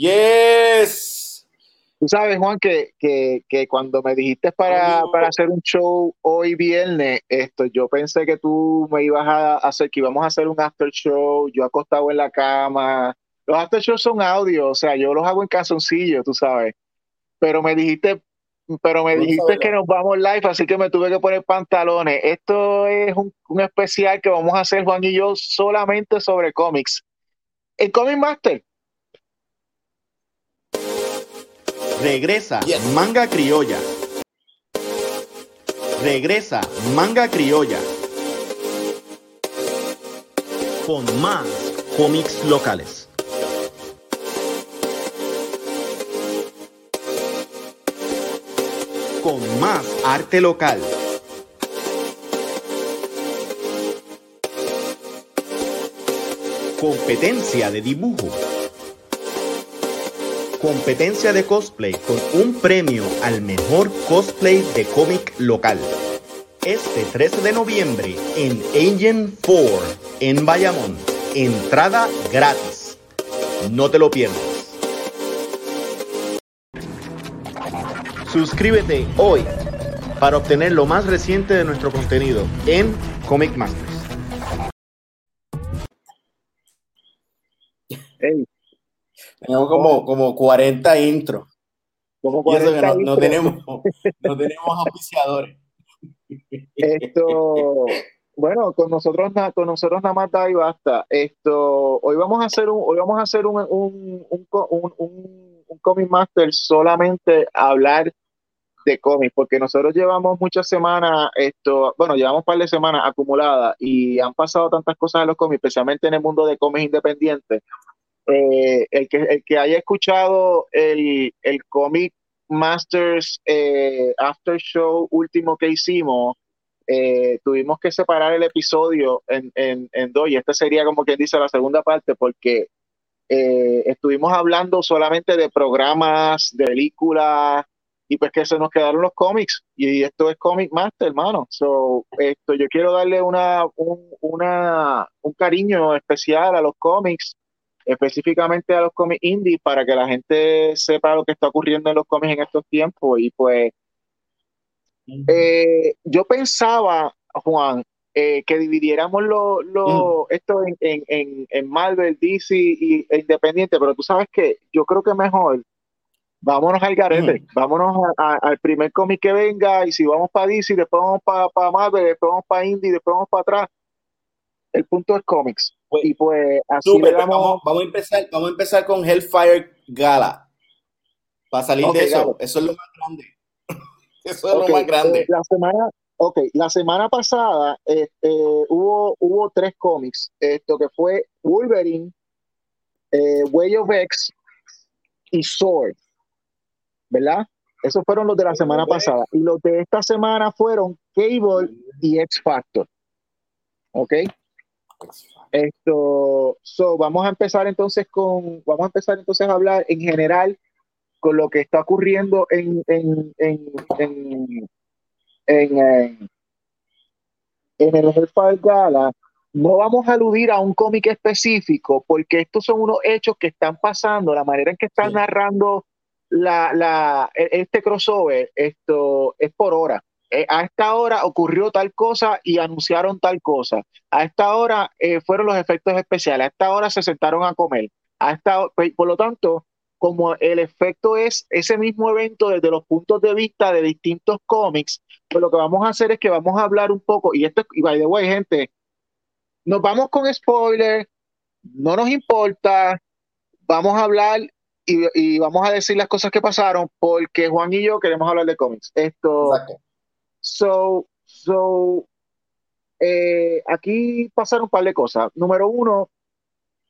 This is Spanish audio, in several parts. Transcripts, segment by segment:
Yes. Tú sabes, Juan, que, que, que cuando me dijiste para, para, hacer un show hoy viernes, esto, yo pensé que tú me ibas a hacer, que íbamos a hacer un after show, yo acostado en la cama. Los after shows son audio, o sea, yo los hago en calzoncillo, tú sabes. Pero me dijiste, pero me dijiste que nos vamos live, así que me tuve que poner pantalones. Esto es un, un especial que vamos a hacer Juan y yo solamente sobre cómics. El Comic Master Regresa Manga Criolla. Regresa Manga Criolla. Con más cómics locales. Con más arte local. Competencia de dibujo competencia de cosplay con un premio al mejor cosplay de cómic local. Este 13 de noviembre en Engine 4 en Bayamón. Entrada gratis. No te lo pierdas. Suscríbete hoy para obtener lo más reciente de nuestro contenido en Comic Masters. Tenemos como, como 40 intros. Como 40 no, tenemos, no tenemos auspiciadores. Esto, bueno, con nosotros, con nosotros nada más da y basta. Esto, hoy vamos a hacer un, hoy vamos a hacer un, un, un, un, un Comic Master solamente hablar de cómics, porque nosotros llevamos muchas semanas, esto, bueno, llevamos un par de semanas acumuladas y han pasado tantas cosas en los cómics, especialmente en el mundo de cómics independientes, eh, el, que, el que haya escuchado el, el Comic Masters eh, After Show último que hicimos, eh, tuvimos que separar el episodio en, en, dos, y esta sería como quien dice la segunda parte, porque estuvimos hablando solamente de programas, de películas, y pues que se nos quedaron los cómics, y esto es Comic Master, hermano. So, esto, yo quiero darle una, un, una, un cariño especial a los cómics específicamente a los cómics indie para que la gente sepa lo que está ocurriendo en los cómics en estos tiempos. Y pues eh, yo pensaba, Juan, eh, que dividiéramos lo, lo esto en, en, en, Marvel, DC y, e Independiente, pero tú sabes que yo creo que mejor vámonos al garete, vámonos al primer cómic que venga y si vamos para DC, después vamos para Marvel, después vamos para Indie, después vamos para atrás. El punto es cómics. Pues, y pues así pues, vamos, vamos, a empezar, vamos a empezar con Hellfire Gala. Para salir de eso, eso es lo más grande. eso es lo más grande. Eh, la semana, ok, la semana pasada este, hubo, hubo tres cómics. Esto que fue Wolverine, eh, Way of X y Sword. ¿Verdad? Esos fueron los de la semana pasada. Y los de esta semana fueron Cable y X Factor. ¿Ok? Esto, so, vamos a empezar entonces con, vamos a empezar entonces a hablar en general con lo que está ocurriendo en, en, en, en, en, en el Hellfire Gala. No vamos a aludir a un cómic específico porque estos son unos hechos que están pasando, la manera en que están narrando la, la, e, este crossover, esto es por hora. Eh, a esta hora ocurrió tal cosa y anunciaron tal cosa. A esta hora eh, fueron los efectos especiales. A esta hora se sentaron a comer. A esta, pues, por lo tanto, como el efecto es ese mismo evento desde los puntos de vista de distintos cómics, pues lo que vamos a hacer es que vamos a hablar un poco, y esto, y by the way, gente, nos vamos con spoiler, no nos importa, vamos a hablar y, y, vamos a decir las cosas que pasaron, porque Juan y yo queremos hablar de cómics. Esto. So, so eh, aquí pasaron un par de cosas. Número uno,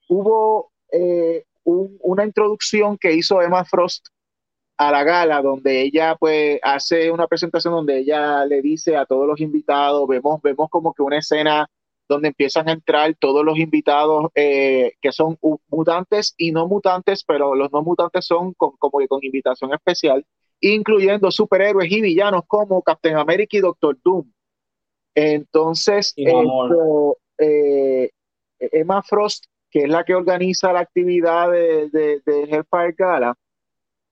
hubo eh, una introducción que hizo Emma Frost a la gala, donde ella pues hace una presentación donde ella le dice a todos los invitados, vemos, vemos como que una escena donde empiezan a entrar todos los invitados eh, que son mutantes y no mutantes, pero los no mutantes son como que con invitación especial incluyendo superhéroes y villanos como Captain America y Doctor Doom. Entonces, eh, Emma Frost que es la que organiza la actividad de, de, de Hellfire Gala,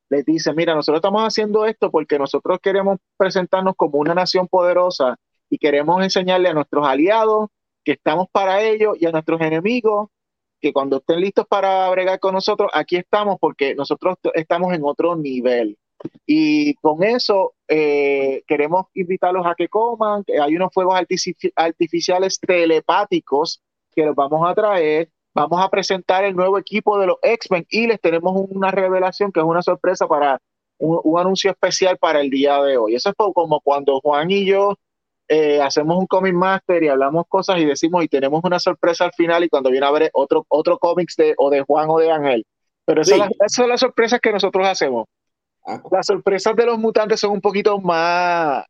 les dice, mira, nosotros estamos haciendo esto porque nosotros queremos presentarnos como una nación poderosa y queremos enseñarle a nuestros aliados que estamos para ellos y a nuestros enemigos que cuando estén listos para bregar con nosotros, aquí estamos porque nosotros estamos en otro nivel. Y con eso eh, queremos invitarlos a que coman. Hay unos fuegos artificiales telepáticos que los vamos a traer. Vamos a presentar el nuevo equipo de los X-Men y les tenemos una revelación que es una sorpresa para un, anuncio especial para el día de hoy. Eso es como cuando Juan y yo eh, hacemos un comic master y hablamos cosas y decimos y tenemos una sorpresa al final y cuando viene a ver otro, otro cómics de, o de Juan o de Ángel. Pero esas son las sorpresas que nosotros hacemos. Las sorpresas de los mutantes son un poquito más,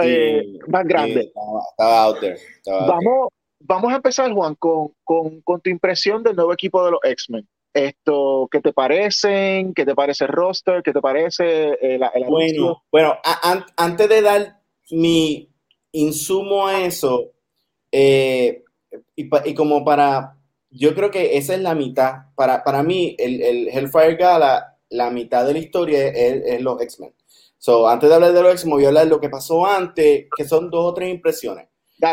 eh, más grandes. vamos, vamos a empezar, Juan, con, con, con, tu impresión del nuevo equipo de los X-Men. Esto, ¿qué te parecen? ¿Qué te parece el roster? ¿Qué te parece el, el Bueno, bueno antes de dar mi insumo a eso, eh, y, como para, yo creo que esa es la mitad, para, para mí el, el Hellfire Gala, la mitad de la historia es, los X-Men. So, antes de hablar de los X-Men, voy a hablar de lo que pasó antes, que son dos o tres impresiones.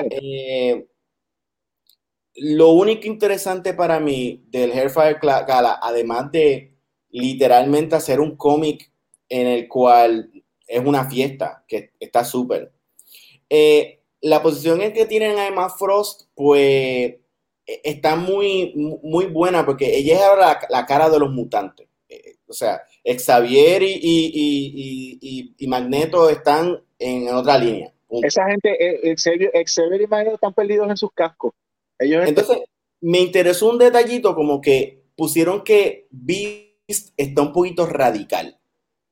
Eh, lo único interesante para mí del Hellfire Gala, además de literalmente hacer un cómic en el cual es una fiesta, que está súper, eh, la posición en que tienen a Emma Frost, pues e, está muy, muy buena porque ella es ahora la, cara de los mutantes. O sea, Xavier y, y, y, Magneto están en, otra línea. Esa gente, eh, Xavier, y Magneto están perdidos en sus cascos. Ellos Entonces, me interesó un detallito como que pusieron que Beast está un poquito radical.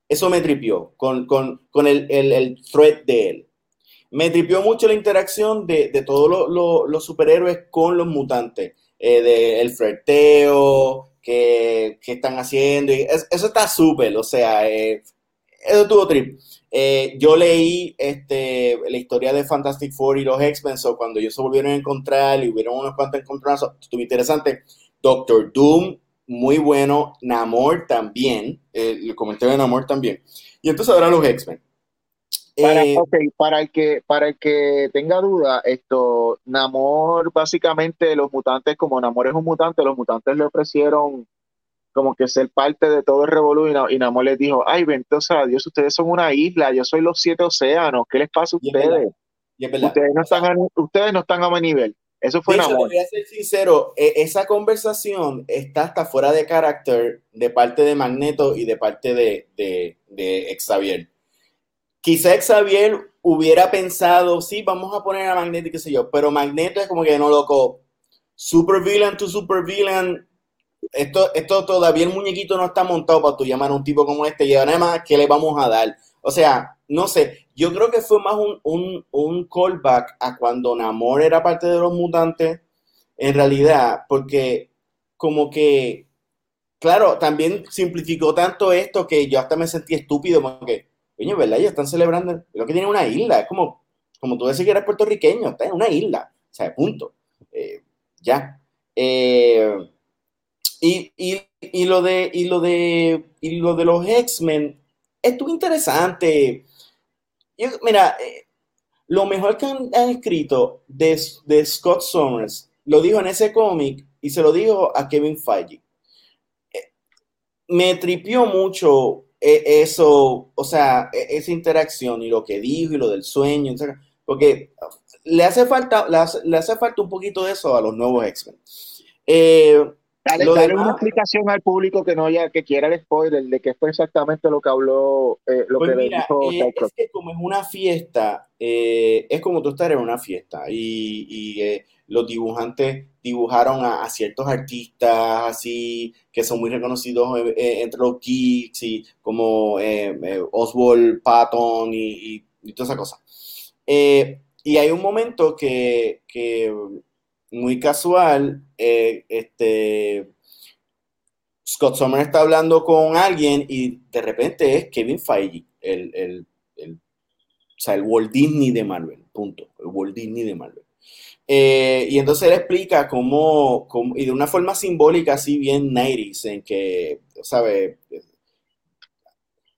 Eso me tripió con, con, con el, el, el threat de él me tripió mucho la interacción de, todos los superhéroes con los mutantes, eh, de el freteo que, están haciendo, y eso está súper, o sea, eh, eso tuvo trip. Eh, yo leí este, la historia de Fantastic Four y los X-Men, cuando ellos se volvieron a encontrar y hubieron unos cuantos encontronazos, estuvo interesante. Doctor Doom, muy bueno. Namor también, el comentario de Namor también. Y entonces ahora los X-Men. Para, eh, para el que para el que tenga duda, esto Namor básicamente los mutantes como Namor es un mutante, los mutantes le ofrecieron como que ser parte de todo el revolú y, Namor les dijo, ay, ven, o sea, Dios, ustedes son una isla, yo soy los siete océanos, ¿qué les pasa a ustedes? ustedes, no están a, ustedes no están a mi nivel. Eso fue Namor. voy a ser sincero, e, esa conversación está hasta fuera de carácter de parte de Magneto y de parte de, de, de Xavier Quizá Xavier hubiera pensado, sí, vamos a poner a Magneto qué sé yo, pero Magneto es como que no, loco, super villain to super villain, esto, esto todavía el muñequito no está montado para tú llamar a un tipo como este y además, ¿qué le vamos a dar? O sea, no sé, yo creo que fue más un, un callback a cuando Namor era parte de los mutantes, en realidad, porque como que, claro, también simplificó tanto esto que yo hasta me sentí estúpido, porque Coño, ¿verdad? Ellos están celebrando, lo que tienen una isla, es como, como tú decís que eres puertorriqueño, está en una isla, o sea, punto. Eh, ya. Eh, y, lo de, y, lo de, y lo de los X-Men estuvo interesante. mira, eh, lo mejor que han, escrito de, de, Scott Summers lo dijo en ese cómic y se lo dijo a Kevin Feige. me tripió mucho eso, o sea, e, esa interacción y lo que dijo y lo del sueño, porque le hace falta, le hace, falta un poquito de eso a los nuevos X-Men. Eh, dale, una explicación al público que no haya, que quiera el spoiler de qué fue exactamente lo que habló, eh, lo pues que dijo. Eh, es que como es una fiesta, es como tú estar en una fiesta y, y los dibujantes dibujaron a, ciertos artistas así que son muy reconocidos eh, eh, entre los geeks y como eh, Oswald Patton y, y, toda esa cosa. y hay un momento que, muy casual, este, Scott Sommer está hablando con alguien y de repente es Kevin Feige, el, el, el, o sea, el Walt Disney de Marvel, punto, el Walt Disney de Marvel. Eh, y entonces él explica cómo, cómo, y de una forma simbólica, así bien 90 en que, ¿sabes?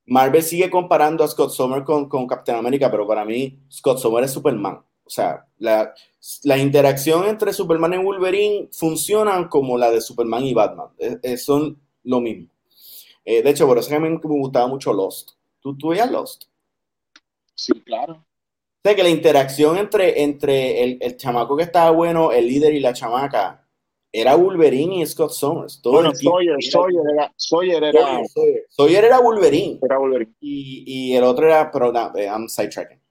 Marvel sigue comparando a Scott Summer con, con Captain America, pero para mí Scott Summer es Superman. O sea, la, la interacción entre Superman y Wolverine funcionan como la de Superman y Batman. son lo mismo. Eh, de hecho, por eso a mí me gustaba mucho Lost. ¿Tú, tú veías Lost? Sí, claro. O sea, que la interacción entre, entre el, el, chamaco que estaba bueno, el líder y la chamaca, era Wolverine y Scott Summers. Todo bueno, Sawyer, Sawyer, era, Sawyer era... Sawyer, Sawyer era Wolverine. Era Wolverine. Y, y el otro era, pero no, eh, I'm sidetracking.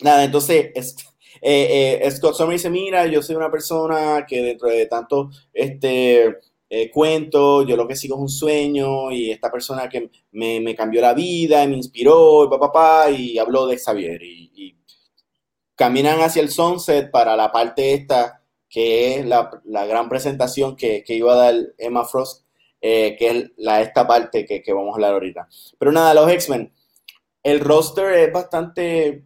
Nada, entonces, es, eh, eh, Scott Summers dice, mira, yo soy una persona que dentro de tanto, este eh, cuento, yo lo que sigo es un sueño y esta persona que me, cambió la vida, me inspiró, y papá, papá, y habló de Xavier. Y, y, caminan hacia el sunset para la parte esta, que es la, la gran presentación que, que, iba a dar Emma Frost, eh, que es la, esta parte que, que, vamos a hablar ahorita. Pero nada, los X-Men, el roster es bastante...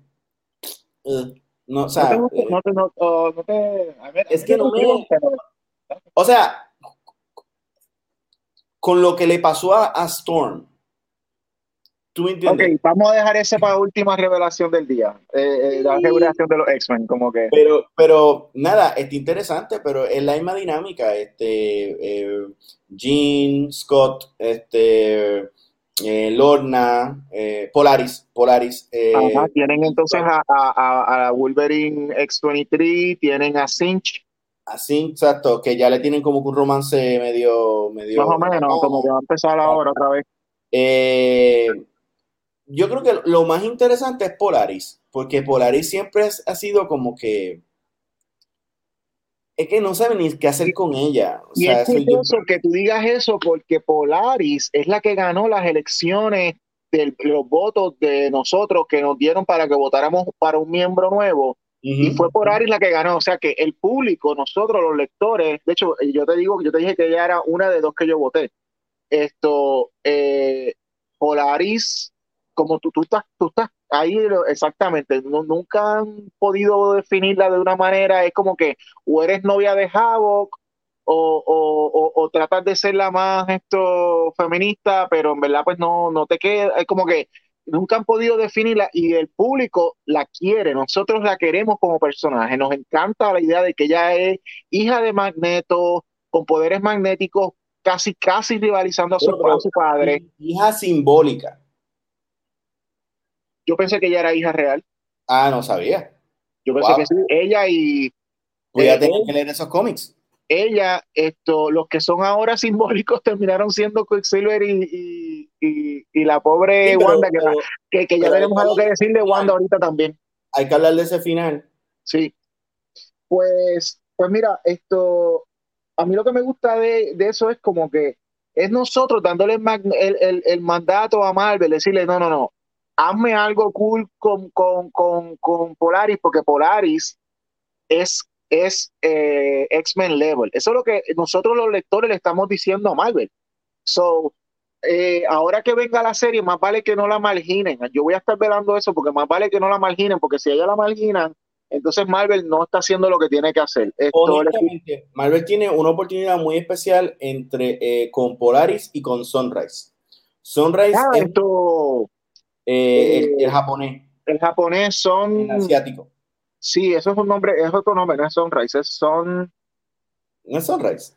Uh, no, o sea, no te, no te, no, no te, a ver, es que no me... O sea, con lo que le pasó a, a Storm. ¿Tú entiendes? Ok, vamos a dejar esa para última revelación del día. Eh, eh, la revelación de los X-Men, como que. Pero, pero nada, está interesante, pero es la misma dinámica. Este, eh, Jean, Scott, este, eh, Lorna, eh, Polaris, Polaris. Eh, Ajá, tienen entonces a, a, a Wolverine X-23, tienen a Cinch. Así, exacto, que ya le tienen como un romance medio... medio Más o menos, como que va a empezar ahora otra vez. Yo creo que lo más interesante es Polaris, porque Polaris siempre es, ha sido como que... Es que no saben ni qué hacer con ella. O y sea, es curioso yo... que tú digas eso porque Polaris es la que ganó las elecciones de los votos de nosotros que nos dieron para que votáramos para un miembro nuevo. Uh -huh. Y fue por Aris la que ganó. O sea que el público, nosotros los lectores, de hecho, yo te digo, yo te dije que ella era una de dos que yo voté. Esto, eh, Polaris, como tú, tú, estás, tú estás ahí exactamente, no, nunca han podido definirla de una manera, es como que o eres novia de Havok o, o, o, o tratas de ser la más esto feminista, pero en verdad pues no, no te queda, es como que nunca han podido definirla y el público la quiere, nosotros la queremos como personaje, nos encanta la idea de que ella es hija de Magneto, con poderes magnéticos, casi, casi rivalizando a su, Pero, a su padre. Hija simbólica. Yo pensé que ella era hija real. Ah, no sabía. Yo pensé wow. que sí, ella y... A tener que leer esos cómics. Ella, esto, los que son ahora simbólicos terminaron siendo Quicksilver y, y, y, y la pobre sí, pero, Wanda, que, pero, que, que ya tenemos algo que decir de Wanda ahorita también. Hay que hablar de ese final. Sí. Pues, pues mira, esto, a mí lo que me gusta de, de eso es como que es nosotros dándole el, el, el, mandato a Marvel, decirle, no, no, no, hazme algo cool con, con, con, con Polaris, porque Polaris es es eh, X-Men level. Eso es lo que nosotros los lectores le estamos diciendo a Marvel. So, eh, ahora que venga la serie, más vale que no la marginen. Yo voy a estar velando eso porque más vale que no la marginen, porque si ella la marginan, entonces Marvel no está haciendo lo que tiene que hacer. Marvel tiene una oportunidad muy especial entre eh, con Polaris y con Sunrise. Sunrise ah, es esto, eh, el, el, japonés. El japonés son el asiático. Sí, eso es un nombre, es otro nombre, no es Sunrise, es Son. ¿No es Sunrise?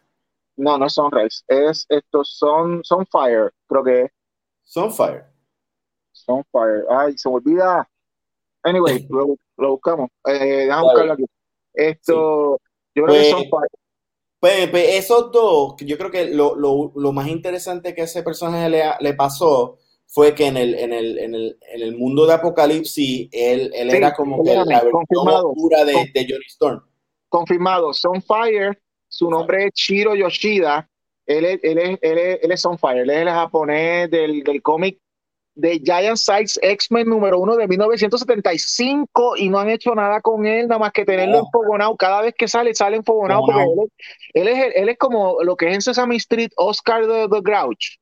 No, no es Sunrise, es esto, Son, Sunfire, creo que es. Sunfire. Sunfire, ay, se me olvida. Anyway, lo, lo, buscamos. Eh, déjame buscarlo aquí. Esto, sí. yo creo pues, que Sunfire. Pues, pues, esos dos, yo creo que lo, lo, lo más interesante que a ese personaje le, le pasó fue que en el, en el, en el, en el mundo de Apocalipsis él, él sí, era como que la versión oscura de, de, Johnny Storm. Confirmado, Sunfire, su nombre es Shiro Yoshida, él es, él es, él es, él es Sunfire, él es el japonés del, del cómic de Giant Size X-Men número uno de 1975 y no han hecho nada con él, nada más que tenerlo enfogonado. Cada vez que sale, sale enfogonado porque no. él, él, es, él es como lo que es en Sesame Street, Oscar the, the Grouch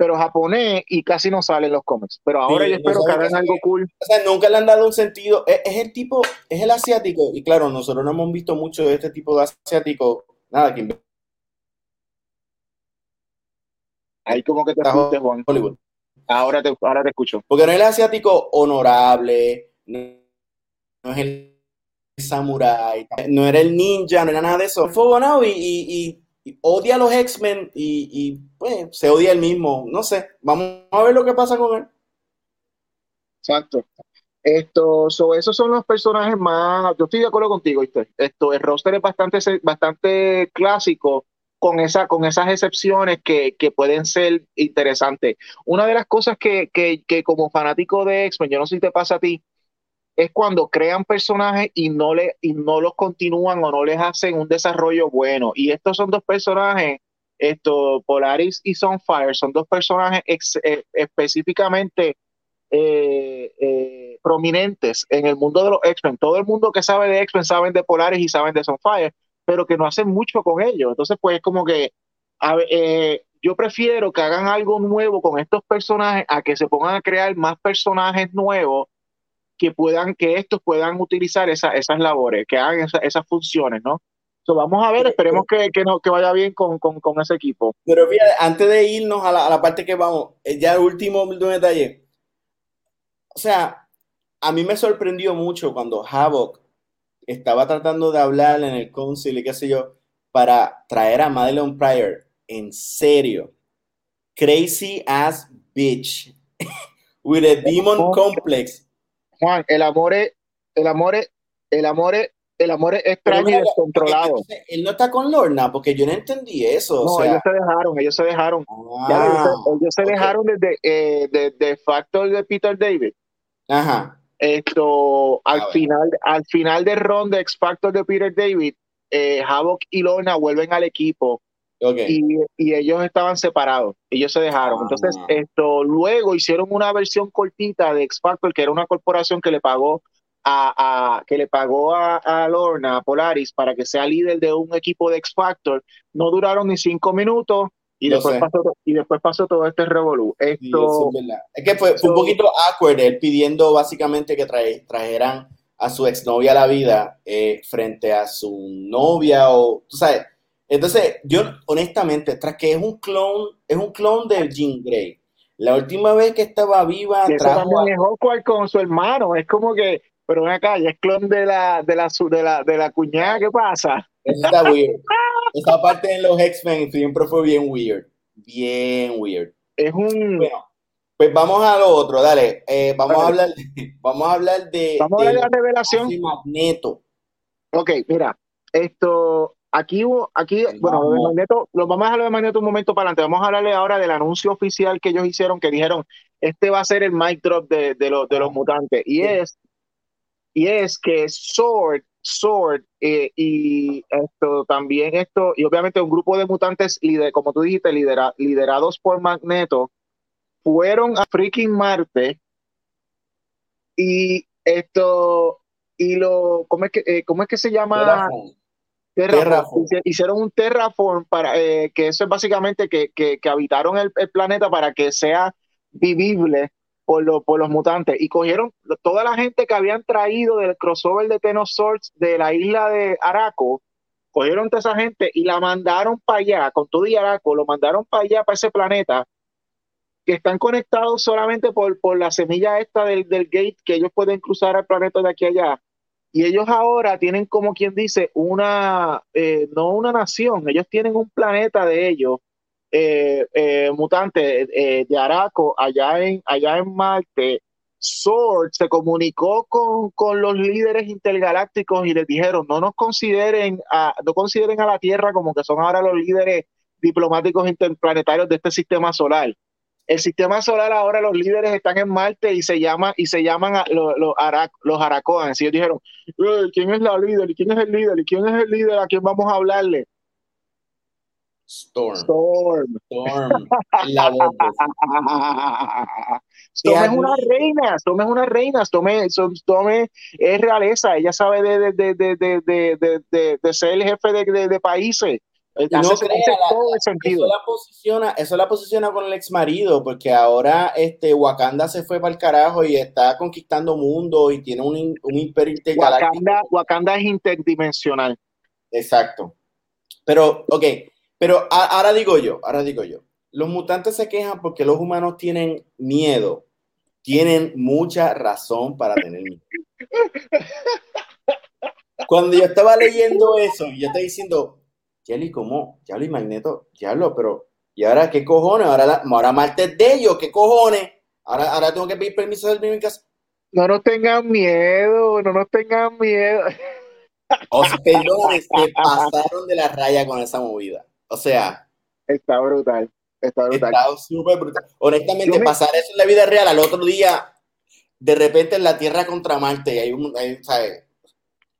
pero japonés y casi no sale en los cómics. Pero ahora yo espero que hagan algo cool. O sea, nunca le han dado un sentido. Es, el tipo, es el asiático. Y claro, nosotros no hemos visto mucho de este tipo de asiático. Nada, que Ahí como que te escuchas, Juan. Hollywood. Ahora te, ahora te escucho. Porque no es el asiático honorable, no, es el samurai, no era el ninja, no era nada de eso. Fue bueno y odia a los X-Men y, pues, se odia el mismo. No sé, vamos a ver lo que pasa con él. Exacto. Esto, so, esos son los personajes más. Yo estoy de acuerdo contigo, Esto, el roster es bastante, bastante clásico con, esa, con esas excepciones que, pueden ser interesantes. Una de las cosas que, que, que como fanático de X-Men, yo no sé si te pasa a ti, es cuando crean personajes y no, le, y no los continúan o no les hacen un desarrollo bueno. Y estos son dos personajes, esto, Polaris y Sunfire, son dos personajes eh, específicamente eh, eh, prominentes en el mundo de los X-Men. Todo el mundo que sabe de X-Men saben de Polaris y saben de Sunfire, pero que no hacen mucho con ellos. Entonces, pues es como que yo prefiero que hagan algo nuevo con estos personajes a que se pongan a crear más personajes nuevos que puedan, que estos puedan utilizar esa, esas labores, que hagan esas funciones, ¿no? So, vamos a ver, esperemos que, que, no, que vaya bien con, con, con, ese equipo. Pero fíjate, antes de irnos a la, a la parte que vamos, eh, ya el último detalle. O sea, a mí me sorprendió mucho cuando Havoc estaba tratando de hablar en el council y qué sé yo, para traer a Madeleine Pryor. En serio. Crazy ass bitch. With a demon complex Juan, el amor es, el amor es, el amor es, el amor es extraño y descontrolado. él no está con Lorna, porque yo no entendí eso. No, ellos se dejaron, ellos se dejaron. Ah, ellos, se, dejaron desde eh, de, Factor de Peter David. Ajá. Esto, al final, al final del ron de X Factor de Peter David, eh, Havok y Lorna vuelven al equipo y, ellos estaban separados, ellos se dejaron. Entonces, ah. esto luego hicieron una versión cortita de X Factor, que era una corporación que le pagó a, que le pagó a, Lorna, a Polaris, para que sea líder de un equipo de X Factor. No duraron ni cinco minutos y después, pasó, y después pasó todo este revolú. Esto, es, que fue, un poquito awkward él pidiendo básicamente que trajeran a su exnovia a la vida eh, frente a su novia o, tú sabes, entonces, yo honestamente, tras que es un clon, es un clon de Jean Grey. La última vez que estaba viva, trajo a... con su hermano. Es como que, pero ven acá, ya es clon de la, de la, de la, de la cuñada, ¿qué pasa? Está weird. Esa parte de los X-Men siempre fue bien weird. Bien weird. Es un. Bueno, pues vamos a lo otro, dale. Eh, vamos, a hablar, vamos a hablar de. Vamos a hablar de la revelación. Magneto. Ok, mira, esto Aquí, aquí bueno, lo, de Magneto, lo vamos a dejar de Magneto un momento para adelante. Vamos a hablarle ahora del anuncio oficial que ellos hicieron, que dijeron, este va a ser el mic drop de, de, los, de los mutantes. Y es, y es que Sword, Sword, eh, y esto también esto, y obviamente un grupo de mutantes, lider, como tú dijiste, liderados por Magneto, fueron a freaking Marte y esto, y lo, ¿cómo es que, eh, ¿cómo es que se llama? Hicieron un terraform para eh, que eso es básicamente que, que, habitaron el, planeta para que sea vivible por, por los mutantes. Y cogieron toda la gente que habían traído del crossover de Tenosaurs de la isla de Araco, cogieron toda esa gente y la mandaron para allá, con todo y Araco, lo mandaron para allá, para ese planeta, que están conectados solamente por, por la semilla esta del, del gate que ellos pueden cruzar al planeta de aquí allá y ellos ahora tienen, como quien dice, una, eh, no una nación, ellos tienen un planeta de ellos, eh, eh, mutante de Araco, allá en, allá en Marte. Sword se comunicó con, con, los líderes intergalácticos y les dijeron, no nos consideren a, no consideren a la Tierra como que son ahora los líderes diplomáticos interplanetarios de este sistema solar el sistema solar ahora los líderes están en Marte y se llama y se llaman los, los, los Aracoans. Y ellos dijeron, ¿quién es la líder? ¿Y quién es el líder? ¿Y quién es el líder a quién vamos a hablarle? Storm. Storm. Storm. Storm es una reina, Storm es una reina, Storm es, es realeza, ella sabe de, de, de, de, de ser el jefe de, países no todo el sentido. Eso la, posiciona, eso la posiciona con el ex marido, porque ahora este, Wakanda se fue para el carajo y está conquistando mundo y tiene un, un imperio intergaláctico. Wakanda, Wakanda es interdimensional. Exacto. Pero, ok, pero ahora digo yo, ahora digo yo, los mutantes se quejan porque los humanos tienen miedo. Tienen mucha razón para tener miedo. Cuando yo estaba leyendo eso, yo estaba diciendo, Jelly, ¿cómo? Diablo y Magneto, diablo, pero ¿y ahora qué cojones? Ahora, la, ahora Marte es de ellos, ¿qué cojones? Ahora, ahora tengo que pedir permiso del mismo casa. No nos tengan miedo, no nos tengan miedo. O sea, se pasaron de la raya con esa movida. O sea. Está brutal. Está brutal. Está súper brutal. Honestamente, pasar eso en la vida real al otro día, de repente en la Tierra contra Marte, y hay un, ¿sabes?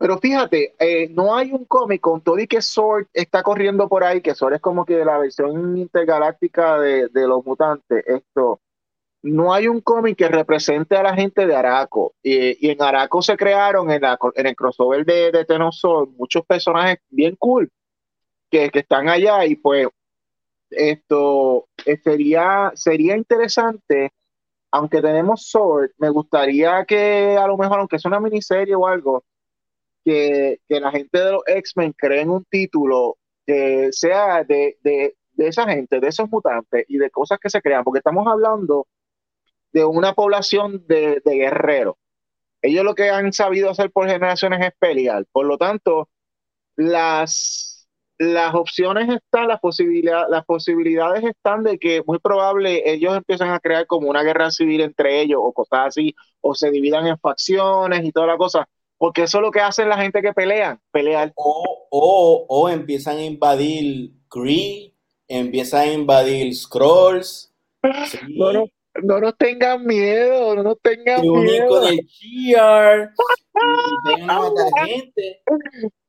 Pero fíjate, eh, no hay un cómic con todo y que Sword está corriendo por ahí, que Sword es como que la versión intergaláctica de, de los mutantes. Esto, no hay un cómic que represente a la gente de Araco. Y, y en Araco se crearon en, la, en el crossover de, de Tenosol muchos personajes bien cool que, que están allá. Y pues, esto eh, sería, sería interesante, aunque tenemos Sword, me gustaría que a lo mejor, aunque sea una miniserie o algo, que, la gente de los X-Men creen un título que sea de, esa gente, de esos mutantes y de cosas que se crean, porque estamos hablando de una población de, guerreros. Ellos lo que han sabido hacer por generaciones es pelear. Por lo tanto, las, las opciones están, las, posibilidades, las posibilidades están de que muy probable ellos empiezan a crear como una guerra civil entre ellos o cosas así, o se dividan en facciones y toda la cosa porque eso es lo que hacen la gente que pelea, pelear. O, o, o empiezan a invadir Kree, empiezan a invadir Scrolls. No, no, no nos tengan miedo, no nos tengan miedo. con el cheer, y vengan a matar gente.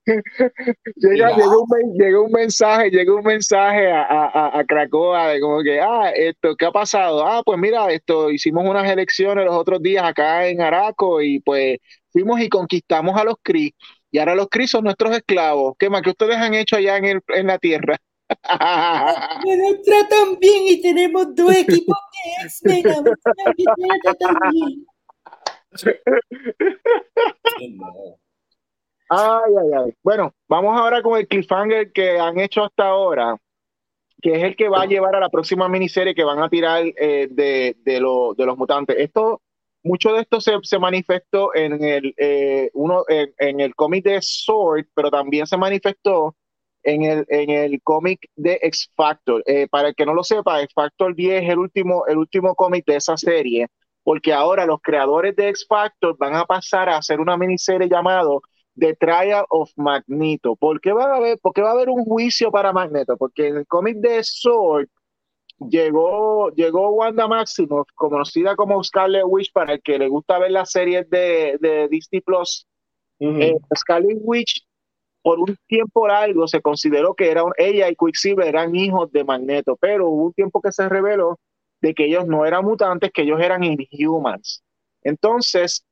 llega, llega, un, llega, un, mensaje, llega un mensaje a, a, a, Cracoa de como que, ah, esto, ¿qué ha pasado? Ah, pues mira, esto, hicimos unas elecciones los otros días acá en Araco y pues fuimos y conquistamos a los Cris y ahora los Cris son nuestros esclavos. ¿Qué más que ustedes han hecho allá en, el, en la tierra? Nos tratan bien y tenemos dos equipos de X-Men. Ay, ay, ay. Bueno, vamos ahora con el cliffhanger que han hecho hasta ahora, que es el que va a llevar a la próxima miniserie que van a tirar eh, de, de, de, los mutantes. Esto, mucho de esto se, se manifestó en el, eh, uno, en, el cómic de Sword, pero también se manifestó en el, en el cómic de X Factor. Eh, para el que no lo sepa, X Factor 10 es el último, el último cómic de esa serie, porque ahora los creadores de X Factor van a pasar a hacer una miniserie llamado The Trial of Magneto. ¿Por qué va a haber, por va a haber un juicio para Magneto? Porque en el cómic de Sword llegó, llegó Wanda Maximoff, conocida como Scarlet Witch, para el que le gusta ver las series de, de Disney Plus. Eh, Scarlet Witch, por un tiempo largo, se consideró que era ella y Quicksilver eran hijos de Magneto, pero hubo un tiempo que se reveló de que ellos no eran mutantes, que ellos eran inhumans. Entonces,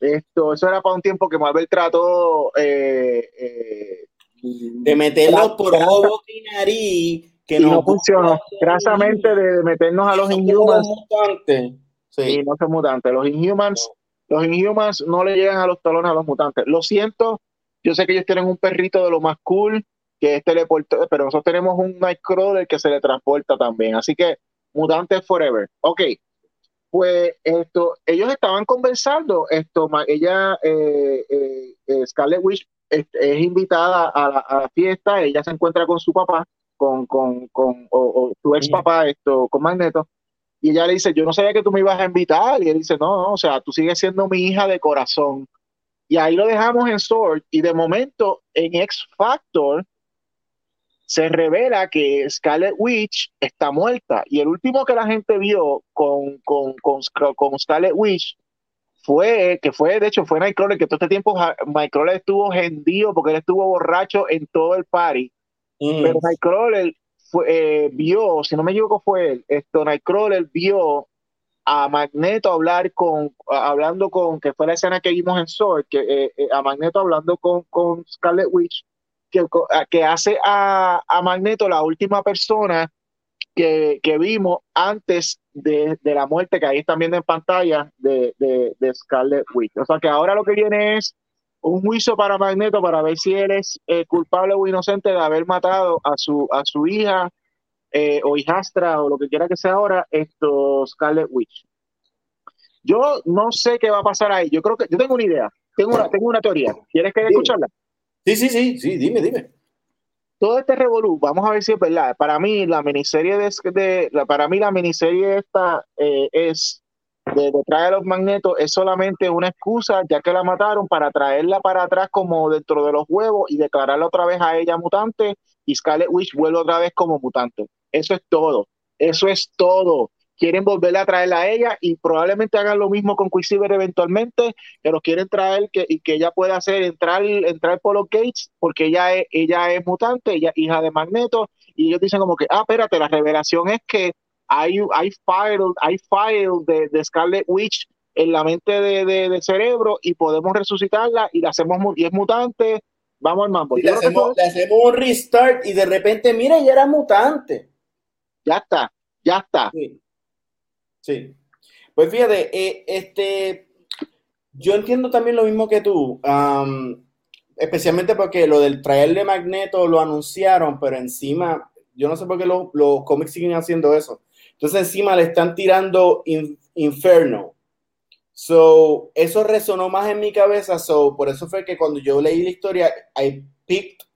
esto, eso era para un tiempo que Marvel trató eh, eh, de meterlos por ojo y nariz, que no, funcionó. Grasamente de meternos a los Inhumans. Sí. no son mutantes. Los Inhumans, los Inhumans no le llegan a los talones a los mutantes. Lo siento, yo sé que ellos tienen un perrito de lo más cool, que es teleportado, pero nosotros tenemos un Nightcrawler que se le transporta también. Así que, mutantes forever. Ok, pues esto, ellos estaban conversando, esto, ella, eh, eh, eh, Scarlet Witch es, invitada a la, fiesta, ella se encuentra con su papá, con, con, con o, su ex papá, esto, con Magneto, y ella le dice, yo no sabía que tú me ibas a invitar, y él dice, no, no, o sea, tú sigues siendo mi hija de corazón. Y ahí lo dejamos en Sword, y de momento en X Factor, se revela que Scarlet Witch está muerta. Y el último que la gente vio con, con, con, con Scarlet Witch fue, que fue, de hecho, fue Nightcrawler, que todo este tiempo Nightcrawler estuvo hendido porque él estuvo borracho en todo el party. Mm. Pero Nightcrawler fue, eh, vio, si no me equivoco fue él, esto, Nightcrawler vio a Magneto hablar con, hablando con, que fue la escena que vimos en Sword, que eh, eh, a Magneto hablando con, con Scarlet Witch, que, hace a, Magneto la última persona que, vimos antes de, la muerte que ahí están viendo en pantalla de, de, Scarlet Witch. O sea que ahora lo que viene es un juicio para Magneto para ver si él es eh, culpable o inocente de haber matado a su, a su hija eh, o hijastra o lo que quiera que sea ahora, esto Scarlet Witch. Yo no sé qué va a pasar ahí. Yo creo que yo tengo una idea. Tengo una, tengo una teoría. ¿Quieres que escucharla? Sí, sí, sí, sí, dime, dime. Todo este revolú, vamos a ver si es verdad. Para mí, la miniserie de, para mí la miniserie esta eh, es de, de traer los magnetos es solamente una excusa, ya que la mataron, para traerla para atrás como dentro de los huevos y declararla otra vez a ella mutante y Scarlet Witch vuelve otra vez como mutante. Eso es todo. Eso es todo quieren volverla a traerla a ella y probablemente hagan lo mismo con Quicksilver eventualmente, que los quieren traer que, y que ella pueda hacer entrar, entrar por los gates, porque ella es, ella es mutante, ella hija de Magneto, y ellos dicen como que, ah, espérate, la revelación es que hay, hay file, hay file de, de Scarlet Witch en la mente de, de, cerebro y podemos resucitarla y la hacemos y es mutante, vamos al mambo. le, hacemos, le hacemos un restart y de repente, mira, ella era mutante. Ya está, ya está. Sí. Pues fíjate, eh, este, yo entiendo también lo mismo que tú, especialmente porque lo del traer de Magneto lo anunciaron, pero encima, yo no sé por qué los, cómics siguen haciendo eso. Entonces encima le están tirando Inferno. So, eso resonó más en mi cabeza, so, por eso fue que cuando yo leí la historia, I picked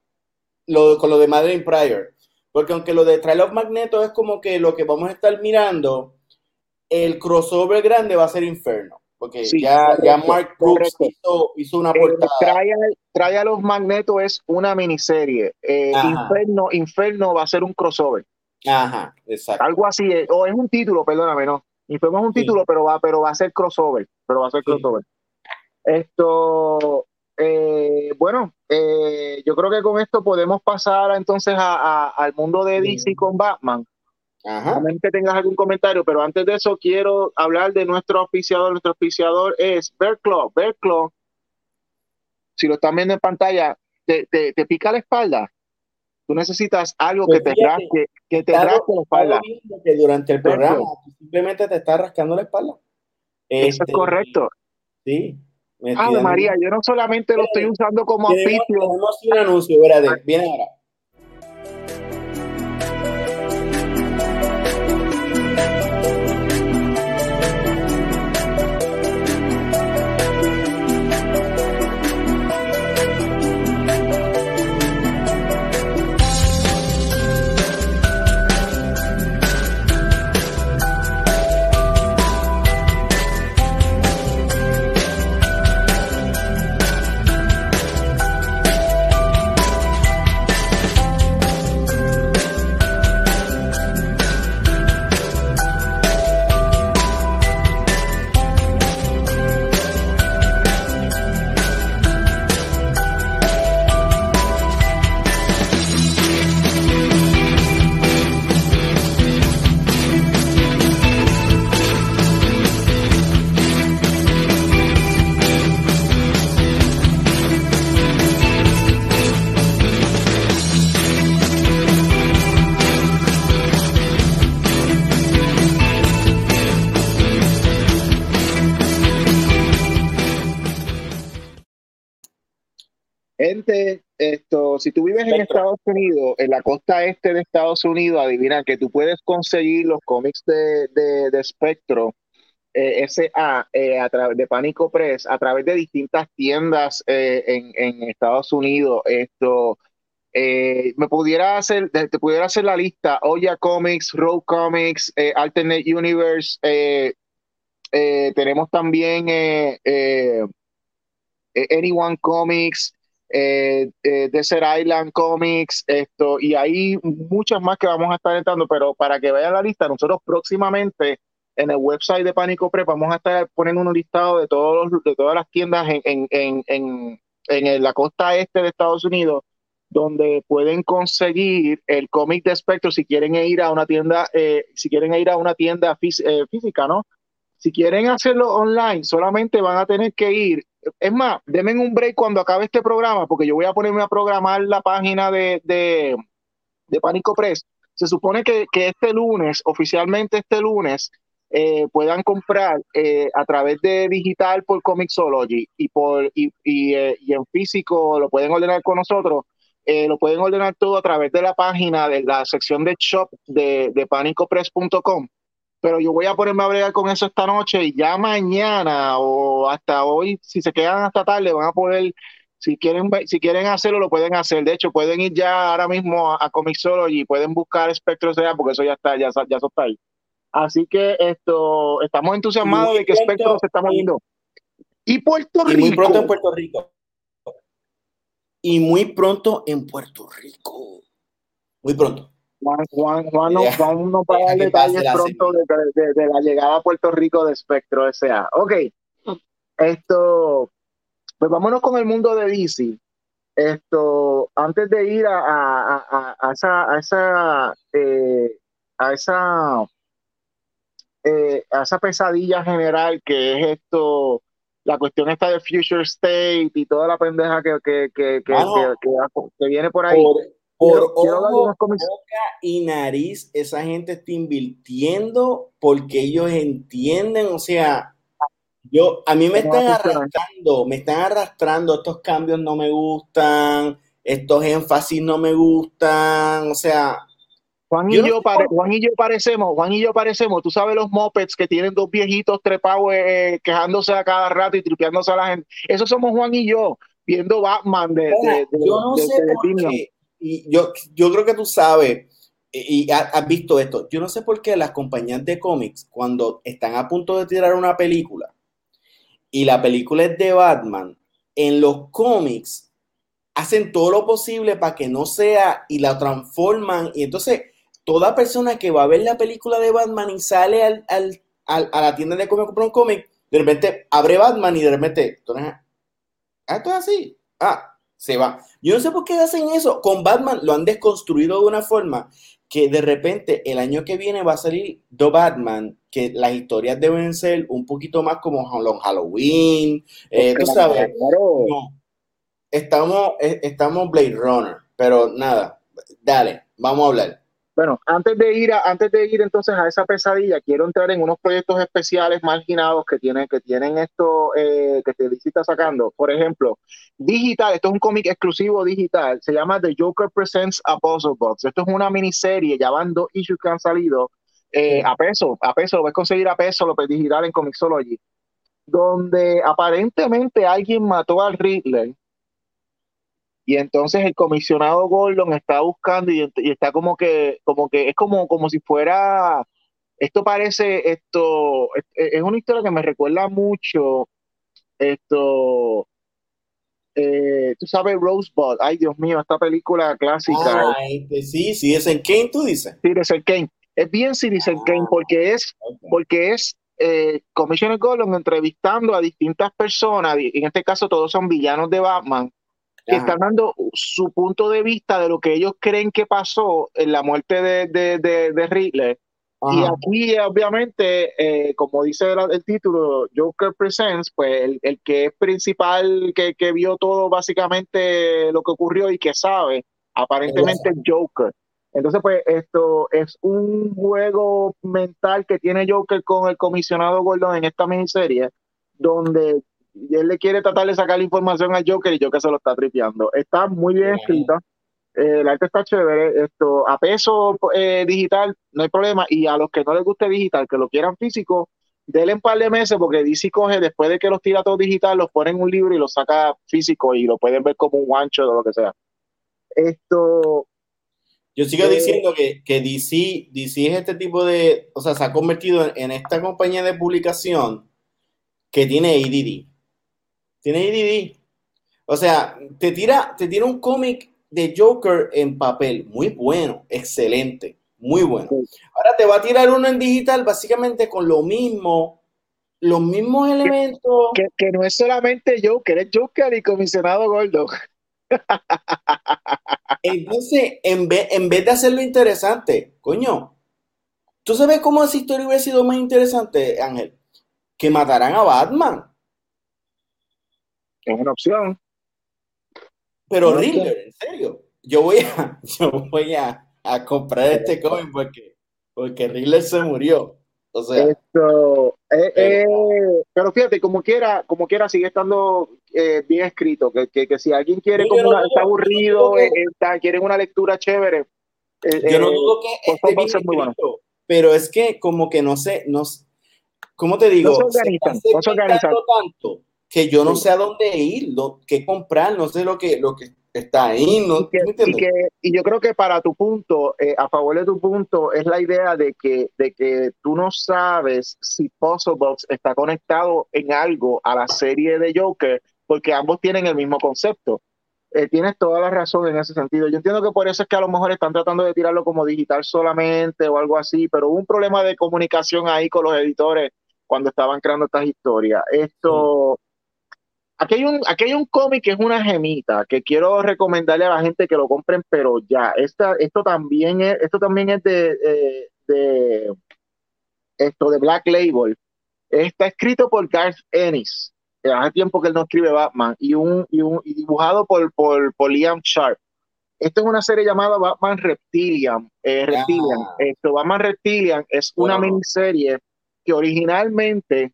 lo, con lo de Madeline Pryor. Porque aunque lo de Trail of Magneto es como que lo que vamos a estar mirando, el crossover grande va a ser Inferno. Porque ya, ya, Mark Brooks hizo, una portada. trae, a los Magnetos es una miniserie. Eh, Inferno, Inferno va a ser un crossover. Ajá, exacto. Algo así, eh, o es un título, perdóname, no. Inferno es un título, pero va, pero va a ser crossover. Pero va a ser crossover. Esto, eh, bueno, yo creo que con esto podemos pasar entonces al mundo de DC con Batman. Ajá. que tengas algún comentario, pero antes de eso quiero hablar de nuestro auspiciador. Nuestro auspiciador es Bear Claw. Bear Claw, si lo están viendo en pantalla, te, te, pica la espalda. Tú necesitas algo que pues te rasque, que te rasque la espalda. Que durante el programa simplemente te está rascando la espalda. Eso es este, correcto. Sí. Ah, María, yo no solamente lo estoy usando como auspicio. Tenemos un anuncio, Viene ahora. Esto, si tú vives en Estados Unidos, en la costa este de Estados Unidos, adivina que tú puedes conseguir los cómics de, de, Spectro eh, SA eh, a través de Pánico Press, a través de distintas tiendas eh, en, en, Estados Unidos. Esto me pudiera hacer, te pudiera hacer la lista: Oya Comics, Road Comics, Alternate Universe. tenemos también Anyone Comics eh, eh, Island Comics, esto, y hay muchas más que vamos a estar entrando, pero para que vean la lista, nosotros próximamente en el website de Pánico Prep vamos a estar poniendo un listado de, todos de todas las tiendas en, en, en, en, la costa este de Estados Unidos donde pueden conseguir el cómic de Spectro si quieren ir a una tienda, eh, si quieren ir a una tienda eh, física, ¿no? Si quieren hacerlo online, solamente van a tener que ir es más, denme un break cuando acabe este programa, porque yo voy a ponerme a programar la página de, de, de Pánico Press. Se supone que, que este lunes, oficialmente este lunes, eh, puedan comprar eh, a través de digital por Comixology y por y, y, eh, en físico lo pueden ordenar con nosotros. lo pueden ordenar todo a través de la página de la sección de shop de, de panicopress.com. Pero yo voy a ponerme a bregar con eso esta noche y ya mañana o hasta hoy, si se quedan hasta tarde, van a poder si quieren, si quieren hacerlo, lo pueden hacer. De hecho, pueden ir ya ahora mismo a, a Comixology y pueden buscar Spectro sea porque eso ya está, ya, ya eso está ahí. Así que esto, estamos entusiasmados de que Spectrum se está moviendo. Y Puerto Rico. Y muy pronto en Puerto Rico. Y muy pronto en Puerto Rico. Muy pronto. Juan, Juan, Juan, no, Juan no para dar detalles pronto de, de, de, la llegada a Puerto Rico de Spectro S.A. Ok. Esto, pues vámonos con el mundo de DC. Esto, antes de ir a, a, a, a esa, a esa, eh, a esa eh, a esa pesadilla general que es esto, la cuestión esta de Future State y toda la pendeja que, que, que, que, Mano, que, que viene por ahí. Por, por Quiero- ojo, boca y nariz, esa gente está invirtiendo porque ellos entienden, o sea, yo, a mí me ¿Cómo están arrastrando, me están arrastrando, estos cambios no me gustan, estos énfasis no me gustan, o sea, Juan y Yo yo, pare- Juan y yo parecemos, Juan y yo parecemos, tú sabes los mopeds que tienen dos viejitos trepados eh, quejándose a cada rato y tripeándose a la gente. Esos somos Juan y yo, viendo Batman de, de, de- yo no de- sé por qué, y yo, yo creo que tú sabes, y, y ha- has visto esto, yo no sé por qué las compañías de cómics, cuando están a punto de tirar una película, y la película es de Batman, en los cómics hacen todo lo posible para que no sea, y la transforman, y entonces toda persona que va a ver la película de Batman y sale al, al- al- a la tienda de cómics comprar un cómic, de repente abre Batman y de repente, ¿tú no- ah, esto es así, ah, se va. Yo no sé por qué hacen eso. Con Batman lo han desconstruido de una forma que de repente el año que viene va a salir The Batman, que las historias deben ser un poquito más como Halloween, eh, tú sabes. Claro. No. Estamos, eh, estamos Blade Runner, pero nada, dale, vamos a hablar. Bueno, antes de ir a, antes de ir entonces a esa pesadilla, quiero entrar en unos proyectos especiales marginados que tienen, que tienen esto eh, que te está sacando. Por ejemplo, digital, esto es un cómic exclusivo digital, se llama The Joker Presents a Puzzle Box. Esto es una miniserie, ya van dos issues que han salido eh, a peso, a peso, lo puedes conseguir a peso, lo puedes digital en Comixology, donde aparentemente alguien mató al Riddler y entonces el comisionado Gordon está buscando y, y está como que, como que es como, como si fuera, esto parece, esto, es, es una historia que me recuerda mucho, esto, eh, tú sabes, Rosebud, ay Dios mío, esta película clásica, Ah, este, sí, sí, es en Kane, tú dices. Citizen Kane, es bien Citizen Ah. Kane porque es, porque es eh, Commissioner Gordon entrevistando a distintas personas, en este caso todos son villanos de Batman, que están dando su punto de vista de lo que ellos creen que pasó en la muerte de, de, de, de Riddler. Y aquí, obviamente, eh, como dice el, el título, Joker Presents, pues el, el que es principal, que, que vio todo básicamente lo que ocurrió y que sabe, aparentemente es Joker. Entonces, pues esto es un juego mental que tiene Joker con el comisionado Gordon en esta miniserie, donde él le quiere tratar de sacar la información al Joker y Joker se lo está tripeando. Está muy bien escrita. Eh, el arte está chévere. Esto, a peso eh, digital, no hay problema. Y a los que no les guste digital, que lo quieran físico, denle un par de meses porque DC coge, después de que los tira todos digital, los pone en un libro y los saca físico y lo pueden ver como un guancho o lo que sea. Esto, Yo sigo Eh, diciendo que, que DC, DC es este tipo de, o sea, se ha convertido en, en esta compañía de publicación que tiene ADD. Tiene ADD. O sea, te tira, te tira un cómic de Joker en papel, muy bueno, excelente, muy bueno. Ahora te va a tirar uno en digital básicamente con lo mismo, los mismos elementos. que, que no es solamente Joker, es Joker y comisionado Gordon. Entonces, en vez, en vez de hacerlo interesante, coño, ¿tú sabes cómo esa historia hubiera sido más interesante, Ángel? Que mataran a Batman. Es una opción. Pero Riddler, en serio, yo voy a, yo voy a, a comprar este cómic porque, porque Riddler se murió. O sea, Esto, eh, eh, pero fíjate, como quiera, como quiera sigue estando eh, bien escrito, que, que, que, si alguien quiere, como una- está aburrido, está, quieren una lectura chévere. yo no dudo que favor, bien ser muy bueno. escrito, pero es que como que no sé, no, ¿cómo te digo? No se organizan, están no se organizan. segmentando tanto que yo no sé a dónde ir, lo, qué comprar, no sé lo que, lo que está ahí, ¿no? y, que- y yo creo que para tu punto, eh, a favor de tu punto, es la idea de que, de que tú no sabes si Puzzle Box está conectado en algo a la serie de Joker, porque ambos tienen el mismo concepto. Eh, tienes toda la razón en ese sentido. Yo entiendo que por eso es que a lo mejor están tratando de tirarlo como digital solamente o algo así, pero hubo un problema de comunicación ahí con los editores cuando estaban creando estas historias. Esto, Aquí hay un, aquí hay un cómic que es una gemita que quiero recomendarle a la gente que lo compren, pero ya. Esta, esto también es, esto también es de, eh, de esto de Black Label. Está escrito por Garth Ennis. Hace tiempo que él no escribe Batman y un, y un y dibujado por, por, por Liam Sharp. Esto es una serie llamada Batman Reptilian. eh, Reptilian. Ah. Esto, Batman Reptilian es una miniserie que originalmente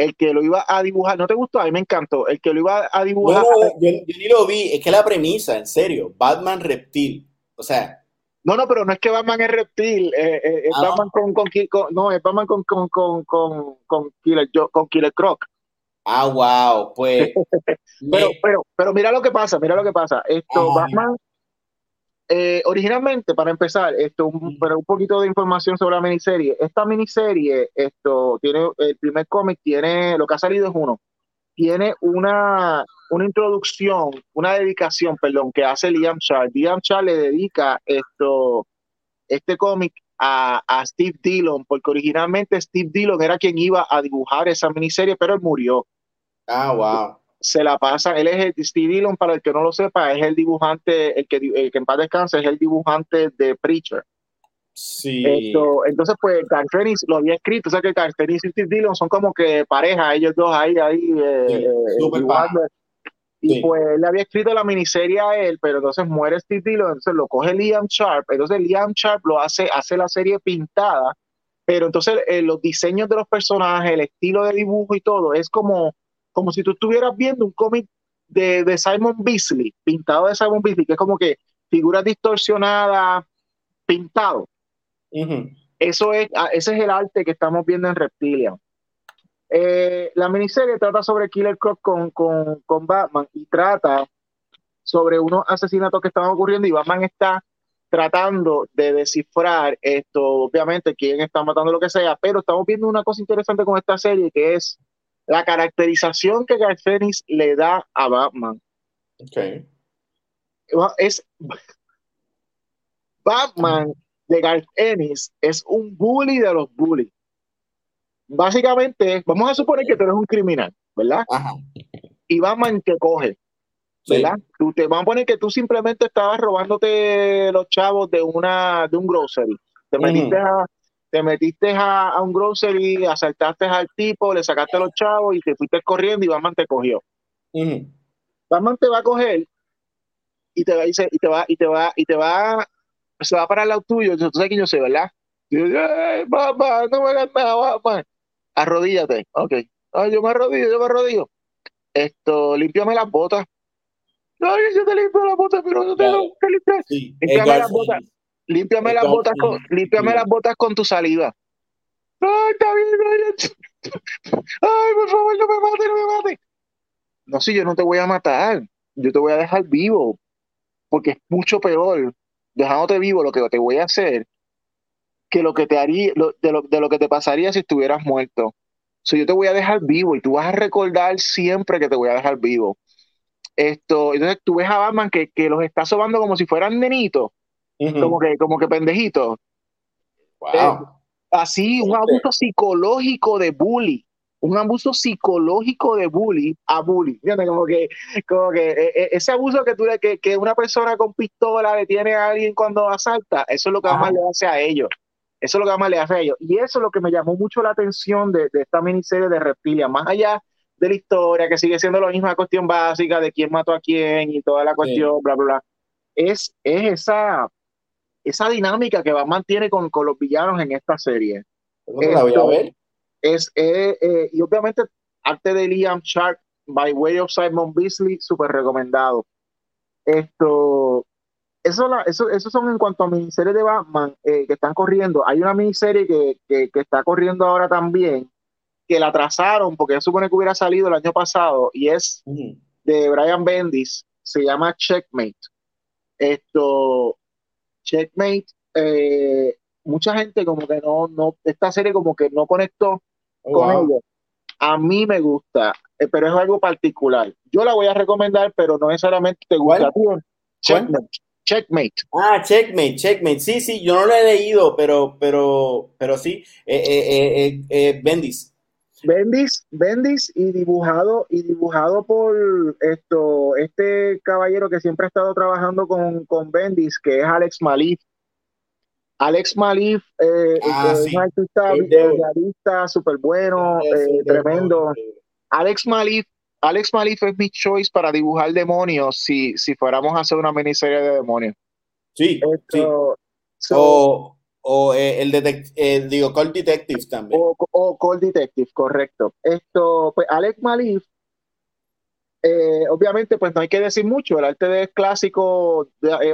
el que lo iba a dibujar, ¿no te gustó? A mí me encantó. El que lo iba a No, dibujar, no, yo, yo ni lo vi, es que la premisa, en serio, Batman Reptil, o sea, no, no, pero no es que Batman es reptil, eh, eh, es Ah. Batman con, con, Ki- con- no, es Batman con, con, con, con, con Killer, con Killer Croc. ah, wow, pues, Pero, pero, pero mira lo que pasa, mira lo que pasa. Esto. Batman, eh, originalmente, para empezar, esto, un, pero un poquito de información sobre la miniserie. Esta miniserie, esto, tiene, el primer cómic tiene, lo que ha salido es uno, tiene una, una introducción, una dedicación, perdón, que hace Liam Sharp. Liam Sharp le dedica esto, este cómic a, a Steve Dillon, porque originalmente Steve Dillon era quien iba a dibujar esa miniserie, pero él murió ah, wow, se la pasa, él es el Steve Dillon, para el que no lo sepa, es el dibujante, el que, el que en paz descanse, es el dibujante de Preacher. sí, Esto, entonces, pues, Fenix lo había escrito, o sea que Fenix y Steve Dillon son como que pareja, ellos dos ahí, ahí, eh, Sí, eh, dibujando. Y Sí. pues él le había escrito la miniserie a él, pero entonces muere Steve Dillon, entonces lo coge Liam Sharp, entonces Liam Sharp lo hace, hace la serie pintada, pero entonces eh, los diseños de los personajes, el estilo de dibujo y todo, es como, como si tú estuvieras viendo un cómic de, de Simon Beasley, pintado de Simon Beasley, que es como que figuras distorsionadas, pintado. Eso es, ah, ese es el arte que estamos viendo en Reptilian. Eh, la miniserie trata sobre Killer Croc con, con, con Batman y trata sobre unos asesinatos que estaban ocurriendo y Batman está tratando de descifrar esto, obviamente, quién está matando lo que sea, pero estamos viendo una cosa interesante con esta serie que es la caracterización que Garth Ennis le da a Batman. Es Batman de Garth Ennis es un bully de los bullies. Básicamente, vamos a suponer que tú eres un criminal, ¿verdad? ajá, Y Batman te coge, sí, ¿verdad? Tú te vamos a poner que tú simplemente estabas robándote los chavos de una de un grocery. Te metiste a te metiste a, a un grocery, asaltaste al tipo, le sacaste los chavos y te fuiste corriendo y Batman te cogió. Batman te va a coger y te va, y se- y te va, y te va, y te va, se va a parar al lado tuyo. Tú sabes quién yo soy, ¿verdad? Y yo, "Ay, Batman, no me hagas nada, Batman. Arrodíllate. Ok. Ay, yo me arrodillo, yo me arrodillo. Esto, límpiame las botas. Ay, yo te limpio las botas, pero no te tengo que limpiar. sí, Límpiame Edgar las botas. Límpiame las botas con, límpiame las botas con tu saliva. Ay, está bien, ay, ay, por favor, no me mate, no me mate. No, si yo no te voy a matar, yo te voy a dejar vivo, porque es mucho peor dejándote vivo lo que te voy a hacer que lo que te haría, lo- de, lo, de lo que te pasaría si estuvieras muerto. So, yo te voy a dejar vivo y tú vas a recordar siempre que te voy a dejar vivo. Esto, entonces tú ves a Batman que, que los está sobando como si fueran nenitos, Como que, como que pendejitos. Wow. Así, un Fuerte. abuso psicológico de bully. Un abuso psicológico de bully a bully. Como que, como que eh, eh, ese abuso que, tú le, que, que una persona con pistola le tiene a alguien cuando asalta, eso es lo que más le hace a ellos. Eso es lo que más le hace a ellos. Y eso es lo que me llamó mucho la atención de, de esta miniserie de Reptilia. Más allá de la historia, que sigue siendo la misma cuestión básica de quién mató a quién y toda la cuestión, bla, bla, bla. Es, es esa, esa dinámica que va mantiene con, con los villanos en esta serie. la voy a ver. Es, eh, eh, y obviamente, arte de Liam Sharp, by way of Simon Beasley, súper recomendado. Esto, eso, la, eso, eso son en cuanto a miniseries de Batman eh, que están corriendo. Hay una miniserie que, que, que, está corriendo ahora también, que la trazaron porque se supone que hubiera salido el año pasado y es de Brian Bendis, se llama Checkmate. Esto, Checkmate, eh, mucha gente como que no, no, esta serie como que no conectó oh, con ellos. A mí me gusta, eh, pero es algo particular. Yo la voy a recomendar, pero no necesariamente te gusta. Checkmate. Checkmate. Ah, Checkmate, Checkmate. Sí, sí, yo no lo he leído, pero, pero, pero sí. Eh, eh, eh Bendis. Bendis, Bendis y dibujado y dibujado por esto este caballero que siempre ha estado trabajando con, con Bendis, que es Alex Malif. Alex Malif eh, ah, es un artista súper bueno, tremendo. Alex Malif Alex Malif es mi choice para dibujar demonios si, si fuéramos a hacer una miniserie de demonios. Sí, o, o eh, el eh, digo, Cold Detective también. O, o Cold Detective, correcto. Esto, pues Alex Malif, eh, obviamente, pues no hay que decir mucho. El arte de clásico,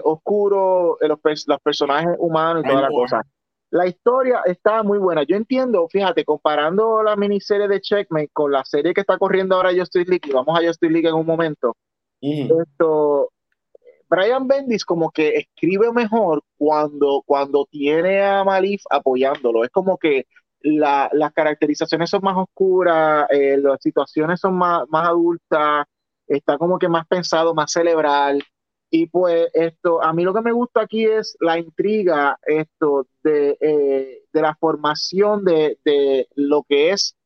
oscuro, los, los, personajes humanos y toda la cosa la historia está muy buena. Yo entiendo, fíjate, comparando la miniserie de Checkmate con la serie que está corriendo ahora Justice League, y vamos a Justice League en un momento. Esto, Brian Bendis como que escribe mejor cuando, cuando tiene a Malif apoyándolo. Es como que las caracterizaciones son más oscuras, eh, las situaciones son más, más adultas, está como que más pensado, más cerebral. Y pues esto, a mí lo que me gusta aquí es la intriga esto de, eh, de la formación de, de, lo que es,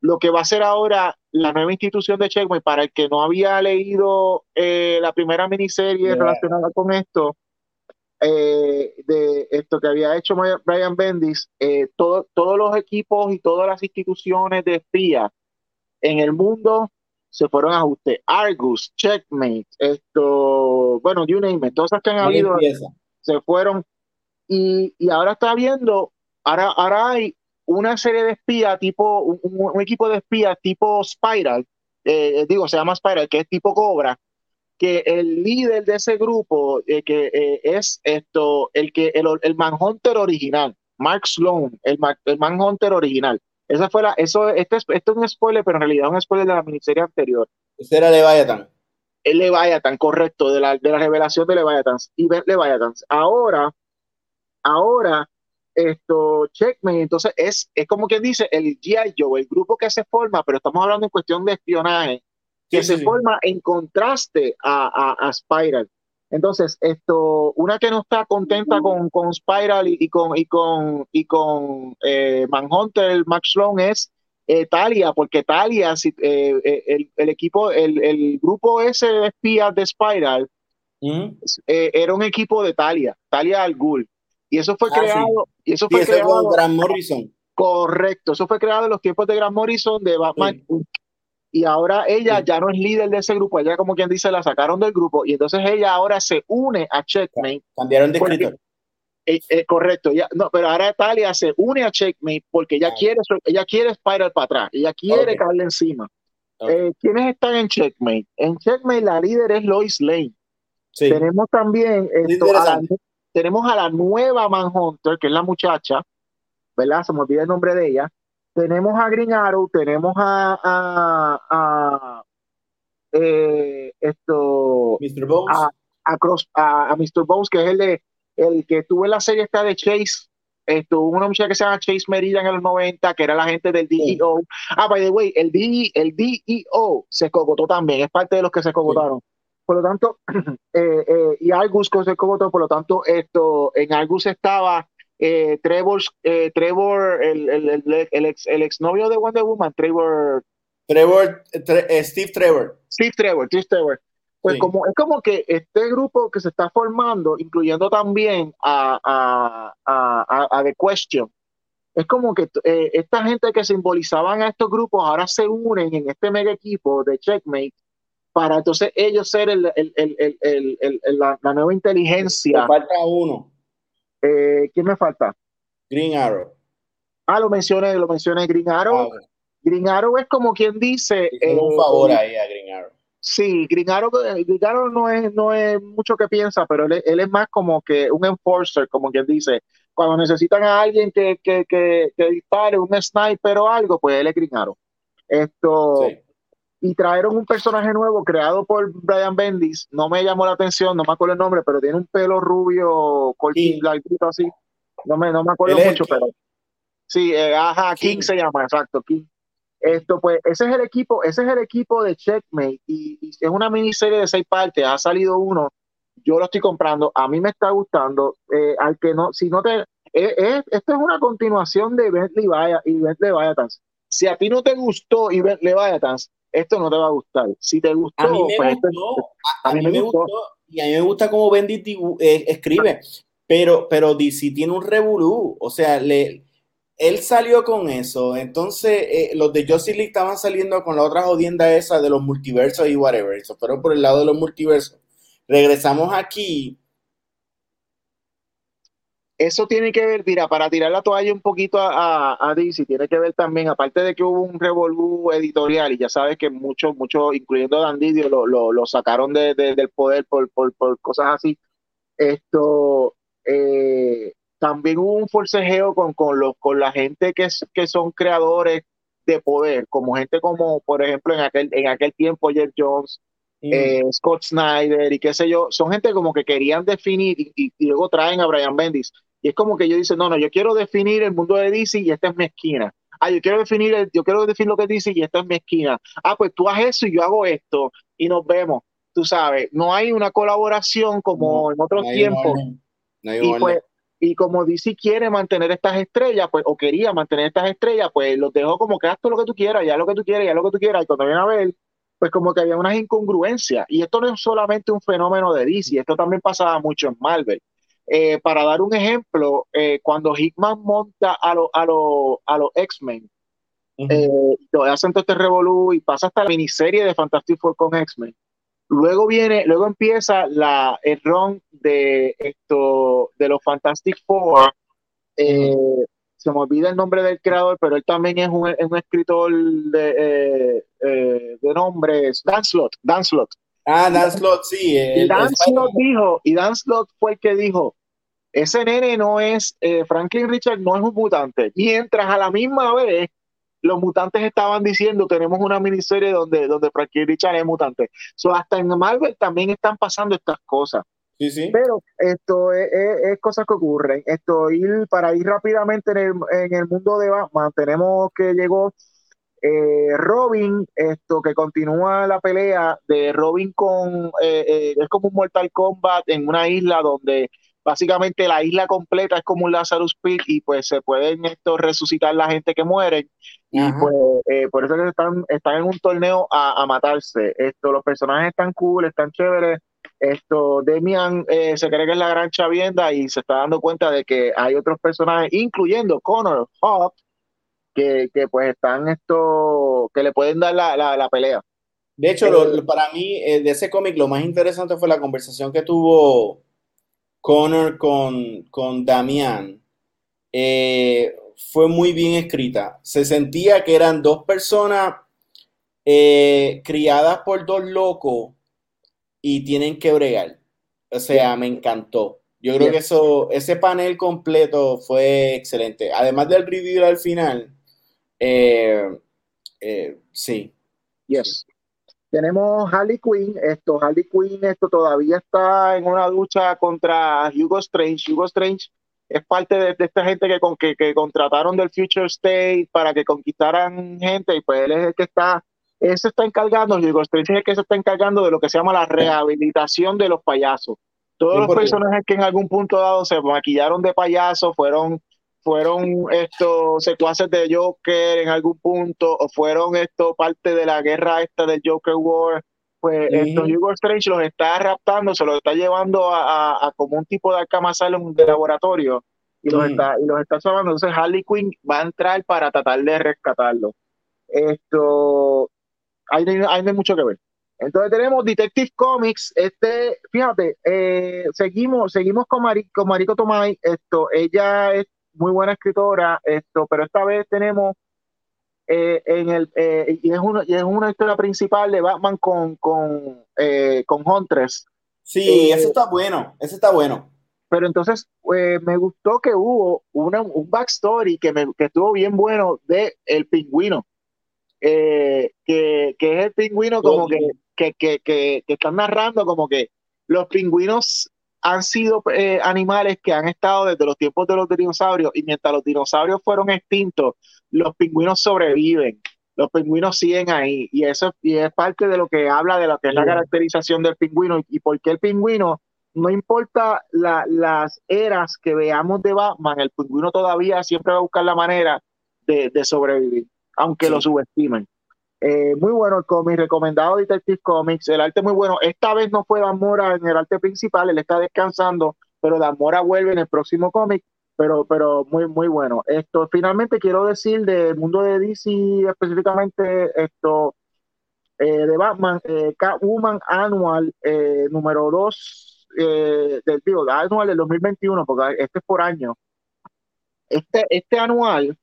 lo que va a ser ahora la nueva institución de Checkmate. Para el que no había leído eh, la primera miniserie relacionada con esto, eh, de esto que había hecho Brian Bendis, todos los equipos y todas las instituciones de espía en el mundo se fueron a ajuste. Argus, Checkmate, esto, bueno, you name it, todas esas que han habido se fueron y, y, ahora está viendo, ahora, ahora hay una serie de espías tipo, un, equipo de espías tipo Spiral, eh, digo, se llama Spiral, que es tipo Cobra, que el líder de ese grupo, eh, que eh, es esto, el que el, el Manhunter original, Mark Sloan, el, el Manhunter original, esa fue la, eso, este, esto es un spoiler, pero en realidad es un spoiler de la miniserie anterior. Ese era Leviathan. El Leviathan, correcto, de la, de la revelación de Leviathan. Y Leviathan. Ahora, ahora, esto, Checkmate, entonces es, es como quien dice el G.I. Joe, el grupo que se forma, pero estamos hablando en cuestión de espionaje, que se forma en contraste a, a, a Spiral. Entonces, esto, una que no está contenta con, con Spiral y, con y con y con eh, Manhunter, Max Sloan es eh, Talia, porque Talia, eh, eh, el, el, equipo, el, el, grupo ese de espías de Spiral era un equipo de Talia, Talia al Ghul. Y eso fue ah, creado, y eso fue creado con Grant Morrison. Correcto, eso fue creado en los tiempos de Grant Morrison de Batman, y ahora ella ya no es líder de ese grupo, ella como quien dice la sacaron del grupo y entonces ella ahora se une a Checkmate. Cambiaron de escritor. Eh, eh, correcto, ya, no, pero ahora Talia se une a Checkmate porque ella quiere ella quiere Spiral para atrás, ella quiere caerle encima. Eh, ¿Quiénes están en Checkmate? En Checkmate la líder es Lois Lane. Tenemos también tenemos a la nueva Manhunter, que es la muchacha, ¿verdad? Se me olvida el nombre de ella tenemos a Green Arrow, tenemos a, a, a eh, esto Mr. Bones. A, a, Mr. Bones, que es el de el que tuvo en la serie esta de Chase, esto, una muchacha que se llama Chase Merida en los 90, que era la gente del DEO. Ah, by the way, el, DE, el DEO se cogotó también, es parte de los que se cogotaron. Por lo tanto, eh, eh, y Argus se cogotó, por lo tanto, esto, en Argus estaba eh, Trevor, eh, Trevor el, el, el, el, ex, el exnovio de Wonder Woman, Trevor. Trevor, eh, Steve Trevor. Steve Trevor, Steve Trevor. Pues como, es como que este grupo que se está formando, incluyendo también a, a, a, a The Question, es como que eh, esta gente que simbolizaban a estos grupos ahora se unen en este mega equipo de Checkmate para entonces ellos ser el, la, nueva inteligencia. Me falta uno. Eh, ¿Quién me falta? Green Arrow. Ah, lo mencioné, lo mencioné Green Arrow. Ah, Green Arrow es como quien dice. un favor ahí a Green Arrow. Sí, Gringaro, Gringaro no es, no es mucho que piensa, pero él, es más como que un enforcer, como quien dice. Cuando necesitan a alguien que, que, que, dispare, un sniper o algo, pues él es Gringaro. Esto. Y trajeron un personaje nuevo creado por Brian Bendis. No me llamó la atención, no me acuerdo el nombre, pero tiene un pelo rubio, cortito, así. No me, no me acuerdo mucho, pero. Sí, eh, ajá, King se llama, exacto, King. Esto, pues, ese es el equipo, ese es el equipo de Checkmate y, es una miniserie de seis partes. Ha salido uno, yo lo estoy comprando, a mí me está gustando. Eh, al que no, si no te, eh, esto es una continuación de Bentley Vaya y Bentley Vayatans. Si a ti no te gustó y Bentley Vayatans, esto no te va a gustar. Si te gustó, a mí me pues, gustó, a, mí me gustó. y a mí me gusta cómo Bendy eh, escribe, pero, pero DC tiene un revolú, o sea, le él salió con eso. Entonces, eh, los de Josie Lee estaban saliendo con la otra jodienda esa de los multiversos y whatever. Eso fueron por el lado de los multiversos. Regresamos aquí. Eso tiene que ver, mira, para tirar la toalla un poquito a, a, DC, tiene que ver también, aparte de que hubo un revolú editorial, y ya sabes que muchos, muchos, incluyendo Dan Didio, lo, lo, sacaron de, del poder por, por, por cosas así. Esto, eh, también hubo un forcejeo con, con, los, con la gente que, que son creadores de poder, como gente como, por ejemplo, en aquel, en aquel tiempo Jeff Jones, mm. eh, Scott Snyder y qué sé yo, son gente como que querían definir y, luego traen a Brian Bendis. Y es como que yo dice, no, no, yo quiero definir el mundo de DC y esta es mi esquina. Ah, yo quiero definir, el, yo quiero definir lo que dice y esta es mi esquina. Ah, pues tú haces eso y yo hago esto y nos vemos. Tú sabes, no hay una colaboración como en otros tiempos. y pues, y como DC quiere mantener estas estrellas, pues, o quería mantener estas estrellas, pues los dejó como que haz todo lo que tú quieras, ya lo que tú quieras, ya lo que tú quieras. Y cuando viene a ver, pues como que había unas incongruencias. Y esto no es solamente un fenómeno de DC, esto también pasaba mucho en Marvel. Eh, para dar un ejemplo, eh, cuando Hickman monta a los a a los X-Men, eh, hacen todo este revolú y pasa hasta la miniserie de Fantastic Four con X-Men. Luego viene, luego empieza la, el ron de esto, de los Fantastic Four. Se me olvida el nombre del creador, pero él también es un, escritor de, de nombres, Dan Slott, Dan Slott. Ah, Dan sí. y Dan dijo, y Dan fue el que dijo, ese nene no es, Franklin Richard no es un mutante, mientras a la misma vez los mutantes estaban diciendo tenemos una miniserie donde, donde Frankie Richard es mutante. So, hasta en Marvel también están pasando estas cosas. Sí, sí. Pero esto es, es, cosas que ocurren. Esto ir, para ir rápidamente en el, en el mundo de Batman, tenemos que llegó eh, Robin, esto que continúa la pelea de Robin con, eh, eh, es como un Mortal Kombat en una isla donde básicamente la isla completa es como un Lazarus Pit y pues se pueden esto resucitar la gente que muere y pues eh, por eso que están, están en un torneo a, matarse. Esto, los personajes están cool, están chéveres. Esto, Demian eh, se cree que es la gran chavienda y se está dando cuenta de que hay otros personajes, incluyendo Connor Hawk, que, que pues están esto, que le pueden dar la, la, pelea. De hecho, eh, para mí, de ese cómic, lo más interesante fue la conversación que tuvo Connor con, con Damián eh, fue muy bien escrita. Se sentía que eran dos personas eh, criadas por dos locos y tienen que bregar. O sea, me encantó. Yo creo que eso, ese panel completo fue excelente. Además del review al final, eh, sí. Yes. Tenemos Harley Quinn, esto, Harley Quinn, esto todavía está en una lucha contra Hugo Strange. Hugo Strange es parte de, esta gente que, con, que, que, contrataron del Future State para que conquistaran gente y pues él es el que está, él se está encargando, Hugo Strange es el que se está encargando de lo que se llama la rehabilitación de los payasos. Todos los personajes que en algún punto dado se maquillaron de payaso fueron fueron estos secuaces de Joker en algún punto o fueron esto parte de la guerra esta del Joker War pues esto Hugo Strange los está raptando se los está llevando a, como un tipo de Arkham de laboratorio y los, está, y los está salvando. Entonces Harley Quinn va a entrar para tratar de rescatarlo. Esto, hay, hay mucho que ver. Entonces tenemos Detective Comics, este, fíjate, eh, seguimos, seguimos con, con Mariko Tomai, esto, ella es muy buena escritora, esto, pero esta vez tenemos eh, en el, eh, y, es una, y es una historia principal de Batman con, con, con Huntress. Sí, eso está bueno, eso está bueno. Pero entonces me gustó que hubo una, un backstory que, me, que estuvo bien bueno de El Pingüino. que, que, es el pingüino como que que, que, que, están narrando como que los pingüinos han sido eh, animales que han estado desde los tiempos de los dinosaurios y mientras los dinosaurios fueron extintos, los pingüinos sobreviven, los pingüinos siguen ahí y eso y es parte de lo que habla de lo que es la caracterización del pingüino y, por qué el pingüino, no importa las eras que veamos de Batman, el pingüino todavía siempre va a buscar la manera de, sobrevivir, aunque lo subestimen. Eh, muy bueno el cómic, recomendado Detective Comics, el arte muy bueno. Esta vez no fue Dan Mora en el arte principal, él está descansando, pero Dan Mora vuelve en el próximo cómic, pero, pero muy, muy bueno. Esto, finalmente quiero decir del mundo de DC, específicamente esto, eh, de Batman, eh, Catwoman Annual número 2 del digo, anual del 2021, porque este es por año. Este, este anual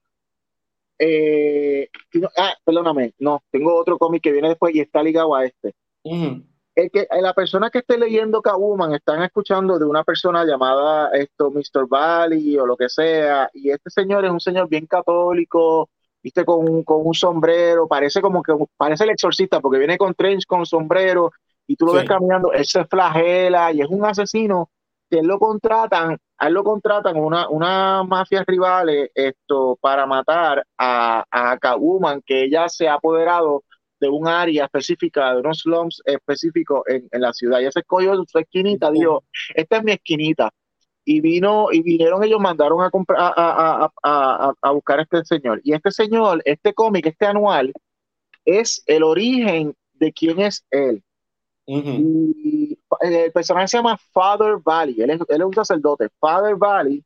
eh, ah, perdóname, no, tengo otro cómic que viene después y está ligado a este. el que, la persona que esté leyendo Catwoman están escuchando de una persona llamada esto Mr. Valley o lo que sea, y este señor es un señor bien católico, viste, con un, con un sombrero, parece como que parece el exorcista porque viene con trench, con sombrero, y tú lo ves caminando, él se flagela y es un asesino que él lo contratan, a él lo contratan una, una mafia rivales esto, para matar a, a Catwoman, que ella se ha apoderado de un área específica, de unos slums específicos en, en la ciudad. Y ese escogió su esquinita, dijo, esta es mi esquinita. Y vino, y vinieron ellos, mandaron a comprar a, a, a, a buscar a este señor. Y este señor, este cómic, este anual, es el origen de quién es él. Y eh, el personaje se llama Father Valley, él es, él es un sacerdote. Father Valley,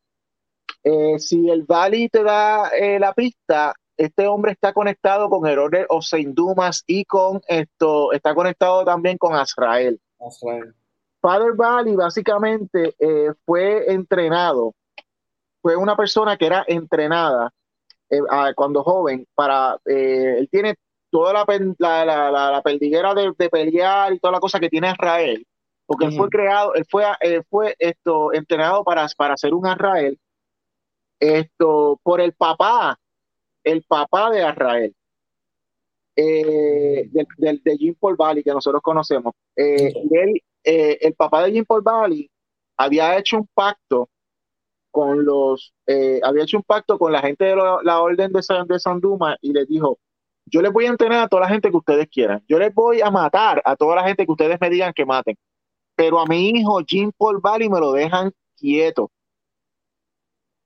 eh, si el Valley te da eh, la pista, este hombre está conectado con of Saint Dumas y con esto, está conectado también con Azrael. Father Valley básicamente fue entrenado, fue una persona que era entrenada cuando joven para, él tiene toda la, la, la, la perdiguera de, de, pelear y toda la cosa que tiene Israel, porque él fue creado, él fue, fue esto, entrenado para, para ser un Israel, esto, por el papá, el papá de Israel, eh, del, de Jim Paul Valley, que nosotros conocemos. Eh, él, eh, el papá de Jim Paul Valley había hecho un pacto con los, había hecho un pacto con la gente de la orden de San, de San Duma y les dijo, yo les voy a entrenar a toda la gente que ustedes quieran. Yo les voy a matar a toda la gente que ustedes me digan que maten. Pero a mi hijo Jim Paul Valley me lo dejan quieto.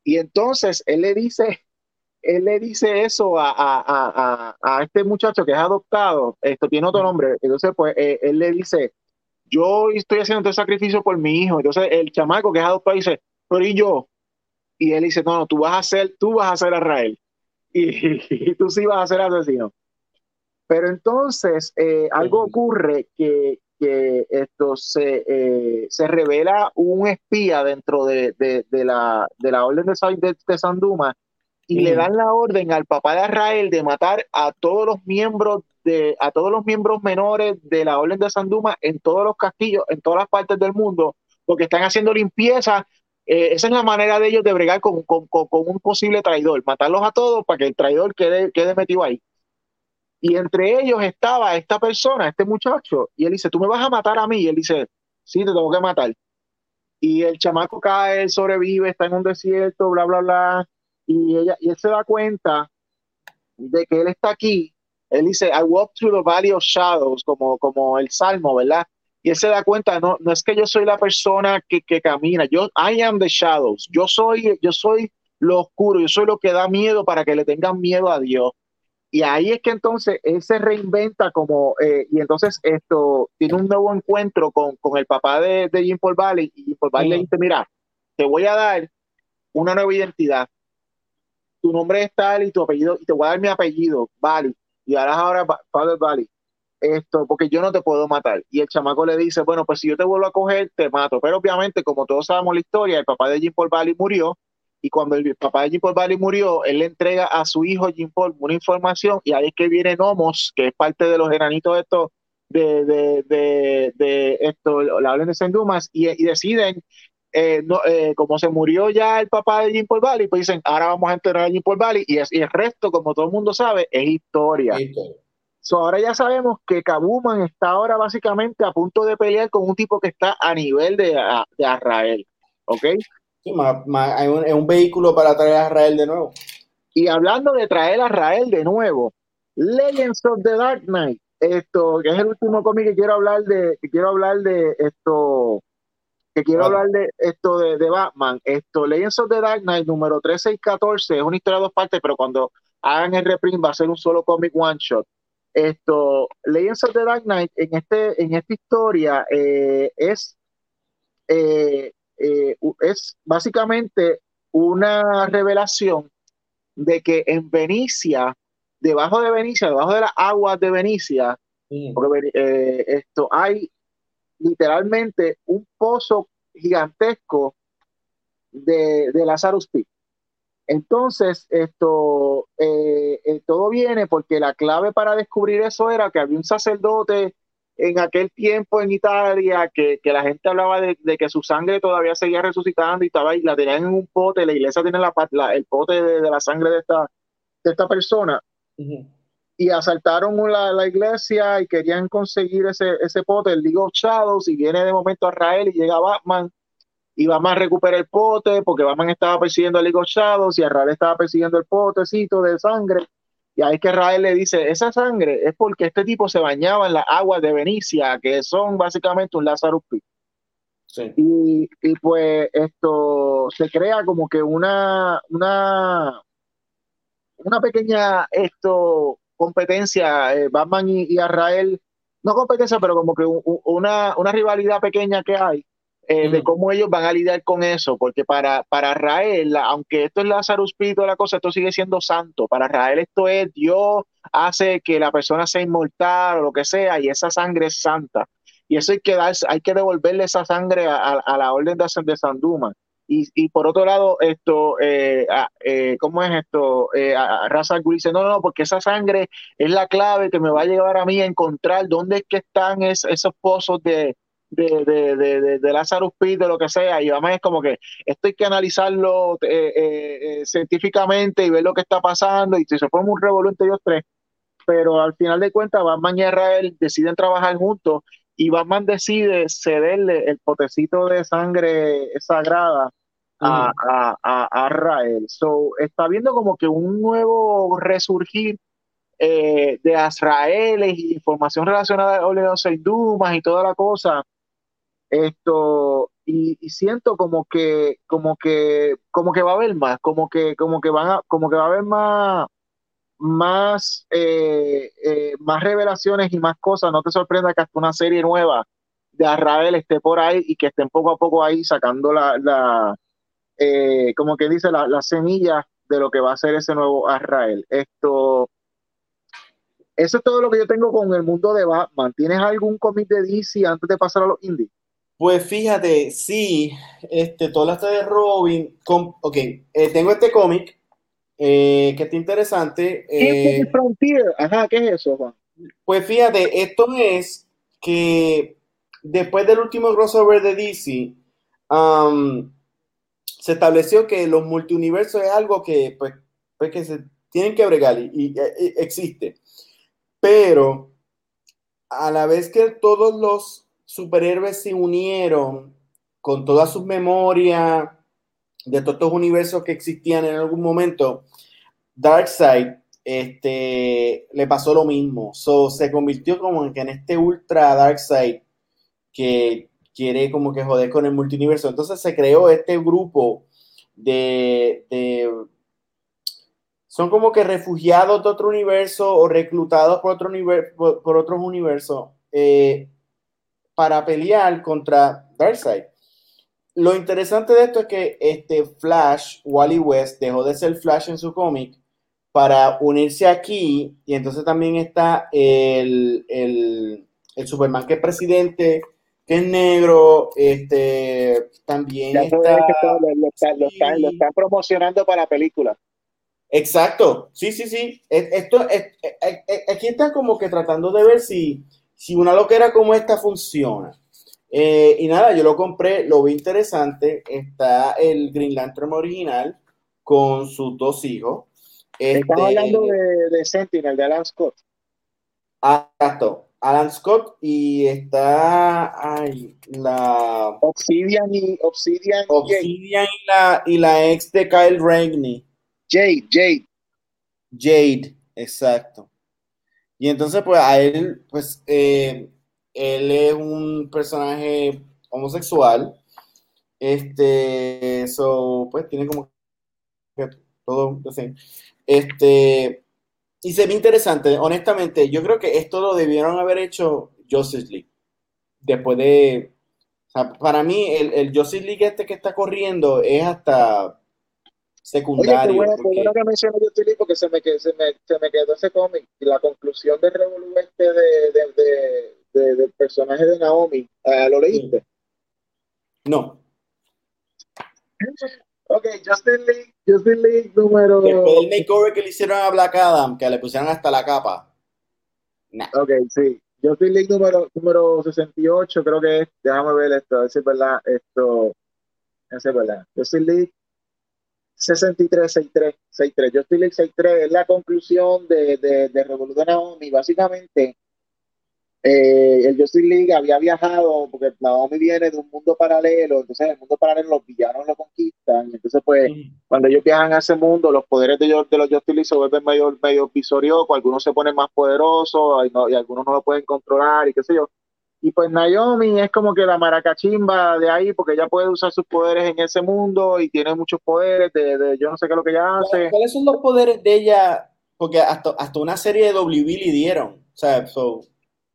Y entonces él le dice, él le dice eso a, a, a, este muchacho que es adoptado, esto tiene otro nombre, entonces pues eh, él le dice, yo estoy haciendo este sacrificio por mi hijo, entonces el chamaco que es adoptado dice, pero y yo, y él dice, no, no, tú vas a ser, tú vas a ser Israel y, tú sí vas a ser asesino. Pero entonces eh, algo ocurre que, que esto se, eh, se, revela un espía dentro de, de, la, de la orden de, de, Sanduma y le dan la orden al papá de Israel de matar a todos los miembros de a todos los miembros menores de la orden de Sanduma en todos los castillos, en todas las partes del mundo, porque están haciendo limpieza eh, esa es la manera de ellos de bregar con, con, un posible traidor, matarlos a todos para que el traidor quede, quede metido ahí. Y entre ellos estaba esta persona, este muchacho, y él dice, tú me vas a matar a mí, y él dice, sí, te tengo que matar. Y el chamaco cae, sobrevive, está en un desierto, bla, bla, bla, y, y él se da cuenta de que él está aquí. Él dice, I walk through the valley of shadows, como, como el salmo, ¿verdad? y él se da cuenta, no, no es que yo soy la persona que, que, camina, yo, I am the shadows, yo soy, yo soy lo oscuro, yo soy lo que da miedo para que le tengan miedo a Dios. Y ahí es que entonces él se reinventa como, eh, y entonces esto tiene un nuevo encuentro con, con el papá de, de Jim Paul Valley, y Jim Paul Valley le dice, mira, te voy a dar una nueva identidad. Tu nombre es tal y tu apellido, y te voy a dar mi apellido, Vali, y ahora ahora Father Vali. Esto, porque yo no te puedo matar. Y el chamaco le dice, bueno, pues si yo te vuelvo a coger, te mato. Pero obviamente, como todos sabemos la historia, el papá de Jim Paul Valley murió, y cuando el papá de Jim Paul Valley murió, él le entrega a su hijo Jim Paul una información, y ahí es que viene Nomos, que es parte de los enanitos de estos de, de, de, de esto, la orden de Sendumas, y, y deciden eh, no, eh, como se murió ya el papá de Jim Paul Valley, pues dicen, ahora vamos a enterrar a Jim Paul Valley y, el resto, como todo el mundo sabe, es historia. ahora ya sabemos que Kabuman está ahora básicamente a punto de pelear con un tipo que está a nivel de, de Israel. ¿Ok? Sí, hay un, es un vehículo para traer a Israel de nuevo. Y hablando de traer a Israel de nuevo, Legends of the Dark Knight, esto, que es el último cómic que quiero hablar de, que quiero hablar de esto, que quiero hablar de esto de, de, Batman. Esto, Legends of the Dark Knight número 13 y 14 es una historia de dos partes, pero cuando hagan el reprint va a ser un solo cómic one shot. Esto, Legends of the Dark Knight en, este, en esta historia eh, es, eh, eh, es básicamente una revelación de que en Venecia, debajo de Venecia, debajo de las aguas de Venecia, esto hay literalmente un pozo gigantesco de, de Lazarus Pit. Entonces, esto, eh, eh, todo viene porque la clave para descubrir eso era que había un sacerdote en aquel tiempo en Italia que, la gente hablaba de, que su sangre todavía seguía resucitando y estaba ahí, la tenían en un pote, la iglesia tiene la, el pote de, la sangre de esta, de esta persona. Y asaltaron la, la, iglesia y querían conseguir ese, ese pote, el League of Shadows, y viene de momento a Israel y llega Batman, y Batman recupera el pote, porque Batman estaba persiguiendo a League of Shadows, y Israel estaba persiguiendo el potecito de sangre, y ahí es que Israel le dice, esa sangre es porque este tipo se bañaba en las aguas de Venecia, que son básicamente un Lazarus Pit. Y, y, pues esto se crea como que una, una, una pequeña esto competencia, eh, Batman y, y, Israel, no competencia, pero como que una, una rivalidad pequeña que hay eh, de cómo ellos van a lidiar con eso, porque para, para Israel, aunque esto es Lazarus Pito, la cosa, esto sigue siendo santo, para Israel esto es Dios hace que la persona sea inmortal o lo que sea, y esa sangre es santa. Y eso hay que dar, hay que devolverle esa sangre a, a la orden de, de Sanduma. Y, y, por otro lado, esto, eh, eh, ¿cómo es esto? Eh, Raza dice, no, no, porque esa sangre es la clave que me va a llevar a mí a encontrar dónde es que están esos pozos de, de, de, de, de Lazarus Pit, de lo que sea, y además es como que esto hay que analizarlo eh, científicamente y ver lo que está pasando, y si se forma un revoluente ellos tres, pero al final de cuentas Batman y Israel deciden trabajar juntos y Batman decide cederle el potecito de sangre sagrada a, a, a, Israel. So, está viendo como que un nuevo resurgir eh, de Azrael y información relacionada a los Dumas y toda la cosa. Esto, y, siento como que, como que, como que va a haber más, como que, como que van a, como que va a haber más, más, eh, eh, más revelaciones y más cosas. No te sorprenda que hasta una serie nueva de Arrael esté por ahí y que estén poco a poco ahí sacando la, la eh, como que dice, las la semillas de lo que va a ser ese nuevo Arrael. Esto, eso es todo lo que yo tengo con el mundo de Batman. ¿Tienes algún cómic de DC antes de pasar a los indies? Pues fíjate, sí, este, toda la de Robin, con, ok, tengo este cómic eh, que está interesante. ¿Qué es eh, Frontier? Ajá, ¿qué es eso, Juan? Pues fíjate, esto es que después del último crossover de DC, um, se estableció que los multiuniversos es algo que, pues, pues que se tienen que bregar y, y, existe. Pero a la vez que todos los superhéroes se unieron con toda su memoria de todos estos universos que existían en algún momento, Darkseid este, le pasó lo mismo. So, se convirtió como en, que en este ultra Darkseid que quiere como que joder con el multiverso. Entonces se creó este grupo de, son como que refugiados de otro universo o reclutados por, otro por, otros universos eh, para pelear contra Darkseid. lo interesante de esto es que este Flash, Wally West, dejó de ser Flash en su cómic para unirse aquí. Y entonces también está el, el, el Superman que es presidente, que es negro. Este también está. lo, están, promocionando para películas. Exacto, sí, sí, sí. Esto, aquí están como que tratando de ver si, si una loquera como esta funciona. Eh, y nada, yo lo compré, lo vi interesante. Está el Green Lantern original con sus dos hijos. Este, hablando de, de, Sentinel, de Alan Scott. Ah, exacto. Alan Scott y está ay, la Obsidian y Obsidian, Obsidian y, la, y la ex de Kyle Ragney. Jade, Jade. Jade, exacto. Y entonces, pues a él, pues eh, él es un personaje homosexual. Este, eso, pues tiene como que todo, así. Este, y se ve interesante, honestamente, yo creo que esto lo debieron haber hecho Justice League. Después de, para mí, el, el Justice League este que está corriendo es hasta secundario. Oye, qué bueno, que mencioné Justice League porque se me, se me, se me quedó ese cómic y la conclusión del revolú este de, de del personaje de Naomi. Eh, ¿Lo leíste? No. Ok, Justin League, Justin League número. Después del makeover que le hicieron a Black Adam, que le pusieron hasta la capa. Nah. Ok, sí. Justin League número, número 68, creo que es. Déjame ver esto, a ver si es verdad. Esto. es verdad. Justin League 63, 63, 63. Justin League 63 es la conclusión de, de, de Revolución Naomi. Básicamente, eh, el Justice League había viajado, porque Naomi viene de un mundo paralelo, entonces en el mundo paralelo los villanos lo conquistan, entonces pues cuando ellos viajan a ese mundo, los poderes de, de los Justice League se vuelven medio, medio algunos se ponen más poderosos y, algunos no lo pueden controlar y qué sé yo. Y pues Naomi es como que la maracachimba de ahí, porque ella puede usar sus poderes en ese mundo y tiene muchos poderes de, yo no sé qué es lo que ella hace. ¿Cuáles son los poderes de ella? Porque hasta, hasta una serie de WB le dieron. O sea, so,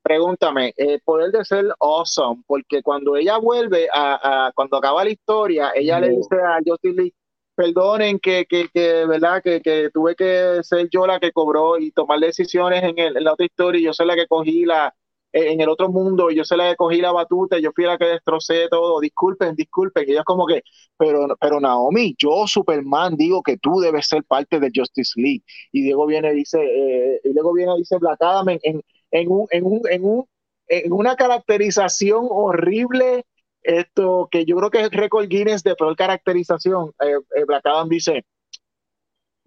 pregúntame, el eh, poder de ser awesome, porque cuando ella vuelve a, cuando acaba la historia, ella le dice a Justin Lee, perdonen que, que, que verdad, que, que, tuve que ser yo la que cobró y tomar decisiones en, el, en la otra historia, y yo soy la que cogí la, en el otro mundo, yo la que cogí la batuta, yo fui la que destrocé todo, disculpen, disculpen, y ella es como que, pero, pero Naomi, yo Superman digo que tú debes ser parte de Justice League, y luego viene, dice, eh, y luego viene, dice Black Adam en en, un, en, un, en, un, en una caracterización horrible, esto que yo creo que es récord Guinness de peor caracterización. Eh, eh, Black Adam dice,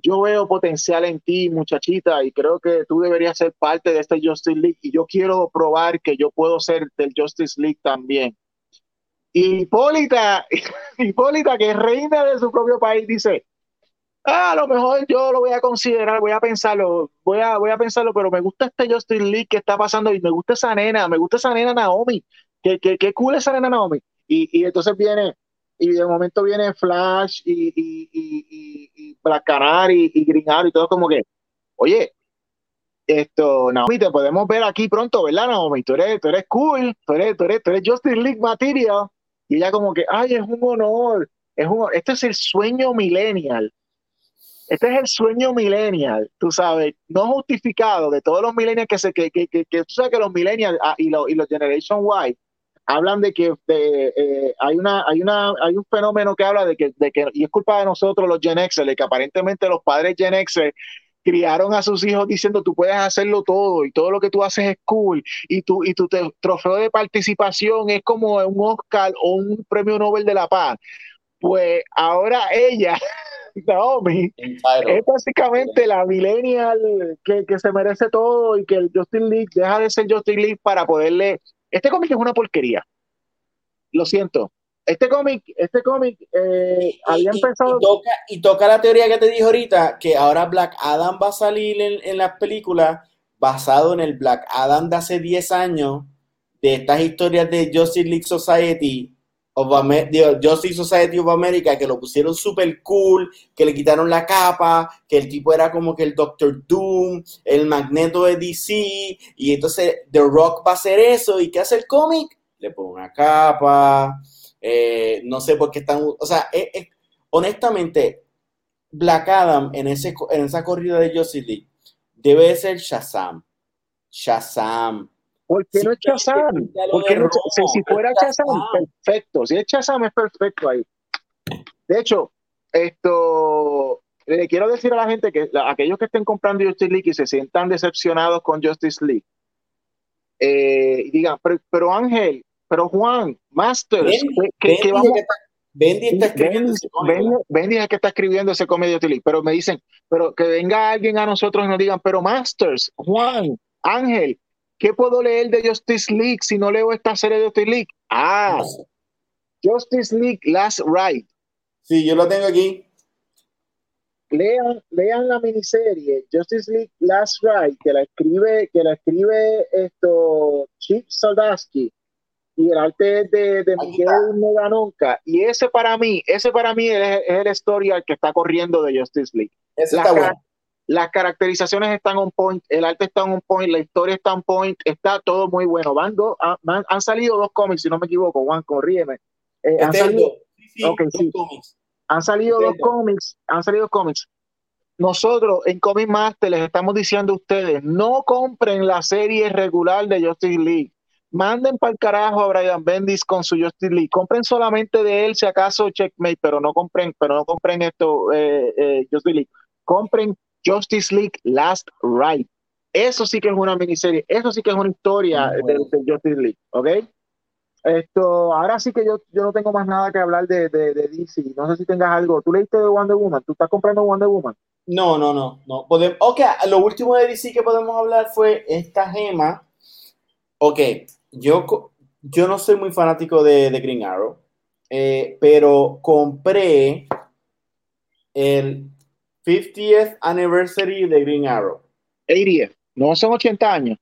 yo veo potencial en ti, muchachita, y creo que tú deberías ser parte de este Justice League, y yo quiero probar que yo puedo ser del Justice League también. Y Hipólita, Hipólita, que es reina de su propio país, dice, Ah, a lo mejor yo lo voy a considerar, voy a pensarlo, voy a, voy a pensarlo, pero me gusta este Justin Lee que está pasando y me gusta esa nena, me gusta esa nena Naomi, que, que, que cool esa nena Naomi. Y, y entonces viene, y de momento viene Flash y, y, y, y Black Canary y Green Arrow y todo como que, oye, esto, Naomi, te podemos ver aquí pronto, ¿verdad, Naomi? Tú eres, tú eres cool, tú eres, tú eres, tú eres Justin League Material. Y ella como que, ay, es un honor, es un, este es el sueño millennial este es el sueño millennial, tú sabes, no justificado de todos los millennials que se, que, que, que, tú sabes que los millennials ah, y, los, y los Generation Y hablan de que eh, hay una, hay una, hay un fenómeno que habla de que, de que, y es culpa de nosotros los Gen X, de que aparentemente los padres Gen X criaron a sus hijos diciendo tú puedes hacerlo todo y todo lo que tú haces es cool y tu, y tu trofeo de participación es como un Oscar o un premio Nobel de la Paz. Pues ahora ella Naomi es básicamente la millennial que, que, se merece todo y que el Justin League deja de ser Justin League para poderle. Este cómic es una porquería. Lo siento. Este cómic, este cómic eh, había empezado. Y toca, y toca, la teoría que te dije ahorita, que ahora Black Adam va a salir en, en las películas basado en el Black Adam de hace 10 años, de estas historias de Justice League Society, of America, Justice Society of America, que lo pusieron super cool, que le quitaron la capa, que el tipo era como que el Doctor Doom, el magneto de DC, y entonces The Rock va a hacer eso, ¿y qué hace el cómic? Le pone una capa, Eh, no sé por qué están, o sea, honestamente, Black Adam en, ese, en esa corrida de Justice League debe ser Shazam. Shazam. ¿Por qué no es Shazam? Porque no, si, fuera Shazam, perfecto. Si es Shazam, es perfecto ahí. De hecho, esto le quiero decir a la gente que aquellos que estén comprando Justice League y se sientan decepcionados con Justice League, eh, digan, pero, Ángel, pero Juan, Masters, ¿qué, vamos? Bendy está escribiendo Bendy, es el que está escribiendo ese comedia League, pero me dicen, pero que venga alguien a nosotros y nos digan, pero Masters, Juan, Ángel, ¿qué puedo leer de Justice League si no leo esta serie de Justice League? Ah, Justice League Last Ride. Sí, yo lo tengo aquí. Lean, lean la miniserie Justice League Last Ride, que la escribe, que la escribe esto Chip Saldaski y el arte de, de Miguel Meganonca. Y ese para mí, ese para mí es, el historia que está corriendo de Justice League. Las caracterizaciones están on point, el arte está on point, la historia está on point, está todo muy bueno. Van, ah, han, salido dos cómics, si no me equivoco, Juan, corríeme. Eh, han, salido, han salido dos cómics, han salido cómics. Nosotros en Comic Master les estamos diciendo a ustedes, no compren la serie regular de Justice League manden para el carajo a Brian Bendis con su Justice League. Compren solamente de él, si acaso, Checkmate, pero no compren, pero no compren esto, eh, eh, Justice League. Compren Justice League Last Ride. Eso sí que es una miniserie, eso sí que es una historia de, Justice League, ¿ok? Esto, ahora sí que yo, yo no tengo más nada que hablar de, de, DC. No sé si tengas algo. ¿Tú leíste de Wonder Woman? ¿Tú estás comprando Wonder Woman? No, no, no. no. Podemos, ok, lo último de DC que podemos hablar fue esta gema. Ok, yo, yo no soy muy fanático de, Green Arrow, eh, pero compré el 50th anniversary de Green Arrow. 80th, no son 80 años.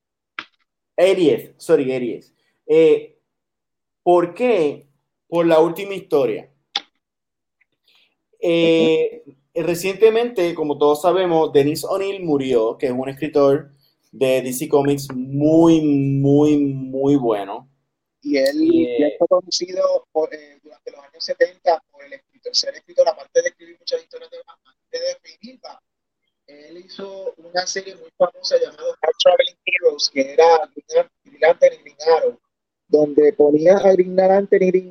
80th, sorry, 80th. Eh, ¿Por qué? Por la última historia. Eh, recientemente, como todos sabemos, Dennis O'Neill murió, que es un escritor de DC Comics muy, muy, muy bueno. Y él, fue conocido eh, durante los años 70 por el escritor, ser escritor, aparte de escribir muchas historias de Batman, de definir Él hizo una serie muy famosa llamada Traveling Heroes, que era Green Lantern y donde ponía a Green Lantern y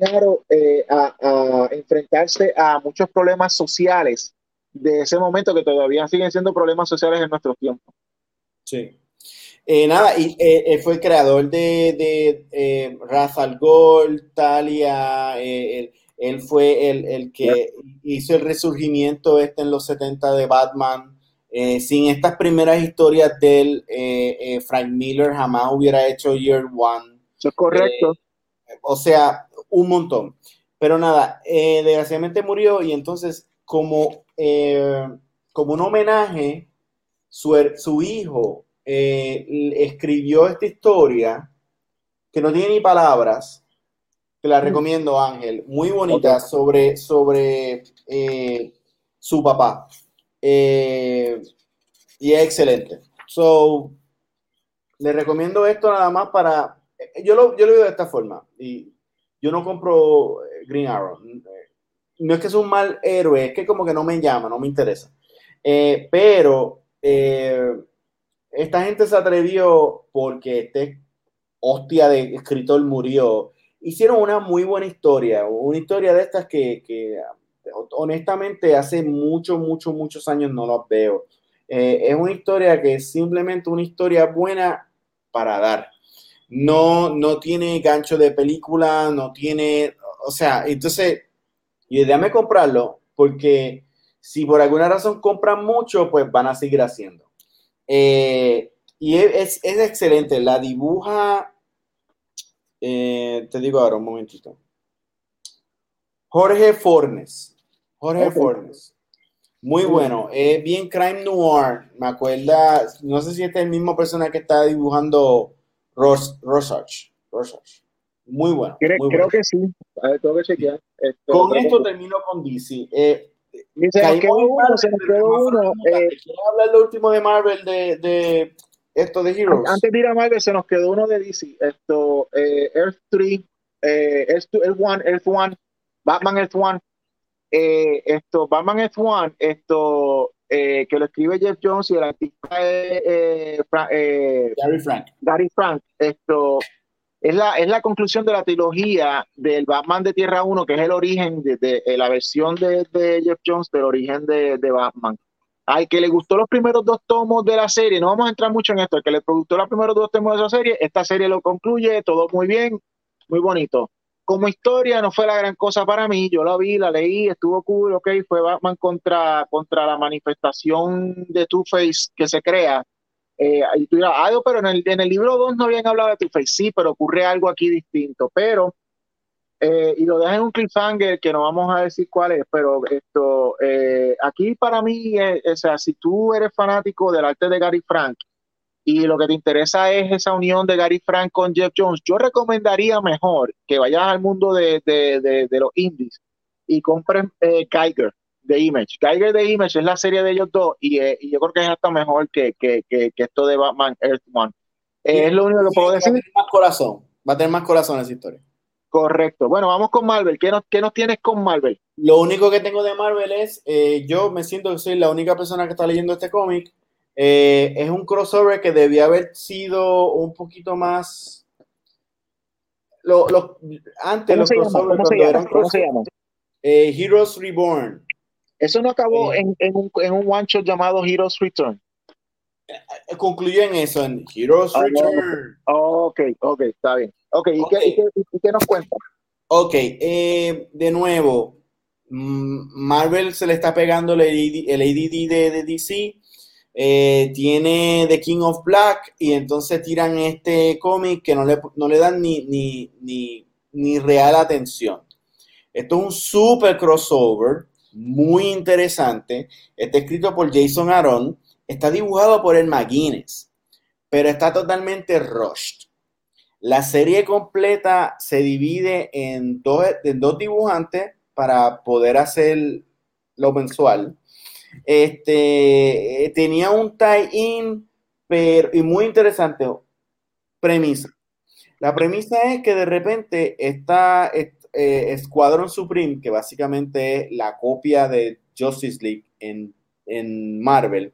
eh, a, a enfrentarse a muchos problemas sociales de ese momento que todavía siguen siendo problemas sociales en nuestro tiempo. Sí. Eh, nada, y eh, fue el creador de, de eh, Ra's al Ghul, Talia, él, fue el, que hizo el resurgimiento este en los 70 de Batman. sin estas primeras historias de él, Frank Miller jamás hubiera hecho Year One. Eso es correcto. o sea, un montón. Pero nada, desgraciadamente murió y entonces como, como un homenaje, su, su hijo eh, escribió esta historia que no tiene ni palabras, que la mm. recomiendo, Ángel, muy bonita sobre, sobre eh, su papá. Eh, y es excelente. So, le recomiendo esto nada más para. Yo lo, yo lo veo de esta forma. Y yo no compro Green Arrow. No es que es un mal héroe, es que como que no me llama, no me interesa. pero esta gente se atrevió porque este hostia de escritor murió. Hicieron una muy buena historia, una historia de estas que, honestamente hace muchos, muchos, muchos años no las veo. Eh, es una historia que es simplemente una historia buena para dar. No, no tiene gancho de película, no tiene, o sea, entonces, y déjame comprarlo, porque si por alguna razón compran mucho, pues van a seguir haciendo. Eh, y es, excelente, la dibuja, eh, te digo ahora un momentito. Jorge Fornes. Jorge Fornes. Muy bueno, es bien crime noir. Me acuerda, no sé si este es el mismo persona que está dibujando Rosarch. Muy bueno. Creo, que sí. A ver, tengo que chequear. con esto termino con DC. Eh, quedó uno, se quedó uno. Eh, hablar lo último de Marvel de, de esto de Heroes? Antes de ir a Marvel, se nos quedó uno de DC. Esto, eh, Earth 3, eh, Earth, 1, Earth 1, Batman F1, eh, esto, Batman F1, esto, eh, que lo escribe Jeff Jones y el artista es Gary Frank. Gary Frank, esto, es la, es la conclusión de la trilogía del Batman de Tierra 1, que es el origen de, la versión de, Jeff Jones del origen de, Batman. Al que le gustó los primeros dos tomos de la serie, no vamos a entrar mucho en esto, al que le gustó los primeros dos tomos de esa serie, esta serie lo concluye, todo muy bien, muy bonito. Como historia no fue la gran cosa para mí, yo la vi, la leí, estuvo cool, ok, fue Batman contra, contra la manifestación de Two-Face que se crea, eh, tú dirás, pero en el, en el libro 2 no habían hablado de Two-Face. Sí, pero ocurre algo aquí distinto. Pero, eh, y lo dejan en un cliffhanger que no vamos a decir cuál es, pero esto, eh, aquí para mí, o sea, si tú eres fanático del arte de Gary Frank y lo que te interesa es esa unión de Gary Frank con Jeff Jones, yo recomendaría mejor que vayas al mundo de, de, de, los indies y compres Geiger de Image. Geiger de Image es la serie de ellos dos y, eh, yo creo que es hasta mejor que, que, que, esto de Batman Earth One. Eh, es lo único que puedo decir. Va a tener más corazón, va a tener más corazón esa historia. Correcto. Bueno, vamos con Marvel. ¿Qué nos, qué nos tienes con Marvel? Lo único que tengo de Marvel es, eh, yo me siento que soy la única persona que está leyendo este cómic. es un crossover que debía haber sido un poquito más... Lo, lo, antes los crossovers ¿Cómo se llama? Heroes Reborn. Eso no acabó en, un, en un one shot llamado Heroes Return. Eh, concluyó en eso, en Heroes ah, Return. Ok, ok, está bien. Ok, ¿y, Qué, nos cuenta? Ok, eh, de nuevo, mm, Marvel se le está pegando el ADD, de, DC. Eh, tiene The King of Black y entonces tiran este cómic que no le, no le dan ni, ni, ni, ni real atención. Esto es un super crossover muy interesante. Está escrito por Jason Aaron. Está dibujado por el McGuinness, pero está totalmente rushed. La serie completa se divide en dos, en dos dibujantes para poder hacer lo mensual. Este, tenía un tie-in y muy interesante premisa. La premisa es que de repente está, eh, Supreme, que básicamente es la copia de Justice League en, Marvel,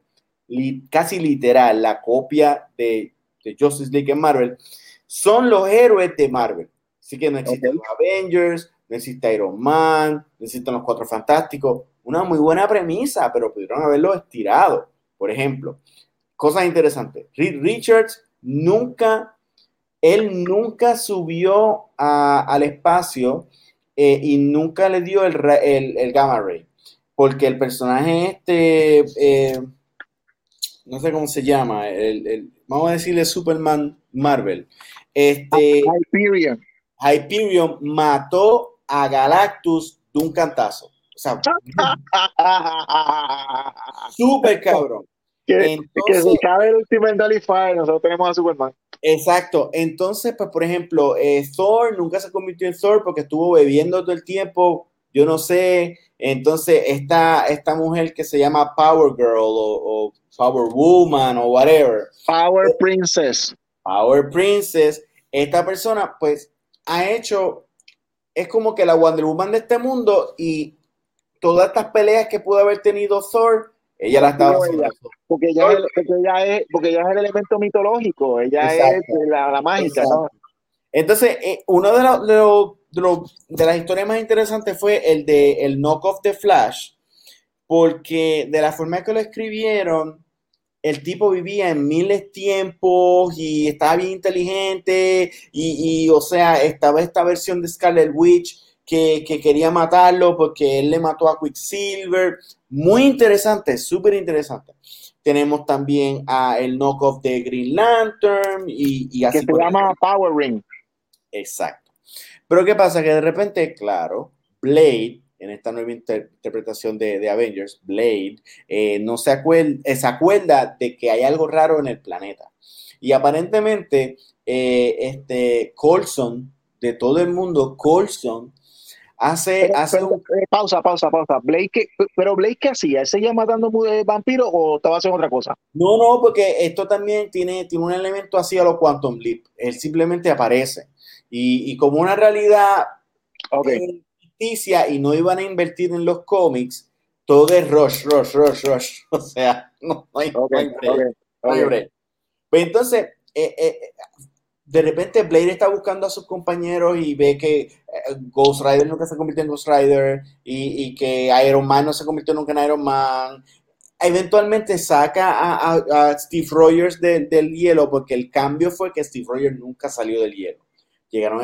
casi literal, la copia de, Justice League en Marvel, son los héroes de Marvel. Así que no existen los Avengers, no existe Iron Man, no existen los Cuatro Fantásticos. Una muy buena premisa, pero pudieron haberlo estirado. Por ejemplo, cosas interesantes. Reed Richards nunca él nunca subió al espacio eh, y nunca le dio el, el, gamma ray, porque el personaje este, eh, no sé cómo se llama, el, vamos a decirle Superman Marvel, este, Hyperion. Hyperion mató a Galactus de un cantazo. O sea, super cabrón. Que, que se cabe el Ultimate nosotros tenemos a Superman. Exacto. Entonces, pues, por ejemplo, eh, Thor nunca se convirtió en Thor porque estuvo bebiendo todo el tiempo. Yo no sé. Entonces, esta, esta mujer que se llama Power Girl o, Power Woman o whatever. Power Princess. Power Princess. Esta persona, pues, ha hecho. Es como que la Wonder Woman de este mundo y todas estas peleas que pudo haber tenido Thor ella la estaba porque ella, es, porque ella es porque ella es el elemento mitológico, ella es la, la mágica, ¿no? Entonces, eh, uno de, los, de, de, las historias más interesantes fue el de el knock-off de Flash, porque de la forma que lo escribieron, el tipo vivía en miles tiempos y estaba bien inteligente y, y, o sea, estaba esta versión de Scarlet Witch que, que, quería matarlo porque él le mató a Quicksilver. Muy interesante, súper interesante. Tenemos también a el knockoff de Green Lantern y, y así. Que se llama Power Ring. Exacto. Pero ¿qué pasa? Que de repente, claro, Blade, en esta nueva interpretación de, de, Avengers, Blade, eh, no se acuerda, eh, se acuerda de que hay algo raro en el planeta. Y aparentemente, eh, este Colson, de todo el mundo, Colson, Hace, hace eh, pausa, pausa, pausa. Blake, pero Blake, ¿qué hacía? ¿Él seguía matando vampiros o estaba haciendo otra cosa? No, no, porque esto también tiene, tiene un elemento así a los Quantum Leap. Él simplemente aparece. Y, como una realidad okay. ficticia y no iban a invertir en los cómics, todo es rush, rush, rush, rush. O sea, no, hay, Okay, no hay break, okay, no hay okay. break. Pues entonces, eh, eh, de repente Blade está buscando a sus compañeros y ve que eh, Ghost Rider nunca se convirtió en Ghost Rider y, y que Iron Man no se convirtió nunca en Iron Man. Eventualmente saca a, a- a Steve Rogers de- del hielo porque el cambio fue que Steve Rogers nunca salió del hielo. Llegaron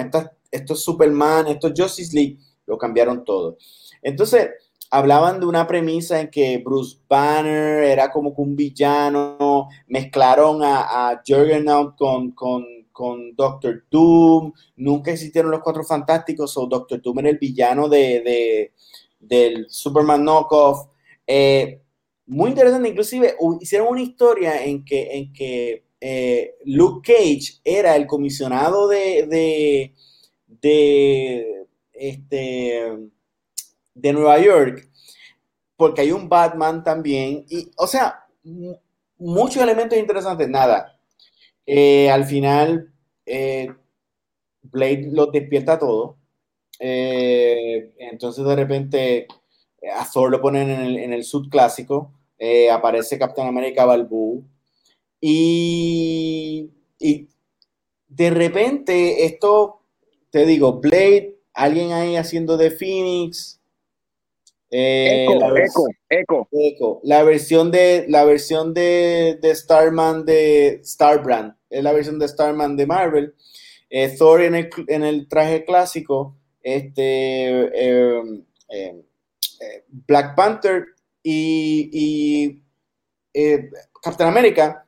estos Superman, estos Justice League, lo cambiaron todo. Entonces, hablaban de una premisa en que Bruce Banner era como que un villano, mezclaron a, a Juggernaut con, con, Doctor Doom, nunca existieron los Cuatro Fantásticos, o Doctor Doom era el villano de, de- del Superman knockoff. Eh, muy interesante, inclusive hicieron una historia en que, en que eh, Luke Cage era el comisionado de, de, este, de Nueva York, porque hay un Batman también, y, o sea, mu- muchos elementos interesantes, nada. Eh, al final, eh, Blade los despierta todo. Entonces, de repente, a Thor lo ponen en el, en sud clásico. aparece Captain America Balbú. Y, y de repente, esto, te digo, Blade, alguien ahí haciendo de Phoenix. eh, Eco, la eco, eco. Echo. La versión de la versión de, de Starman de Starbrand, es la versión de Starman de Marvel. Eh, Thor en el, en el traje clásico, este eh, eh, eh, Black Panther y, y, eh, Captain America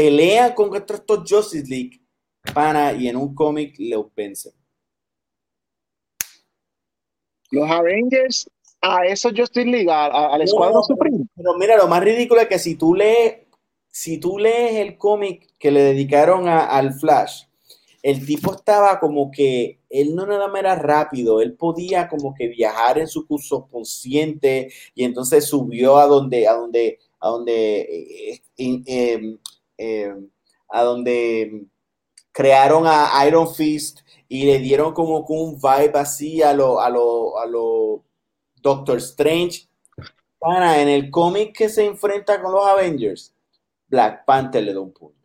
pelea con estos Justice League pana y en un cómic los vencen. Los Avengers a esos Justice League, a- a- al Escuadrón No, Supreme. Pero mira, lo más ridículo es que si tú lees, si tú lees el cómic que le dedicaron a- al Flash, el tipo estaba como que, él no nada más era rápido, él podía como que viajar en su curso consciente y entonces subió a donde, a donde, a donde, eh, eh, eh, eh, a donde crearon a Iron Fist y le dieron como un vibe así a lo, a lo, a lo Doctor Strange. Pana, en el cómic que se enfrenta con los Avengers, Black Panther le da un puño.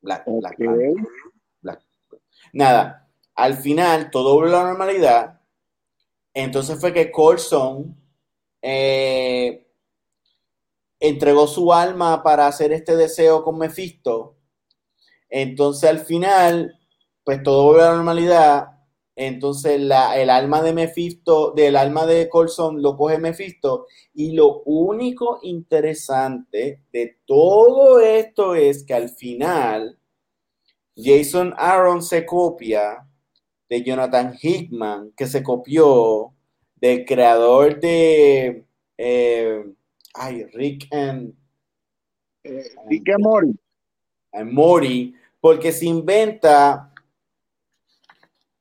Black, Black Ok. Panther. Black- Nada, al final todo volvió a la normalidad. Entonces fue que Coulson eh, entregó su alma para hacer este deseo con Mephisto. Entonces al final, pues todo volvió a la normalidad. Entonces la, el alma de Mephisto, del alma de Coulson lo coge Mephisto. Y lo único interesante de todo esto es que al final Jason Aaron se copia de Jonathan Hickman, que se copió del creador de eh, ay, Rick and, Eh, Rick and and Morty, porque se inventa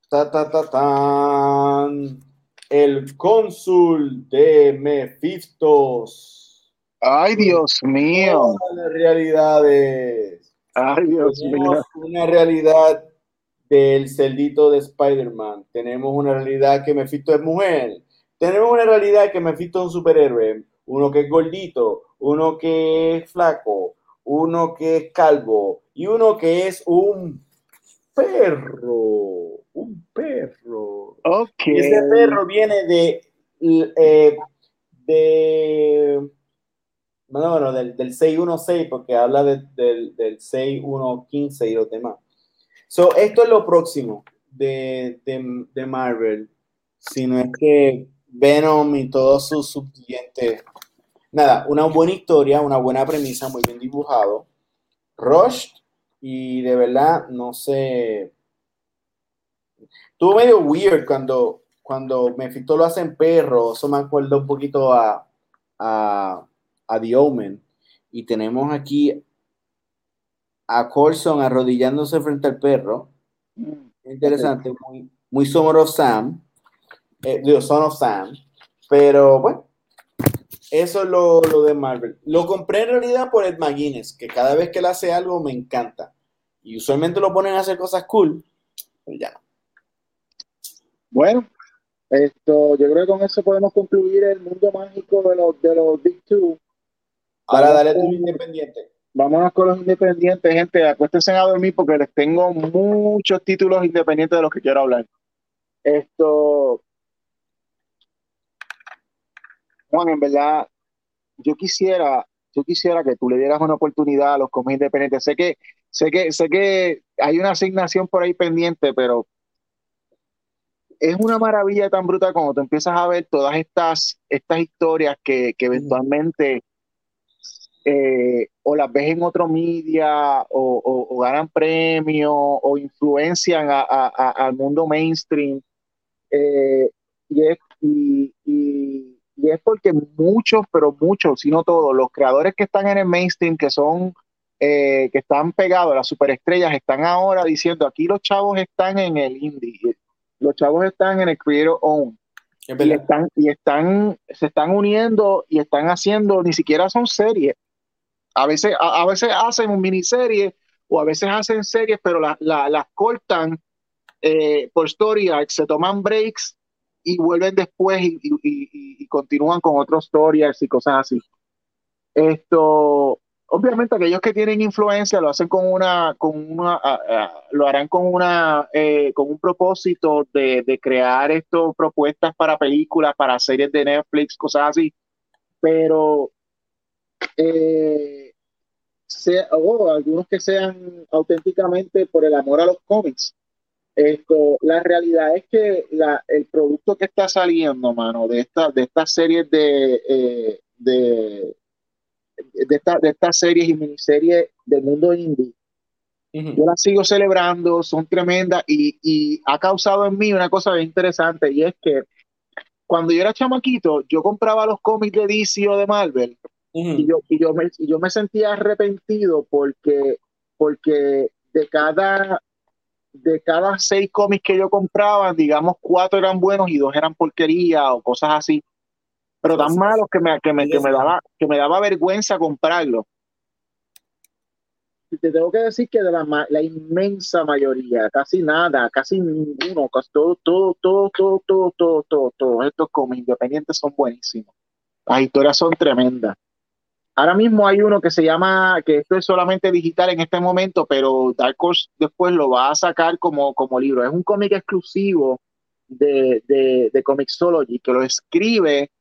ta, ta, ta, tan, el cónsul de Mephistos. Ay, Dios mío. Las realidades. Ay, Dios mío. Tenemos una realidad del celdito de Spider-Man. Tenemos una realidad que Mephisto es mujer. Tenemos una realidad que Mephisto es un superhéroe. Uno que es gordito, uno que es flaco, uno que es calvo y uno que es un perro. Un perro. Ok. Y ese perro viene de, eh, de bueno, bueno, del, del 616, porque habla de- del, del 6115 y los demás. So, esto es lo próximo de, de, de Marvel. Si no es que Venom y todos sus subsiguientes. Nada, una buena historia, una buena premisa, muy bien dibujado. Rush, y de verdad, no sé. Estuvo medio weird cuando, cuando Mephisto lo hace en perro. Eso me acuerda un poquito a, a, a The Omen. Y tenemos aquí a Coulson arrodillándose frente al perro. Mm, Interesante, muy, muy Summer of Sam. Eh, digo, Son of Sam. Pero bueno, eso es lo, lo de Marvel. Lo compré en realidad por Ed McGuinness, que cada vez que él hace algo me encanta. Y usualmente lo ponen a hacer cosas cool, pero ya no. Bueno, esto, yo creo que con eso podemos concluir el mundo mágico de los, de los Big Two. Ahora dale tu independiente. Vámonos con los independientes, gente. Acuérdense a dormir porque les tengo muchos títulos independientes de los que quiero hablar. Esto. Juan, en verdad, yo quisiera, yo quisiera que tú le dieras una oportunidad a los cómics independientes. Sé que, sé que, sé que hay una asignación por ahí pendiente, pero es una maravilla tan brutal cuando te empiezas a ver todas estas, estas historias que, que eventualmente eh, o las ves en otro media o, ganan premios o influencian al mundo mainstream. Eh, y, es, y, es porque muchos, pero muchos, si no todos, los creadores que están en el mainstream, que son, eh, que están pegados a las superestrellas, están ahora diciendo, aquí los chavos están en el indie, los chavos están en el creator own. Y están, y están, se están uniendo y están haciendo, ni siquiera son series, a veces, a, veces hacen un miniserie o a veces hacen series, pero las cortan eh, por story se toman breaks y vuelven después y, continúan con otros stories y cosas así. Esto, obviamente aquellos que tienen influencia lo hacen con una, con una, lo harán con una, eh, con un propósito de, crear esto, propuestas para películas, para series de Netflix, cosas así. Pero eh, algunos que sean auténticamente por el amor a los cómics. Esto, la realidad es que la, el producto que está saliendo, mano, de, esta, de estas series de, eh, de, de, esta, de estas series y miniseries del mundo indie, yo las sigo celebrando, son tremendas y, y, ha causado en mí una cosa bien interesante y es que cuando yo era chamaquito, yo compraba los cómics de DC o de Marvel y, yo, y, yo me, y yo me sentía arrepentido porque, porque de cada de cada seis cómics que yo compraba, digamos, cuatro eran buenos y dos eran porquería o cosas así. Pero tan malos que me, que me, que me, daba, que me daba vergüenza comprarlo. Y te tengo que decir que de la, la inmensa mayoría, casi nada, casi ninguno, casi todo, todo, todo, todo, todo, todo, todo, todos estos cómics independientes son buenísimos. Las historias son tremendas. Ahora mismo hay uno que se llama, que esto es solamente digital en este momento, pero Dark Horse después lo va a sacar como, como libro. Es un cómic exclusivo de, de, de Comixology que lo escribe,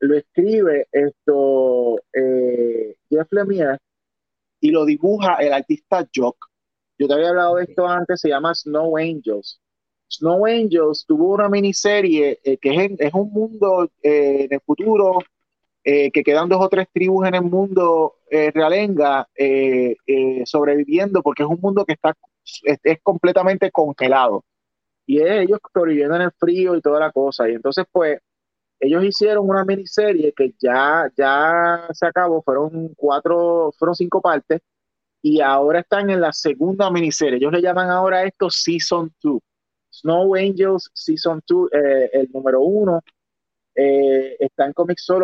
lo escribe esto eh, Jeff Lemire y lo dibuja el artista Jock. Yo te había hablado de esto antes, se llama Snow Angels. Snow Angels tuvo una miniserie eh, que es, es, un mundo eh, en el futuro eh, que quedan dos o tres tribus en el mundo eh, realenga eh, sobreviviendo porque es un mundo que está es, completamente congelado. Y ellos sobreviviendo en el frío y toda la cosa. Y entonces pues ellos hicieron una miniserie que ya ya se acabó fueron cuatro fueron cinco partes y ahora están en la segunda miniserie. Ellos le llaman ahora esto season 2 Snow Angels season 2 el número uno eh, está en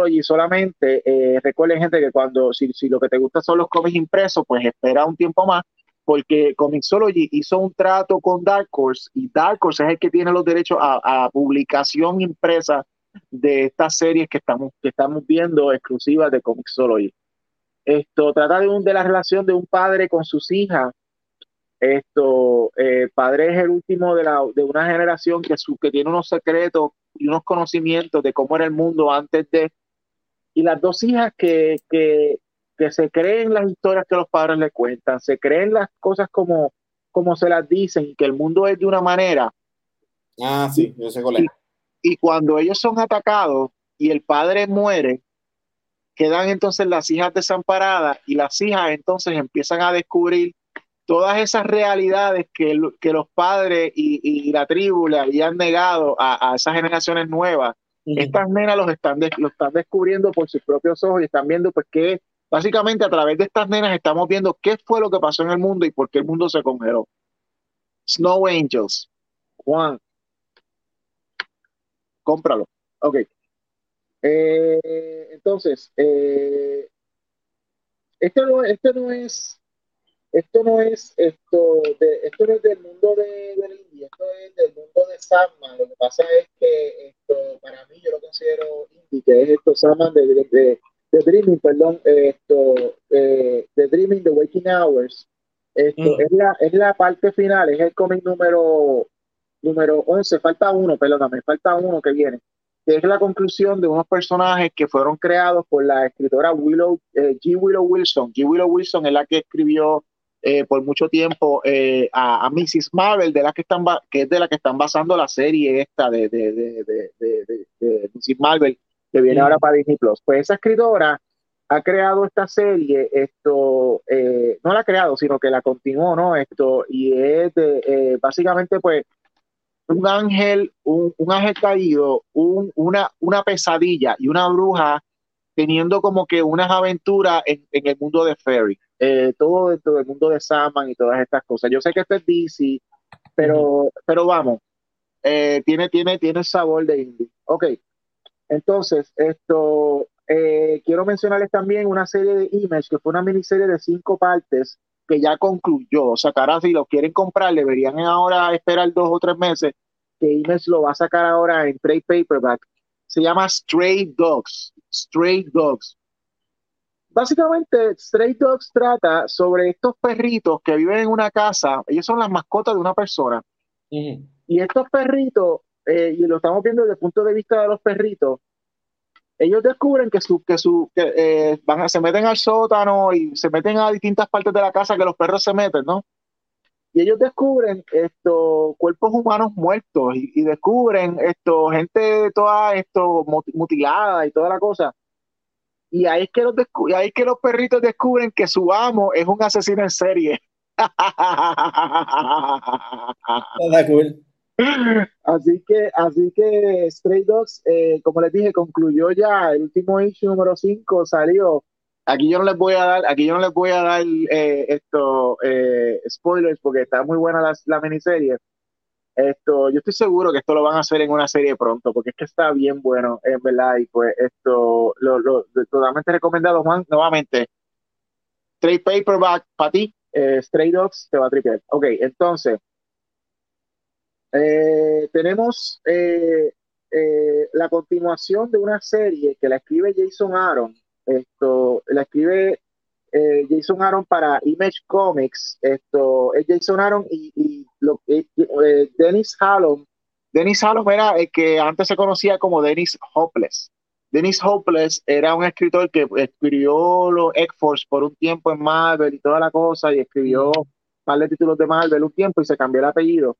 y solamente. Eh, recuerden, gente, que cuando, si, lo que te gusta son los cómics impresos, pues espera un tiempo más, porque Comixology hizo un trato con Dark Horse y Dark Horse es el que tiene los derechos a, publicación impresa de estas series que estamos, que estamos viendo exclusivas de Comixology. Esto trata de, un, la relación de un padre con sus hijas. Esto, eh, padre es el último de, una generación que tiene unos secretos y unos conocimientos de cómo era el mundo antes de... Y las dos hijas que, que, que se creen las historias que los padres le cuentan, se creen las cosas como, como se las dicen y que el mundo es de una manera. Ah, sí, yo sé cuál es. Y, y cuando ellos son atacados y el padre muere, quedan entonces las hijas desamparadas y las hijas entonces empiezan a descubrir todas esas realidades que, que los padres y, la tribu le habían negado a, esas generaciones nuevas, estas nenas los están, lo están descubriendo por sus propios ojos y están viendo pues que básicamente a través de estas nenas estamos viendo qué fue lo que pasó en el mundo y por qué el mundo se congeló. Snow Angels. Juan. Cómpralo. Ok. Eh, entonces, eh, este, no, este no es esto no es esto de, esto no es del mundo de, esto es del mundo de Sandman. Lo que pasa es que esto, para mí, yo lo considero indie, que es esto Sandman de, de, de Dreaming, perdón, esto, eh, de Dreaming, The Waking Hours. Esto mm. es, la, es la parte final, es el cómic número, número 11, falta uno, perdóname, falta uno que viene que es la conclusión de unos personajes que fueron creados por la escritora Willow, eh, G. Willow Wilson. G. Willow Wilson es la que escribió eh, por mucho tiempo eh, a, Mrs. Marvel, de la que, están que es de la que están basando la serie esta de, de, de, Mrs. Marvel, que viene ahora para Disney Plus. Pues esa escritora ha creado esta serie, esto, no la ha creado, sino que la continuó, ¿no? Esto, y es de, básicamente, pues, un ángel, un, ángel caído, una, una pesadilla y una bruja teniendo como que unas aventuras en, el mundo de Fairy. Eh, todo dentro del mundo de Saman y todas estas cosas. Yo sé que esto es DC, pero, pero vamos, eh, tiene, tiene, tiene sabor de indie. Ok, entonces, esto, eh, quiero mencionarles también una serie de Image, que fue una miniserie de cinco partes que ya concluyó. O sea, cara, si lo quieren comprar, deberían ahora esperar dos o tres meses, que Image lo va a sacar ahora en trade paperback. Se llama Stray Dogs. Stray Dogs. Básicamente, Stray Dogs trata sobre estos perritos que viven en una casa. Ellos son las mascotas de una persona. Y estos perritos, eh, y lo estamos viendo desde el punto de vista de los perritos, ellos descubren que, su, que, su, que eh, van se meten al sótano y se meten a distintas partes de la casa que los perros se meten, ¿no? Y ellos descubren estos cuerpos humanos muertos y, descubren esto, gente toda esto mutilada y toda la cosa. Y ahí es que los ahí es que los perritos descubren que su amo es un asesino en serie. cool. Así que, así que Stray Dogs, eh, como les dije, concluyó ya el último issue número 5, salió. Aquí yo no les voy a dar, aquí yo no les voy a dar eh, esto eh, spoilers porque está muy buena la, la, miniserie. Esto, yo estoy seguro que esto lo van a hacer en una serie pronto, porque es que está bien bueno, en verdad, y pues esto lo, lo totalmente recomendado, Juan, nuevamente. Trade paperback para ti, Stray Dogs te va a tripear. Ok, entonces, eh, tenemos eh, eh, la continuación de una serie que la escribe Jason Aaron. Esto, la escribe Jason Aaron para Image Comics. Esto es Jason Aaron y, lo, Dennis Hallom. Dennis Hallom era el que antes se conocía como Dennis Hopeless. Dennis Hopeless era un escritor que escribió los X-Force por un tiempo en Marvel y toda la cosa, y escribió un par de títulos de Marvel un tiempo y se cambió el apellido.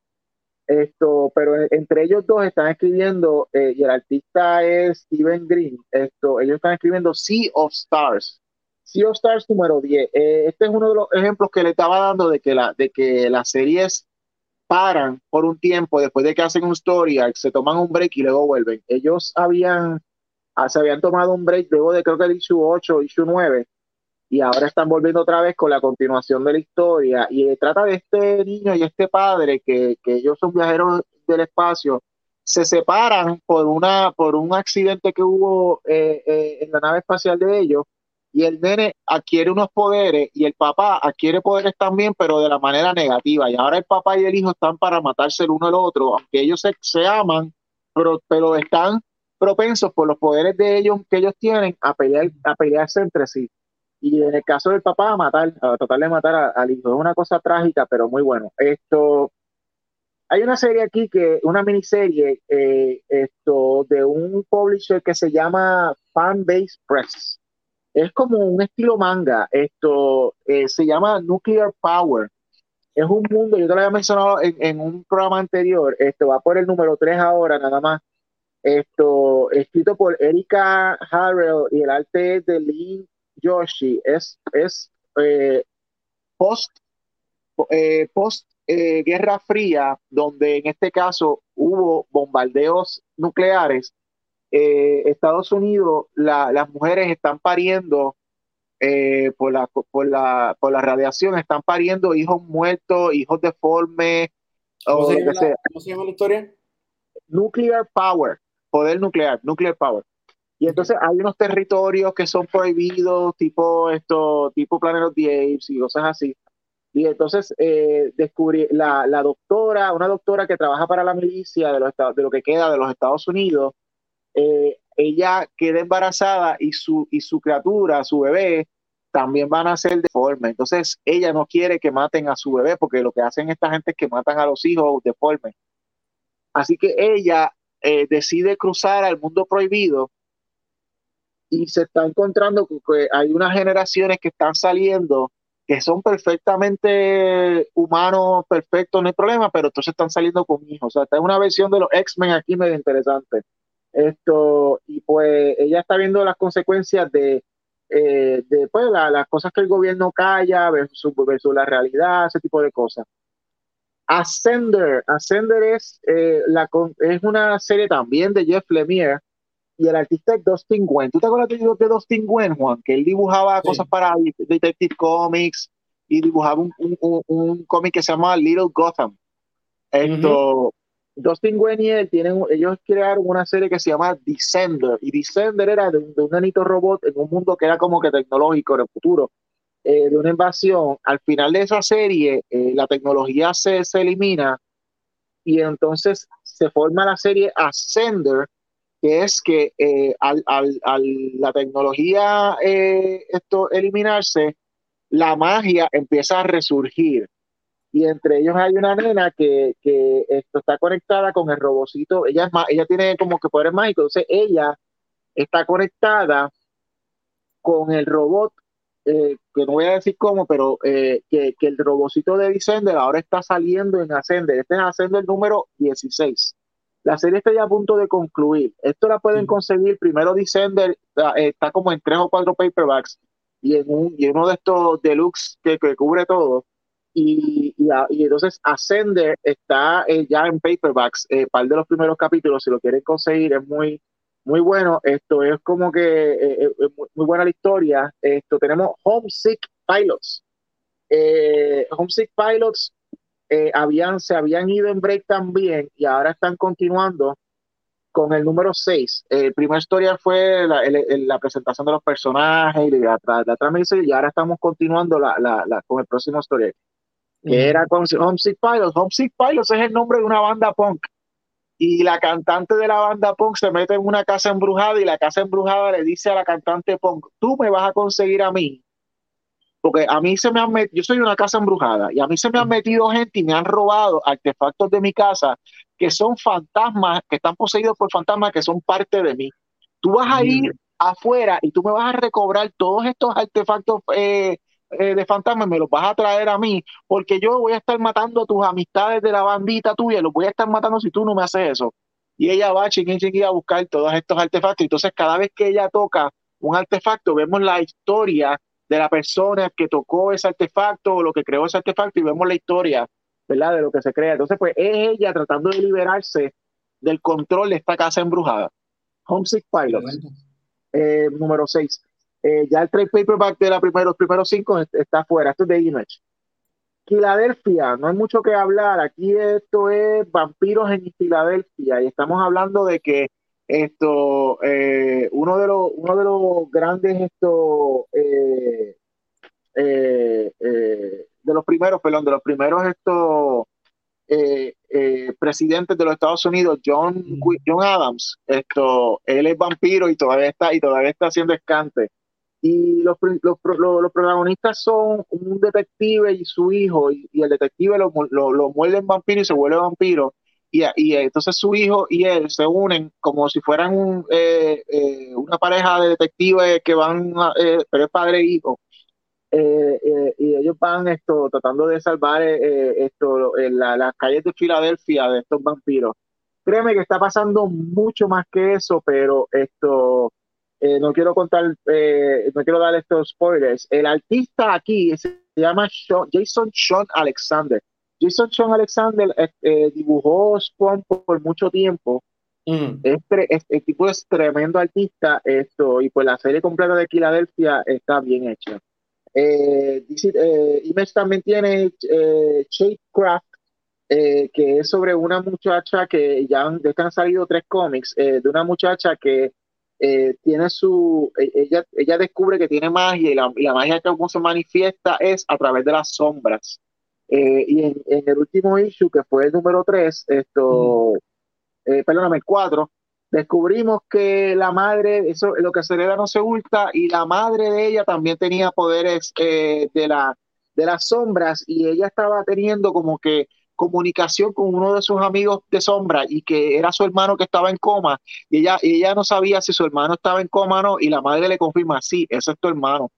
Esto, pero entre ellos dos están escribiendo, eh, y el artista es Steven Green, esto, ellos están escribiendo Sea of Stars. Sea of Stars número 10. Eh, este es uno de los ejemplos que le estaba dando de que, la, de que las series paran por un tiempo después de que hacen un story se toman un break y luego vuelven. Ellos habían, ah, se habían tomado un break luego de creo que el issue 8, issue 9, y ahora están volviendo otra vez con la continuación de la historia y trata de este niño y este padre que, que ellos son viajeros del espacio se separan por una por un accidente que hubo eh, eh, en la nave espacial de ellos y el nene adquiere unos poderes y el papá adquiere poderes también pero de la manera negativa y ahora el papá y el hijo están para matarse el uno al otro aunque ellos se, se aman pero, pero están propensos por los poderes de ellos que ellos tienen a pelear a pelearse entre sí y en el caso del papá, a matar, a tratar de matar al hijo. Es una cosa trágica, pero muy bueno. Esto, hay una serie aquí que, una miniserie, eh, esto, de un publisher que se llama Fanbase Press. Es como un estilo manga. Esto eh, se llama Nuclear Power. Es un mundo, yo te lo había mencionado en, un programa anterior. Esto va por el número 3 ahora, nada más. Esto, escrito por Erika Harrell y el arte de Lynn Yoshi es, es eh, post, eh, post Guerra Fría, donde en este caso hubo bombardeos nucleares. Estados Unidos, las mujeres están pariendo por, la, por, la, por la radiación, están pariendo hijos muertos, hijos deformes. ¿Cómo, se llama la historia? Nuclear Power, poder nuclear, nuclear power. Y entonces hay unos territorios que son prohibidos, tipo esto, tipo Planet of the Apes y cosas así. Y entonces eh, descubrí la, la, doctora, una doctora que trabaja para la milicia de, los, de lo que queda de los Estados Unidos, eh, ella queda embarazada y su, y su criatura, su bebé, también van a ser deformes. Entonces ella no quiere que maten a su bebé porque lo que hacen esta gente es que matan a los hijos deformes. Así que ella eh, decide cruzar al mundo prohibido y se está encontrando que hay unas generaciones que están saliendo que son perfectamente humanos, perfectos, no hay problema, pero entonces están saliendo con hijos. O sea, está una versión de los X-Men aquí medio interesante. Esto, y pues ella está viendo las consecuencias de, eh, de pues, las cosas que el gobierno calla versus, versus, la realidad, ese tipo de cosas. Ascender, Ascender es, eh, la, es una serie también de Jeff Lemire, y el artista es Dustin Gwen. ¿Tú te acuerdas de, Dustin Gwen, Juan? Que él dibujaba cosas para Detective Comics y dibujaba un, un, un, cómic que se llama Little Gotham. Esto, Dustin Gwen y él tienen, ellos crearon una serie que se llama Descender, y Descender era de, un nanito robot en un mundo que era como que tecnológico en el futuro, eh, de una invasión. Al final de esa serie, eh, la tecnología se, se elimina y entonces se forma la serie Ascender, que es que eh, al, la tecnología eh, esto eliminarse, la magia empieza a resurgir. Y entre ellos hay una nena que, esto está conectada con el robocito. Ella, es ella tiene como que poderes mágicos. Entonces ella está conectada con el robot, eh, que no voy a decir cómo, pero que, el robocito de Descender ahora está saliendo en Ascender. Este es Ascender número 16. La serie está ya a punto de concluir. Esto la pueden conseguir primero Descender, eh, está como en tres o cuatro paperbacks y en, un, y uno de estos deluxe que, que cubre todo. Y, y, entonces Ascender está eh, ya en paperbacks, eh, par de los primeros capítulos, si lo quieren conseguir, es muy, muy bueno. Esto es como que muy, buena la historia. Esto tenemos Homesick Pilots. Homesick Pilots eh, habían, se habían ido en break también y ahora están continuando con el número 6. El primer historia fue la, presentación de los personajes y la, la, y ahora estamos continuando la, con el próximo story que era con Homesick Pilots. Homesick Pilots es el nombre de una banda punk. Y la cantante de la banda punk se mete en una casa embrujada y la casa embrujada le dice a la cantante punk, tú me vas a conseguir a mí porque a mí se me han metido, yo soy una casa embrujada y a mí se me han metido gente y me han robado artefactos de mi casa que son fantasmas, que están poseídos por fantasmas que son parte de mí. Tú vas a ir afuera y tú me vas a recobrar todos estos artefactos eh, eh, de fantasmas, me los vas a traer a mí, porque yo voy a estar matando a tus amistades de la bandita tuya, los voy a estar matando si tú no me haces eso. Y ella va chingui, chingui a buscar todos estos artefactos. Entonces, cada vez que ella toca un artefacto, vemos la historia de la persona que tocó ese artefacto o lo que creó ese artefacto y vemos la historia, ¿verdad? De lo que se crea. Entonces, pues es ella tratando de liberarse del control de esta casa embrujada. Homesick Pilot, eh, número 6. Eh, ya el trade paperback de la primero, los primeros cinco está afuera. Esto es de Image. Filadelfia, no hay mucho que hablar. Aquí esto es vampiros en Filadelfia y estamos hablando de que esto, eh, uno, de los, uno de los grandes esto, eh, eh, de los primeros, perdón, de los primeros estos presidentes de los Estados Unidos, John, John Adams, esto, él es vampiro y todavía está, y todavía está haciendo escante. Y los, los, los, protagonistas son un detective y su hijo, y, el detective lo, lo, lo muerde en vampiro y se vuelve vampiro y, entonces su hijo y él se unen como si fueran eh, eh, una pareja de detectives que van, eh, pero es padre e hijo. y ellos van esto tratando de salvar esto en las calles de Filadelfia de estos vampiros. Créeme que está pasando mucho más que eso, pero esto no quiero contar, no quiero dar estos spoilers. El artista aquí se llama Jason Sean Alexander Jason Sean Alexander eh, eh, dibujó Spawn por, mucho tiempo. Mm. el tipo es tremendo artista esto y pues la serie completa de Filadelfia está bien hecha. Eh, eh Image también tiene eh, Shadecraft, que es sobre una muchacha que ya han, han salido tres cómics, de una muchacha que eh, tiene su, e, ella, ella descubre que tiene magia y la, y la magia que se manifiesta es a través de las sombras. Eh, y en, el último issue, que fue el número 3, esto, eh, perdóname, el 4, descubrimos que la madre, eso lo que se hereda no se oculta, y la madre de ella también tenía poderes de, la, de las sombras, y ella estaba teniendo como que comunicación con uno de sus amigos de sombra y que era su hermano que estaba en coma y ella, ella no sabía si su hermano estaba en coma o no y la madre le confirma, sí, ese es tu hermano.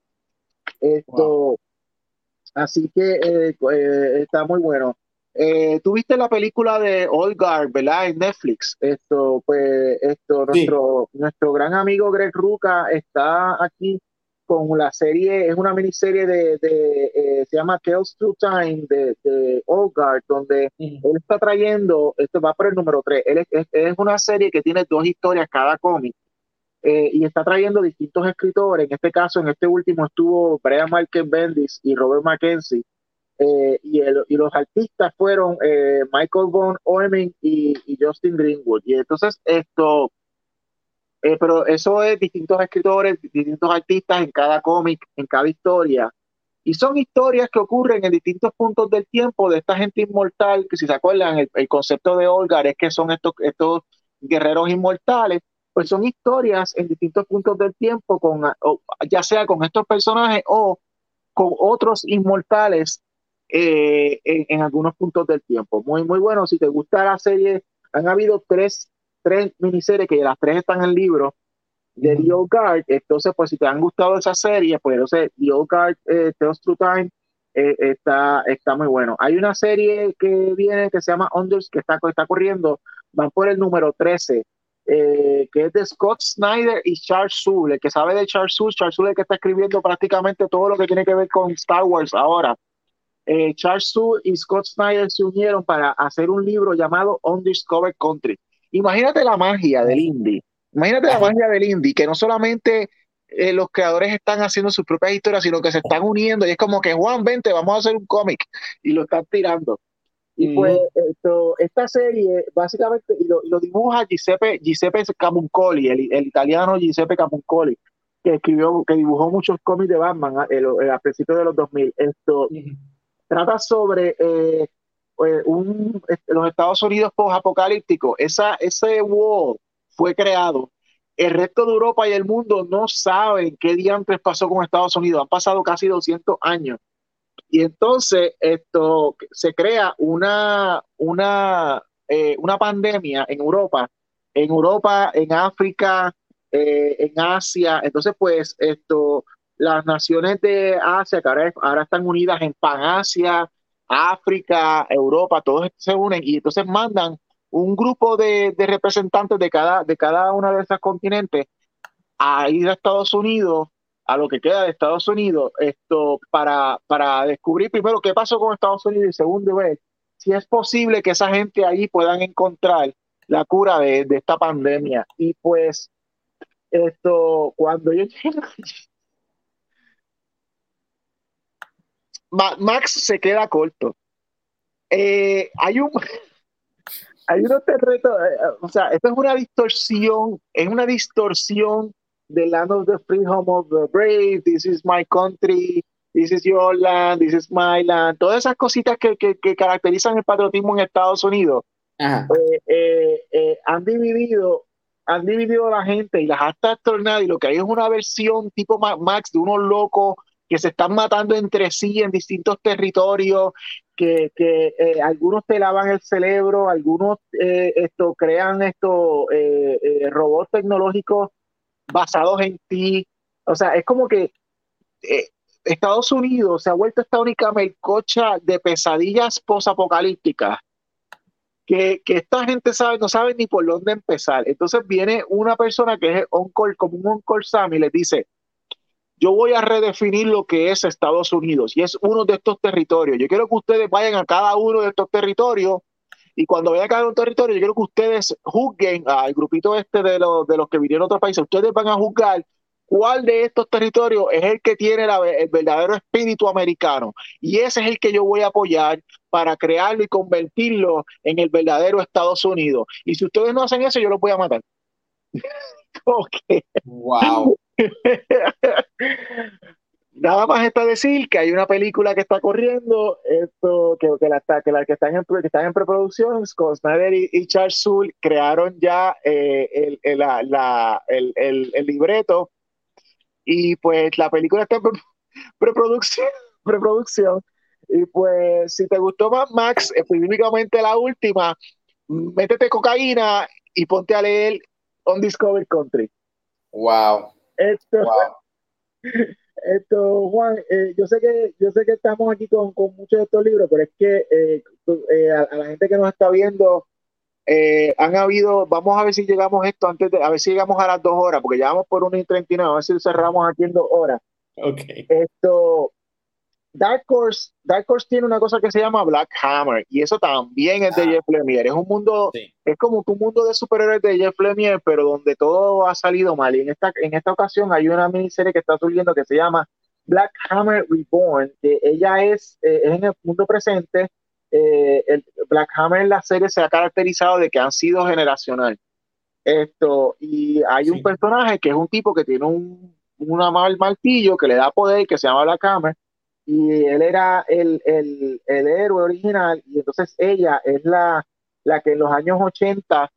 Esto, así que eh, eh, está muy bueno. Eh, Tuviste la película de Olgar, ¿verdad? En Netflix. Esto, pues, esto, nuestro, nuestro gran amigo Greg Ruca está aquí con la serie, es una miniserie de, de eh, se llama Tales to Time de, de Olgard, donde él está trayendo, esto va por el número 3, él es, es, una serie que tiene dos historias cada cómic eh, y está trayendo distintos escritores, en este caso, en este último estuvo Brian Michael Bendis y Robert Mackenzie, eh, y, el, y, los artistas fueron Michael Von Orming y, y Justin Greenwood, y entonces esto eh, pero eso es distintos escritores, distintos artistas en cada cómic, en cada historia. Y son historias que ocurren en distintos puntos del tiempo de esta gente inmortal, que si se acuerdan, el, concepto de Olgar es que son estos, estos guerreros inmortales, pues son historias en distintos puntos del tiempo, con, ya sea con estos personajes o con otros inmortales eh, en, en, algunos puntos del tiempo. Muy, muy bueno. Si te gusta la serie, han habido tres tres miniseries, que las tres están en el libro de The Old Guard. Entonces, pues si te han gustado esa serie, pues entonces The Old Guard eh, Tales Through Time eh, está, está muy bueno. Hay una serie que viene que se llama Unders, que está, está corriendo, van por el número 13. Eh, que es de Scott Snyder y Charles Soule. El que sabe de Charles Soule, Charles Soule es el que está escribiendo prácticamente todo lo que tiene que ver con Star Wars ahora. Eh, Charles Soule y Scott Snyder se unieron para hacer un libro llamado Undiscovered Country. Imagínate la magia del indie. Imagínate la magia del indie, que no solamente eh, los creadores están haciendo sus propias historias, sino que se están uniendo y es como que Juan, vente, vamos a hacer un cómic y lo están tirando. Y pues esto, esta serie básicamente y lo, dibuja Giuseppe, Giuseppe Camuncoli, el, el, italiano Giuseppe Camuncoli, que escribió, que dibujó muchos cómics de Batman a, a principios de los 2000. Esto trata sobre eh, eh, los Estados Unidos post-apocalípticos, esa, ese wall fue creado. El resto de Europa y el mundo no saben qué diantres pasó con Estados Unidos. Han pasado casi 200 años. Y entonces esto se crea una, una, eh, una pandemia en Europa, en Europa, en África, eh, en Asia. Entonces, pues, esto, las naciones de Asia, que ahora, ahora están unidas en Pan-Asia, África, Europa, todos se unen y entonces mandan un grupo de, representantes de cada, de cada una de esas continentes a ir a Estados Unidos, a lo que queda de Estados Unidos, esto para, para descubrir primero qué pasó con Estados Unidos y segundo ver si es posible que esa gente ahí puedan encontrar la cura de, de esta pandemia. Y pues, esto, cuando yo Max se queda corto. Eh, hay un hay unos terrenos, eh, o sea, esto es una distorsión, es una distorsión de Land of the Free Home of the Brave, This is my country, This is your land, This is my land, todas esas cositas que, que, caracterizan el patriotismo en Estados Unidos, eh, han dividido han dividido a la gente y las ha trastornado y lo que hay es una versión tipo Max de unos locos que se están matando entre sí en distintos territorios, que, que eh, algunos te lavan el cerebro, algunos eh, esto, crean estos eh, robots tecnológicos basados en ti. O sea, es como que Estados Unidos se ha vuelto esta única melcocha de pesadillas posapocalípticas. Que, que, esta gente sabe, no sabe ni por dónde empezar. Entonces viene una persona que es on call, como un on-call Sam y les dice, yo voy a redefinir lo que es Estados Unidos y es uno de estos territorios. Yo quiero que ustedes vayan a cada uno de estos territorios y cuando vayan a cada uno territorio, yo quiero que ustedes juzguen al grupito este de los, de los que vinieron a otros países. Ustedes van a juzgar cuál de estos territorios es el que tiene el verdadero espíritu americano. Y ese es el que yo voy a apoyar para crearlo y convertirlo en el verdadero Estados Unidos. Y si ustedes no hacen eso, yo los voy a matar. ok. Wow. Nada más está decir que hay una película que está corriendo, esto, que, que, la, que, la, que, están en, que están en preproducción, Scott Snyder y, Charles Soule crearon ya eh, el, el, la, el, el, libreto y pues la película está en preproducción, preproducción y pues si te gustó más Max, específicamente la última, métete cocaína y ponte a leer On Discovery Country. Wow. Esto, esto Juan, eh, yo sé que yo sé que estamos aquí con, con, muchos de estos libros, pero es que eh, eh, a, la gente que nos está viendo, han habido, vamos a ver si llegamos esto antes de, a ver si llegamos a las dos horas, porque ya vamos por 1 y 39, a ver si cerramos aquí en dos horas. Ok. Esto, Dark Horse, Dark Horse tiene una cosa que se llama Black Hammer y eso también es de ah. Jeff Lemire. Es un mundo, es como un mundo de superhéroes de Jeff Lemire, pero donde todo ha salido mal. Y en esta, en esta ocasión hay una miniserie que está subiendo que se llama Black Hammer Reborn, que ella es, eh, en el mundo presente. Eh, el Black Hammer en la serie se ha caracterizado de que han sido generacional. Esto, y hay un personaje que es un tipo que tiene un una mal martillo que le da poder, que se llama Black Hammer y él era el, el, el, héroe original y entonces ella es la, la que en los años 80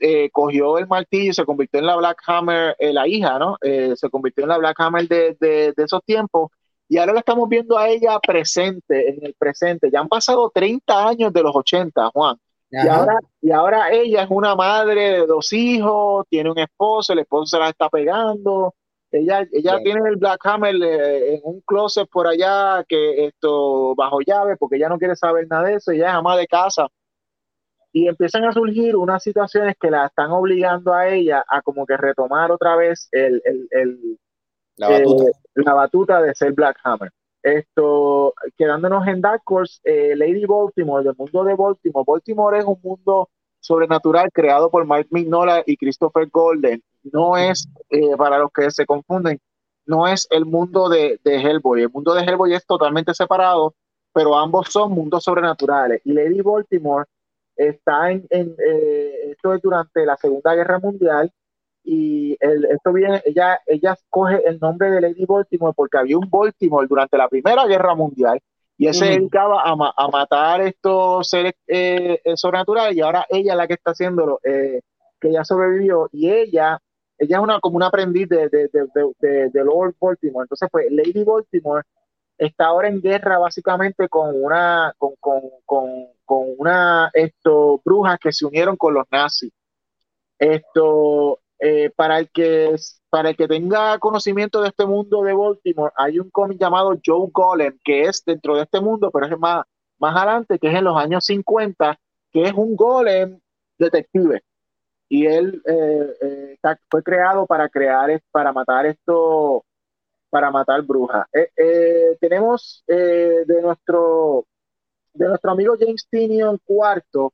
eh, cogió el martillo y se convirtió en la Black Hammer, eh, la hija, ¿no? Eh, se convirtió en la Black Hammer de, de, de, esos tiempos y ahora la estamos viendo a ella presente, en el presente. Ya han pasado 30 años de los 80, Juan. Y ahora, y ahora ella es una madre de dos hijos, tiene un esposo, el esposo se la está pegando, ella, ella tiene el Black Hammer eh, en un closet por allá que esto bajo llave porque ella no quiere saber nada de eso, ella es ama de casa. Y empiezan a surgir unas situaciones que la están obligando a ella a como que retomar otra vez el, la, batuta. Eh, la, batuta. de ser Black Hammer. Esto, quedándonos en Dark Horse, eh, Lady Baltimore, del mundo de Baltimore. Baltimore es un mundo sobrenatural creado por Mike Mignola y Christopher Golden no es, eh, para los que se confunden, no es el mundo de, de, Hellboy. El mundo de Hellboy es totalmente separado, pero ambos son mundos sobrenaturales. Y Lady Baltimore está en, eh, esto es durante la Segunda Guerra Mundial y el, esto viene, ella, ella coge el nombre de Lady Baltimore porque había un Baltimore durante la Primera Guerra Mundial y él se dedicaba a, a, matar estos seres eh, sobrenaturales y ahora ella es la que está haciéndolo, que ella sobrevivió y ella ella es una, como una aprendiz de, de, de, de, Lord Baltimore. Entonces, pues Lady Baltimore está ahora en guerra básicamente con una, con, con, con, con una, esto, brujas que se unieron con los nazis. Esto, eh, para el que para el que tenga conocimiento de este mundo de Baltimore, hay un cómic llamado Joe Golem, que es dentro de este mundo, pero es más, más adelante, que es en los años 50, que es un golem detective y él eh, eh, fue creado para crear, para matar esto, para matar brujas. Tenemos de nuestro de nuestro amigo James Tinion cuarto,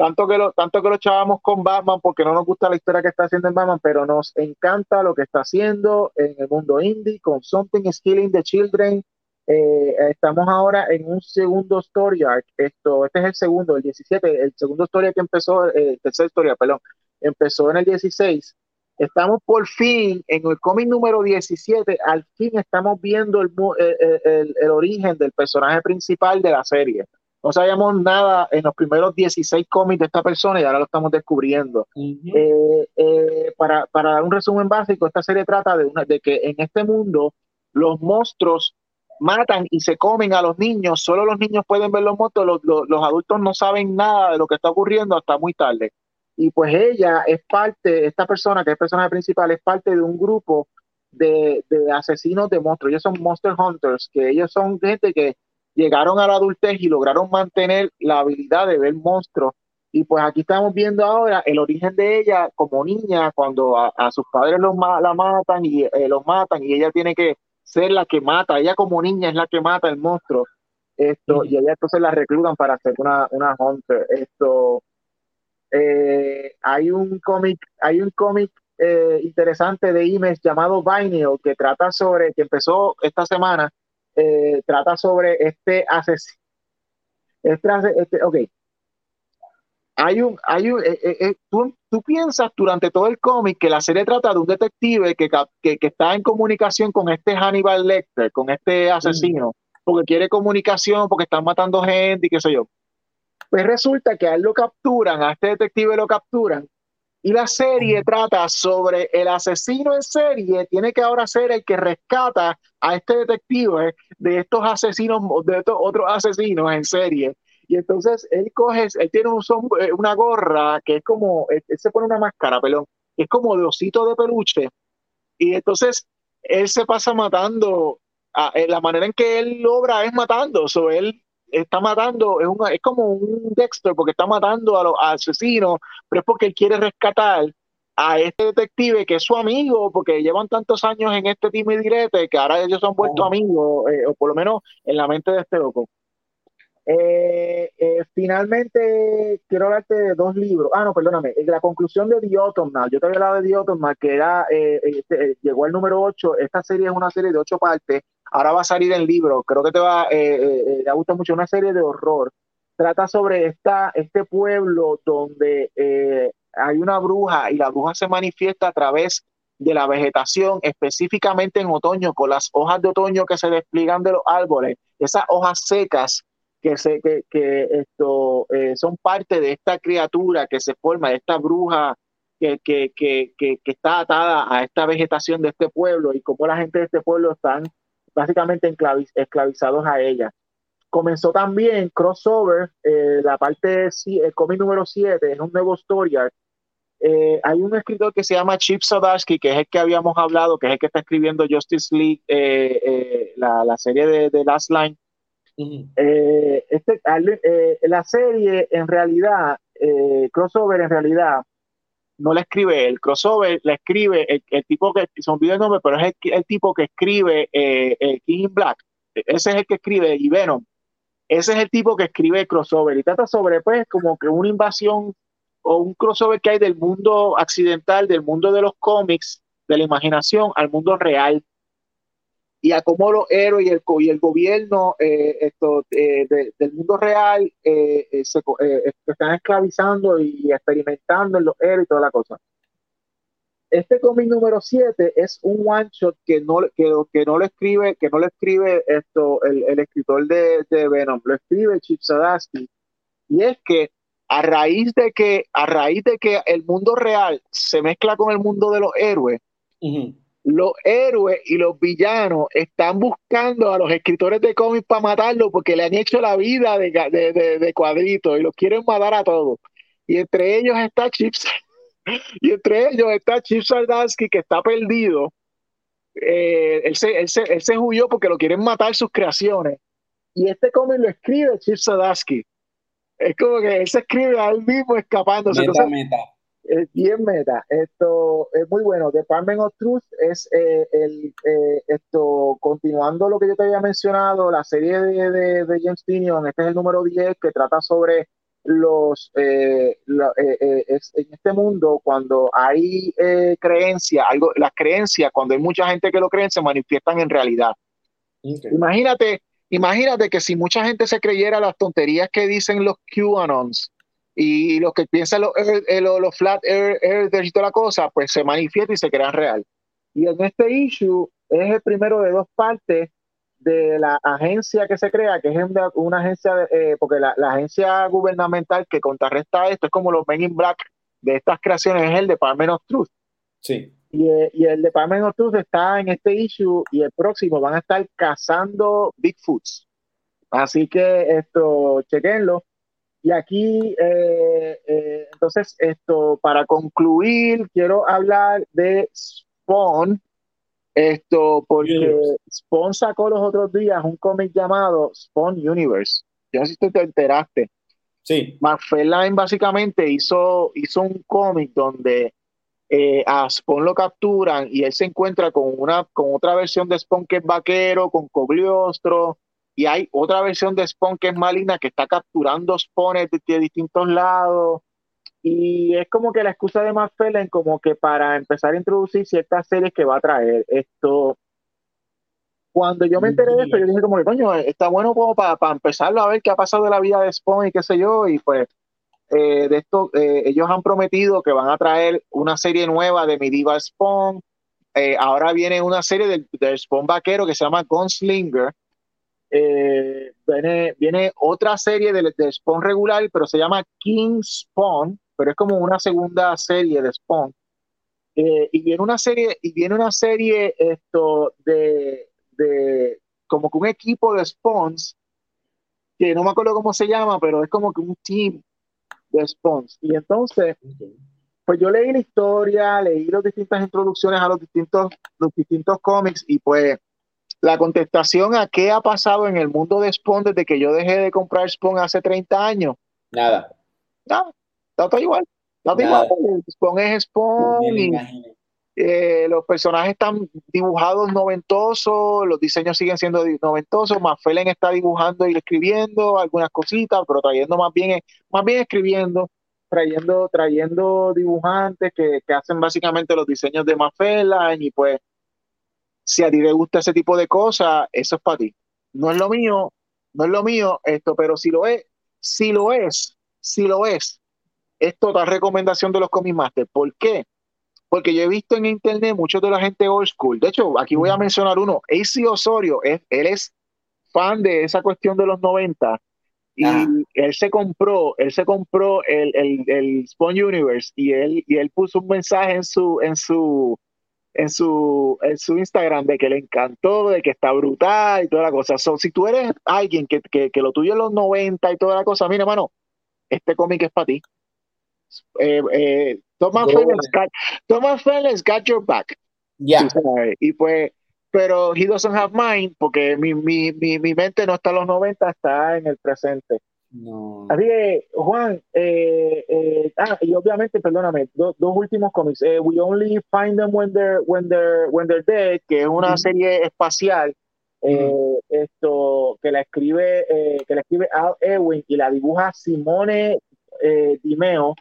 tanto que lo, tanto que lo echábamos con Batman porque no nos gusta la historia que está haciendo en Batman, pero nos encanta lo que está haciendo en el mundo indie con Something is Killing the Children. estamos ahora en un segundo story arc. Esto, este es el segundo, el 17, el segundo story que empezó, el tercer historia, perdón, empezó en el 16. Estamos por fin en el cómic número 17, al fin estamos viendo el, el, el, origen del personaje principal de la serie. No sabíamos nada en los primeros 16 cómics de esta persona y ahora lo estamos descubriendo. Eh, eh, para, para, dar un resumen básico, esta serie trata de, una, de que en este mundo los monstruos matan y se comen a los niños, solo los niños pueden ver los monstruos, los, los adultos no saben nada de lo que está ocurriendo hasta muy tarde. Y pues ella es parte, esta persona que es personaje principal, es parte de un grupo de, asesinos de monstruos. Ellos son Monster Hunters, que ellos son gente que llegaron a la adultez y lograron mantener la habilidad de ver monstruos. Y pues aquí estamos viendo ahora el origen de ella como niña, cuando a, sus padres los la matan y eh, los matan, y ella tiene que ser la que mata. Ella como niña es la que mata el monstruo. Esto, y ella entonces la reclutan para ser una, una hunter. Esto, eh, hay un cómic, hay un cómic eh, interesante de Imes llamado Vinyl que trata sobre, que empezó esta semana, eh, trata sobre este asesino. Este, este, ok. hay un, hay un, eh, eh, tú, tú, piensas durante todo el cómic que la serie trata de un detective que, que, que, está en comunicación con este Hannibal Lecter, con este asesino, porque quiere comunicación, porque están matando gente y qué sé yo. Pues resulta que a él lo capturan, a este detective lo capturan, y la serie trata sobre el asesino en serie, tiene que ahora ser el que rescata a este detective de estos asesinos, de estos otros asesinos en serie. Y entonces él coge, él tiene un eh, una gorra que es como, él, se pone una máscara, perdón, que es como de osito de peluche. Y entonces él se pasa matando, a, la manera en que él logra es matando, o él está matando, es, una, es como un Dexter porque está matando a los asesinos, pero es porque él quiere rescatar a este detective que es su amigo, porque llevan tantos años en este time y direte que ahora ellos han vuelto amigos, eh, o por lo menos en la mente de este loco. Eh, eh, finalmente, quiero hablarte de dos libros. Ah, no, perdóname. La conclusión de The Autumnal. Yo te había hablado de The Autumnal, que era, eh, este, llegó al número 8. Esta serie es una serie de ocho partes. Ahora va a salir el libro. Creo que te va, te gusta mucho. Una serie de horror. Trata sobre esta, este pueblo donde hay una bruja y la bruja se manifiesta a través de la vegetación, específicamente en otoño, con las hojas de otoño que se despliegan de los árboles, esas hojas secas que, se, que, que esto, eh, son parte de esta criatura que se forma, de esta bruja que, que, está atada a esta vegetación de este pueblo y cómo la gente de este pueblo están básicamente esclavizados a ella. Comenzó también crossover, eh, la parte, el cómic número 7, es un nuevo story eh, hay un escritor que se llama Chip Zdarsky, que es el que habíamos hablado, que es el que está escribiendo Justice League, la, la, serie de, de Last Line, eh, este, eh, la serie en realidad, eh, crossover en realidad, no la escribe él, crossover la escribe el, tipo que, se olvidó el nombre, pero es el, tipo que escribe King in Black, ese es el que escribe y Venom, ese es el tipo que escribe crossover y trata sobre pues como que una invasión o un crossover que hay del mundo accidental, del mundo de los cómics, de la imaginación al mundo real y a cómo los héroes y el, y el gobierno eh, esto, eh, del mundo real eh, se están esclavizando y experimentando en los héroes y toda la cosa. Este cómic número 7 es un one shot que no, que, que no lo escribe, que no lo escribe esto, el, el escritor de, de, Venom, lo escribe Chip Zdarsky. Y es que a raíz de que, a raíz de que el mundo real se mezcla con el mundo de los héroes, los héroes y los villanos están buscando a los escritores de cómics para matarlos porque le han hecho la vida de, de, de, cuadritos y los quieren matar a todos. Y entre ellos está Chips, y entre ellos está Chip Sardansky que está perdido. Eh, él, se, él, se, él, se, huyó porque lo quieren matar sus creaciones. Y este cómic lo escribe Chip Sardansky. Es como que él se escribe a él mismo escapándose. Meta, meta es bien meta. Esto es muy bueno. Department of Truth es eh, el, eh, esto, continuando lo que yo te había mencionado, la serie de, de, de James Tinion, este es el número 10 que trata sobre los eh, en este mundo cuando hay creencia, algo, las creencias, cuando hay mucha gente que lo cree, se manifiestan en realidad. Imagínate, imagínate que si mucha gente se creyera las tonterías que dicen los QAnons, y los que piensan los, eh, los, flat earthers y toda la cosa, pues se manifiesta y se crean real. Y en este issue es el primero de dos partes de la agencia que se crea, que es una agencia, eh, porque la, agencia gubernamental que contrarresta esto es como los Men in Black de estas creaciones, es el Department of Truth. Sí. Y, eh, y, el Department of Truth está en este issue y el próximo van a estar cazando Bigfoots. Así que esto, chequenlo. Y aquí, eh, eh, entonces, esto, para concluir, quiero hablar de Spawn, esto, porque Spawn sacó los otros días un cómic llamado Spawn Universe. Yo no sé si te enteraste. Sí. McFarlane básicamente hizo, hizo un cómic donde eh, a Spawn lo capturan y él se encuentra con, una, con otra versión de Spawn que es vaquero, con cogliostro, y hay otra versión de Spawn que es maligna que está capturando spawns de, distintos lados y es como que la excusa de McFarlane como que para empezar a introducir ciertas series que va a traer esto cuando yo me enteré de esto yo dije como que coño está bueno como para, para empezarlo a ver qué ha pasado de la vida de Spawn y qué sé yo y pues eh, de esto, eh, ellos han prometido que van a traer una serie nueva de Medieval Spawn. Eh, ahora viene una serie del, del, Spawn vaquero que se llama Gunslinger. Viene, viene otra serie del, del, Spawn regular, pero se llama King Spawn, pero es como una segunda serie de Spawn. y viene una serie, y viene una serie esto de, de como que un equipo de Spawns que no me acuerdo cómo se llama, pero es como que un team de Spawns. Y entonces, pues yo leí la historia, leí las distintas introducciones a los distintos, los distintos cómics y pues la contestación a qué ha pasado en el mundo de Spawn desde que yo dejé de comprar Spawn hace 30 años. Nada. Nada, está todo igual. Está todo igual. Spawn es Spawn. Y, eh, los personajes están dibujados noventosos, los diseños siguen siendo noventosos, Mafelen está dibujando y escribiendo algunas cositas, pero trayendo más bien, más bien escribiendo, trayendo, trayendo dibujantes que, que hacen básicamente los diseños de Mafelen y pues si a ti te gusta ese tipo de cosas, eso es para ti. No es lo mío, no es lo mío esto, pero si lo es, si lo es, si lo es, es total recomendación de los Comic Master. ¿Por qué? porque yo he visto en internet muchos de la gente old school. De hecho, aquí voy a mencionar uno. AC Osorio, él, es fan de esa cuestión de los 90 y él se compró, él se compró el, el, el Spawn Universe y él, y él puso un mensaje en su, en su, en su, en su Instagram de que le encantó, de que está brutal y toda la cosa. si tú eres alguien que, que, que, lo tuyo en los 90 y toda la cosa, mira, hermano, este cómic es para ti. Eh, eh, Thomas Felix got, your back. Ya. Y pues, pero he doesn't have mine porque mi, mi, mi, mi, mente no está en los 90, está en el presente. No. Así que, Juan, eh, eh, ah, y obviamente, perdóname, dos últimos cómics. Eh, We Only Find Them When They're, when they're, when they're Dead, que es una serie espacial esto que la escribe que la escribe Al Ewing y la dibuja Simone Dimeo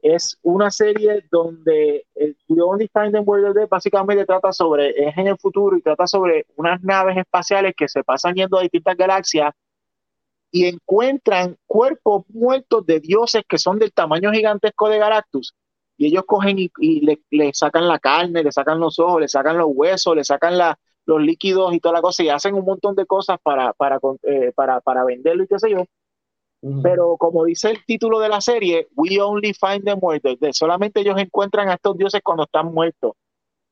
es una serie donde We Only Find Them Where They're básicamente trata sobre, es en el futuro y trata sobre unas naves espaciales que se pasan yendo a distintas galaxias y encuentran cuerpos muertos de dioses que son del tamaño gigantesco de Galactus. Y ellos cogen y, le, sacan la carne, le sacan los ojos, le sacan los huesos, le sacan la, los líquidos y toda la cosa y hacen un montón de cosas para, para, eh, para, para venderlo y qué sé yo. Pero como dice el título de la serie, We Only Find them muertos. Solamente ellos encuentran a estos dioses cuando están muertos.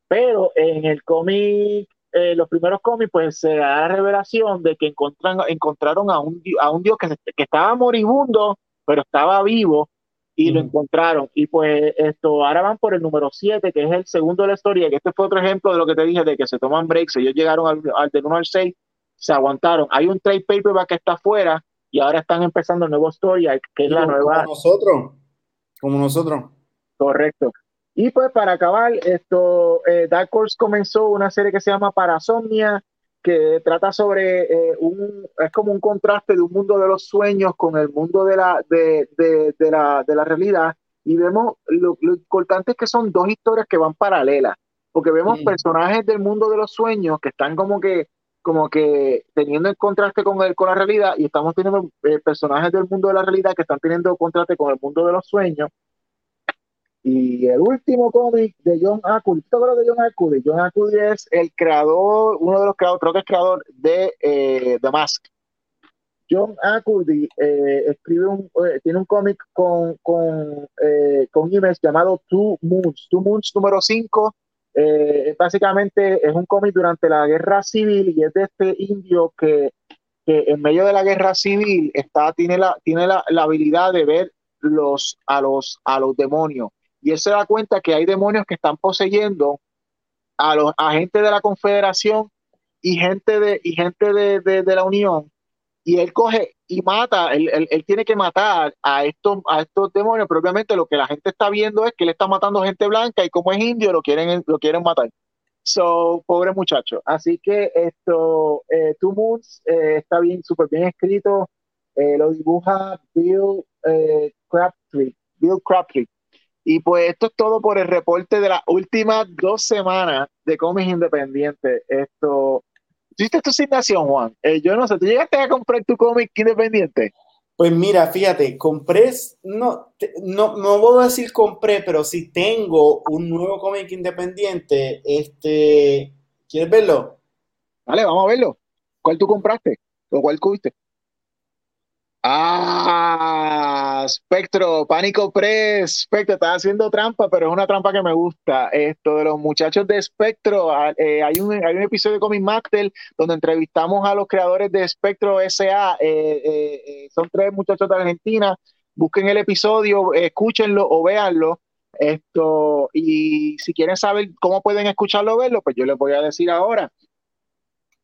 Pero en el cómic, eh, los primeros cómics, pues se da la revelación de que encontran, encontraron a un, a un dios que, que estaba moribundo, pero estaba vivo y lo encontraron. Y pues esto, ahora van por el número 7, que es el segundo de la historia, que este fue otro ejemplo de lo que te dije, de que se toman breaks, ellos llegaron al, al del 1 al 6, se aguantaron. Hay un trade paperback que está afuera, y ahora están empezando el nuevo Story, que es la nueva. Como nosotros, como nosotros. Correcto. Y pues para acabar, esto, eh, Dark Horse comenzó una serie que se llama Parasomnia, que trata sobre eh, un, es como un contraste de un mundo de los sueños con el mundo de la, de, de, de la, de la realidad. Y vemos, lo, importante es que son dos historias que van paralelas, porque vemos personajes del mundo de los sueños que están como que como que teniendo el contraste con, el, con la realidad y estamos teniendo eh, personajes del mundo de la realidad que están teniendo contraste con el mundo de los sueños. Y el último cómic de John Acudi, ¿qué de John Acudi? John Acudi es el creador, uno de los creadores, creo que es creador de eh, The Mask. John Acudi eh, escribe un, tiene un cómic con, con, con llamado Two Moons, Two Moons número 5 eh, básicamente es un cómic durante la guerra civil y es de este indio que, en medio de la guerra civil está, tiene, la, tiene la, habilidad de ver los, a, los, a los demonios. Y él se da cuenta que hay demonios que están poseyendo a los agentes de la Confederación y gente de, y gente de, de la Unión y él coge y mata, él, él, tiene que matar a estos, a estos demonios, pero obviamente lo que la gente está viendo es que él está matando gente blanca y como es indio lo quieren, lo quieren matar. So, pobre muchacho. Así que esto, eh, Two Moons eh, está bien, súper bien escrito. Eh, lo dibuja Bill eh, Crabtree. Bill Crabtree. Y pues esto es todo por el reporte de las últimas dos semanas de cómics independientes. Esto, ¿Viste tu asignación, Juan? Eh, yo no sé, ¿tú llegaste a comprar tu cómic independiente? Pues mira, fíjate, compré, no, no, no voy a decir compré, pero sí tengo un nuevo cómic independiente. Este, ¿quieres verlo? Vale, vamos a verlo. ¿Cuál tú compraste? ¿O cuál cubriste? Ah, Spectro, Pánico Press, Spectro, estás haciendo trampa, pero es una trampa que me gusta. Esto de los muchachos de Spectro, ah, eh, hay, un, hay un episodio de Comic Master donde entrevistamos a los creadores de Spectro SA, eh, eh, son tres muchachos de Argentina, busquen el episodio, escúchenlo o véanlo. Esto, y si quieren saber cómo pueden escucharlo o verlo, pues yo les voy a decir ahora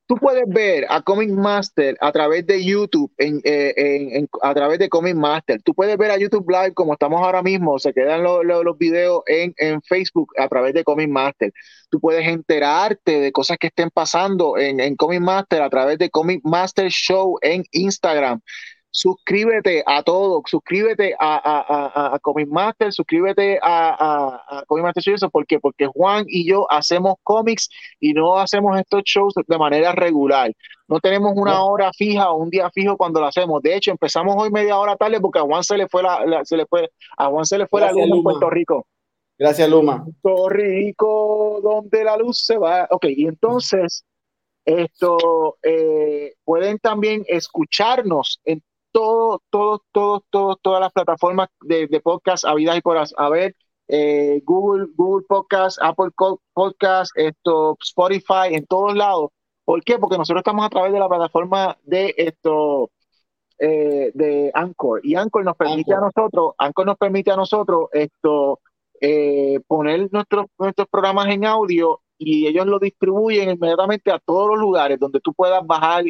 tú puedes ver a Comic Master a través de YouTube, eh, a través de Comic Master. Tú puedes ver a YouTube Live como estamos ahora mismo, se quedan los videos en, Facebook a través de Comic Master. Tú puedes enterarte de cosas que estén pasando en, en Comic Master a través de Comic Master Show en Instagram suscríbete a todo, suscríbete a, a, a, Comic Master, suscríbete a, a, Comic Master eso porque porque Juan y yo hacemos cómics y no hacemos estos shows de manera regular. No tenemos una hora fija o un día fijo cuando lo hacemos. De hecho, empezamos hoy media hora tarde porque a Juan se le fue la, se le fue a Juan se le fue la luz en Puerto Rico. Gracias, Luma. Puerto Rico, donde la luz se va. Ok, y entonces esto eh, pueden también escucharnos en todo, todo, todo, todo, todas las plataformas de, de podcast habidas y por haber. Eh, Google, Google Podcast, Apple Podcast, esto, Spotify, en todos lados. ¿Por qué? Porque nosotros estamos a través de la plataforma de esto, eh, de Anchor. Y Anchor nos permite a nosotros, Anchor nos permite a nosotros esto, eh, poner nuestros, nuestros programas en audio y ellos lo distribuyen inmediatamente a todos los lugares donde tú puedas bajar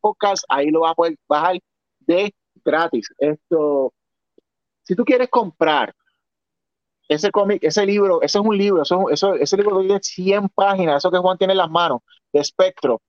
podcast, ahí lo vas a poder bajar de gratis. Esto, si tú quieres comprar ese cómic, ese libro, ese es un libro, eso, eso, ese libro tiene 100 páginas, eso que Juan tiene en las manos, de espectro.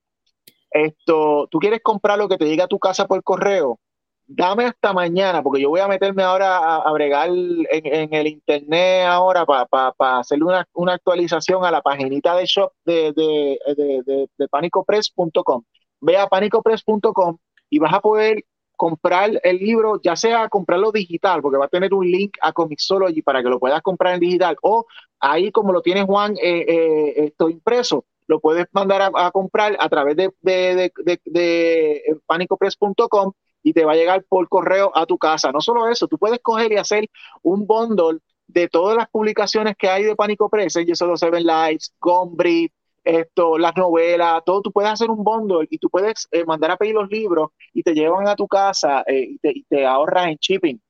Esto, tú quieres comprar lo que te llega a tu casa por correo, dame hasta mañana, porque yo voy a meterme ahora a, bregar en, el internet ahora para pa, hacerle una, una, actualización a la paginita de shop de, de, de, de panicopress.com. Ve a panicopress.com y vas a poder comprar el libro, ya sea comprarlo digital, porque va a tener un link a Comixology para que lo puedas comprar en digital, o ahí como lo tiene Juan, eh, eh, esto impreso, lo puedes mandar a, comprar a través de, de, de, de panicopress.com y te va a llegar por correo a tu casa. No solo eso, tú puedes coger y hacer un bundle de todas las publicaciones que hay de Pánico Press, yo solo Seven Lives, Gombrief, esto, las novelas, todo, tú puedes hacer un bundle y tú puedes eh, mandar a pedir los libros y te llevan a tu casa eh, y, te, ahorras en shipping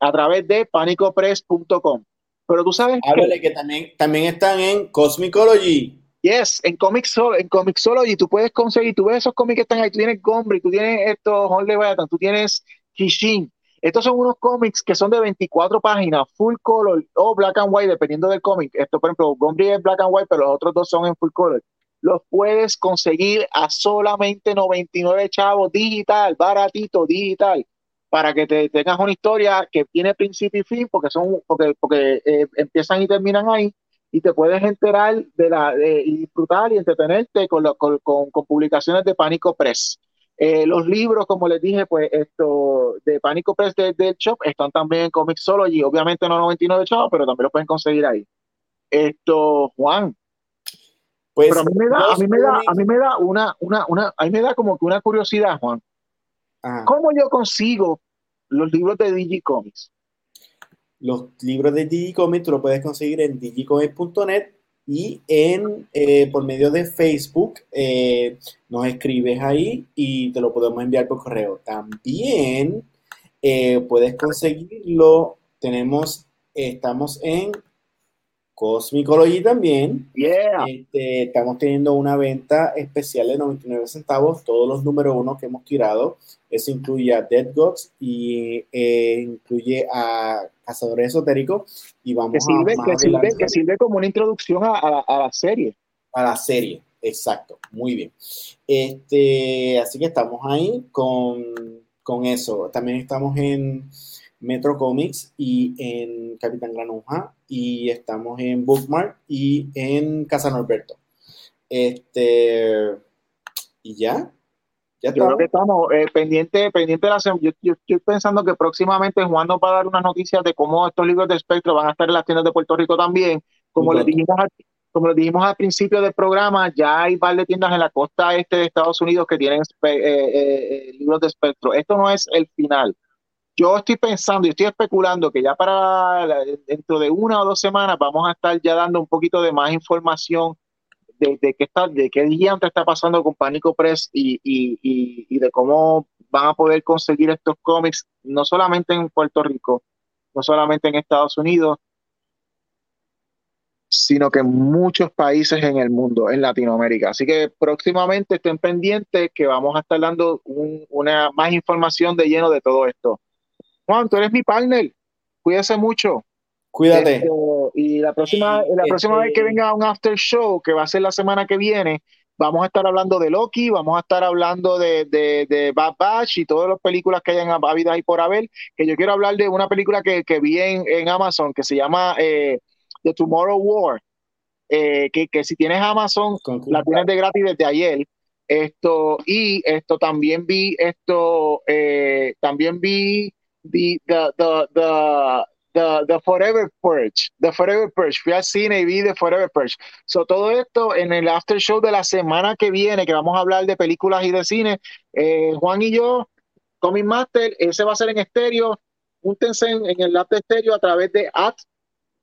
a través de panicopress.com. Pero tú sabes Háblale que, también, también están en Cosmicology. Yes, en Comixology, en Comixology tú puedes conseguir, tú ves esos cómics que están ahí, tú tienes Gombrich, tú tienes esto, Honley tú tienes Kishin, estos son unos cómics que son de 24 páginas, full color o black and white, dependiendo del cómic. Esto, por ejemplo, Gombrich es black and white, pero los otros dos son en full color. Los puedes conseguir a solamente 99 chavos digital, baratito, digital, para que te tengas una historia que tiene principio y fin, porque son porque, porque eh, empiezan y terminan ahí y te puedes enterar de la y disfrutar y entretenerte con, con, con, publicaciones de Pánico Press. Eh, los libros, como les dije, pues esto de Pánico Press del shop están también en Comixology, obviamente no 99 chavos, pero también lo pueden conseguir ahí. Esto, Juan. Pues, pero a mí me da, a mí me da, a mí me da una, una, una, a mí me da como que una curiosidad, Juan. ¿Cómo yo consigo los libros de Digicomics? Los libros de Digicomics tú los puedes conseguir en digicomics.net y en, eh, por medio de Facebook eh, nos escribes ahí y te lo podemos enviar por correo. También eh, puedes conseguirlo, tenemos, estamos en Cosmicology también. Este, estamos teniendo una venta especial de 99 centavos, todos los números uno que hemos tirado. Eso incluye a Dead Gods y eh, incluye a Cazadores Esotéricos. Y vamos que sirve, a que sirve, que sirve, como una introducción a, a, la serie. A la serie, exacto. Muy bien. Este, así que estamos ahí con, con eso. También estamos en Metro Comics y en Capitán Granuja y estamos en Bookmark y en Casa Norberto. Este, y ya, yo creo que estamos eh, pendientes pendiente de la yo, yo, estoy pensando que próximamente Juan nos va a dar unas noticias de cómo estos libros de espectro van a estar en las tiendas de Puerto Rico también. Como les dijimos como les dijimos al principio del programa, ya hay par de tiendas en la costa este de Estados Unidos que tienen eh, eh, libros de espectro. Esto no es el final. Yo estoy pensando y estoy especulando que ya para dentro de una o dos semanas vamos a estar ya dando un poquito de más información de, qué está, de qué día está pasando con Pánico Press y, y, de cómo van a poder conseguir estos cómics, no solamente en Puerto Rico, no solamente en Estados Unidos, sino que en muchos países en el mundo, en Latinoamérica. Así que próximamente estén pendientes que vamos a estar dando una más información de lleno de todo esto. Juan, tú eres mi partner. Cuídese mucho. Cuídate. Este, y la próxima, la próxima vez que este venga un after show, que va a ser la semana que viene, vamos a estar hablando de Loki, vamos a estar hablando de, de, Bad Batch y todas las películas que hayan habido ahí por haber, que yo quiero hablar de una película que, vi en, Amazon que se llama eh, The Tomorrow War, eh, que, si tienes Amazon, la tienes de gratis desde ayer. Esto, y esto también vi, esto, eh, también vi the, the, The, the, Forever Purge, The Forever Purge. Fui cine y vi The Forever Purge. So, todo esto en el after show de la semana que viene, que vamos a hablar de películas y de cine. Eh, Juan y yo, Comic Master, ese va a ser en estéreo. Júntense en, en el de estéreo a través de at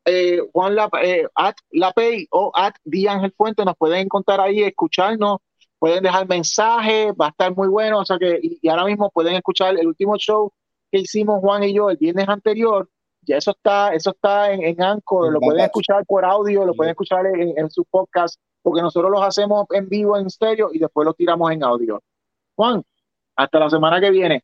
eh, Juan La, eh, at Lapey o at Di Ángel Fuente. Nos pueden encontrar ahí, escucharnos, pueden dejar mensajes, va a estar muy bueno. O sea que, y ahora mismo pueden escuchar el último show que hicimos Juan y yo el viernes anterior ya eso está, eso está en, en Anchor, lo pueden escuchar por audio, lo pueden escuchar en, en su podcast, porque nosotros los hacemos en vivo en estéreo y después los tiramos en audio. Juan, hasta la semana que viene.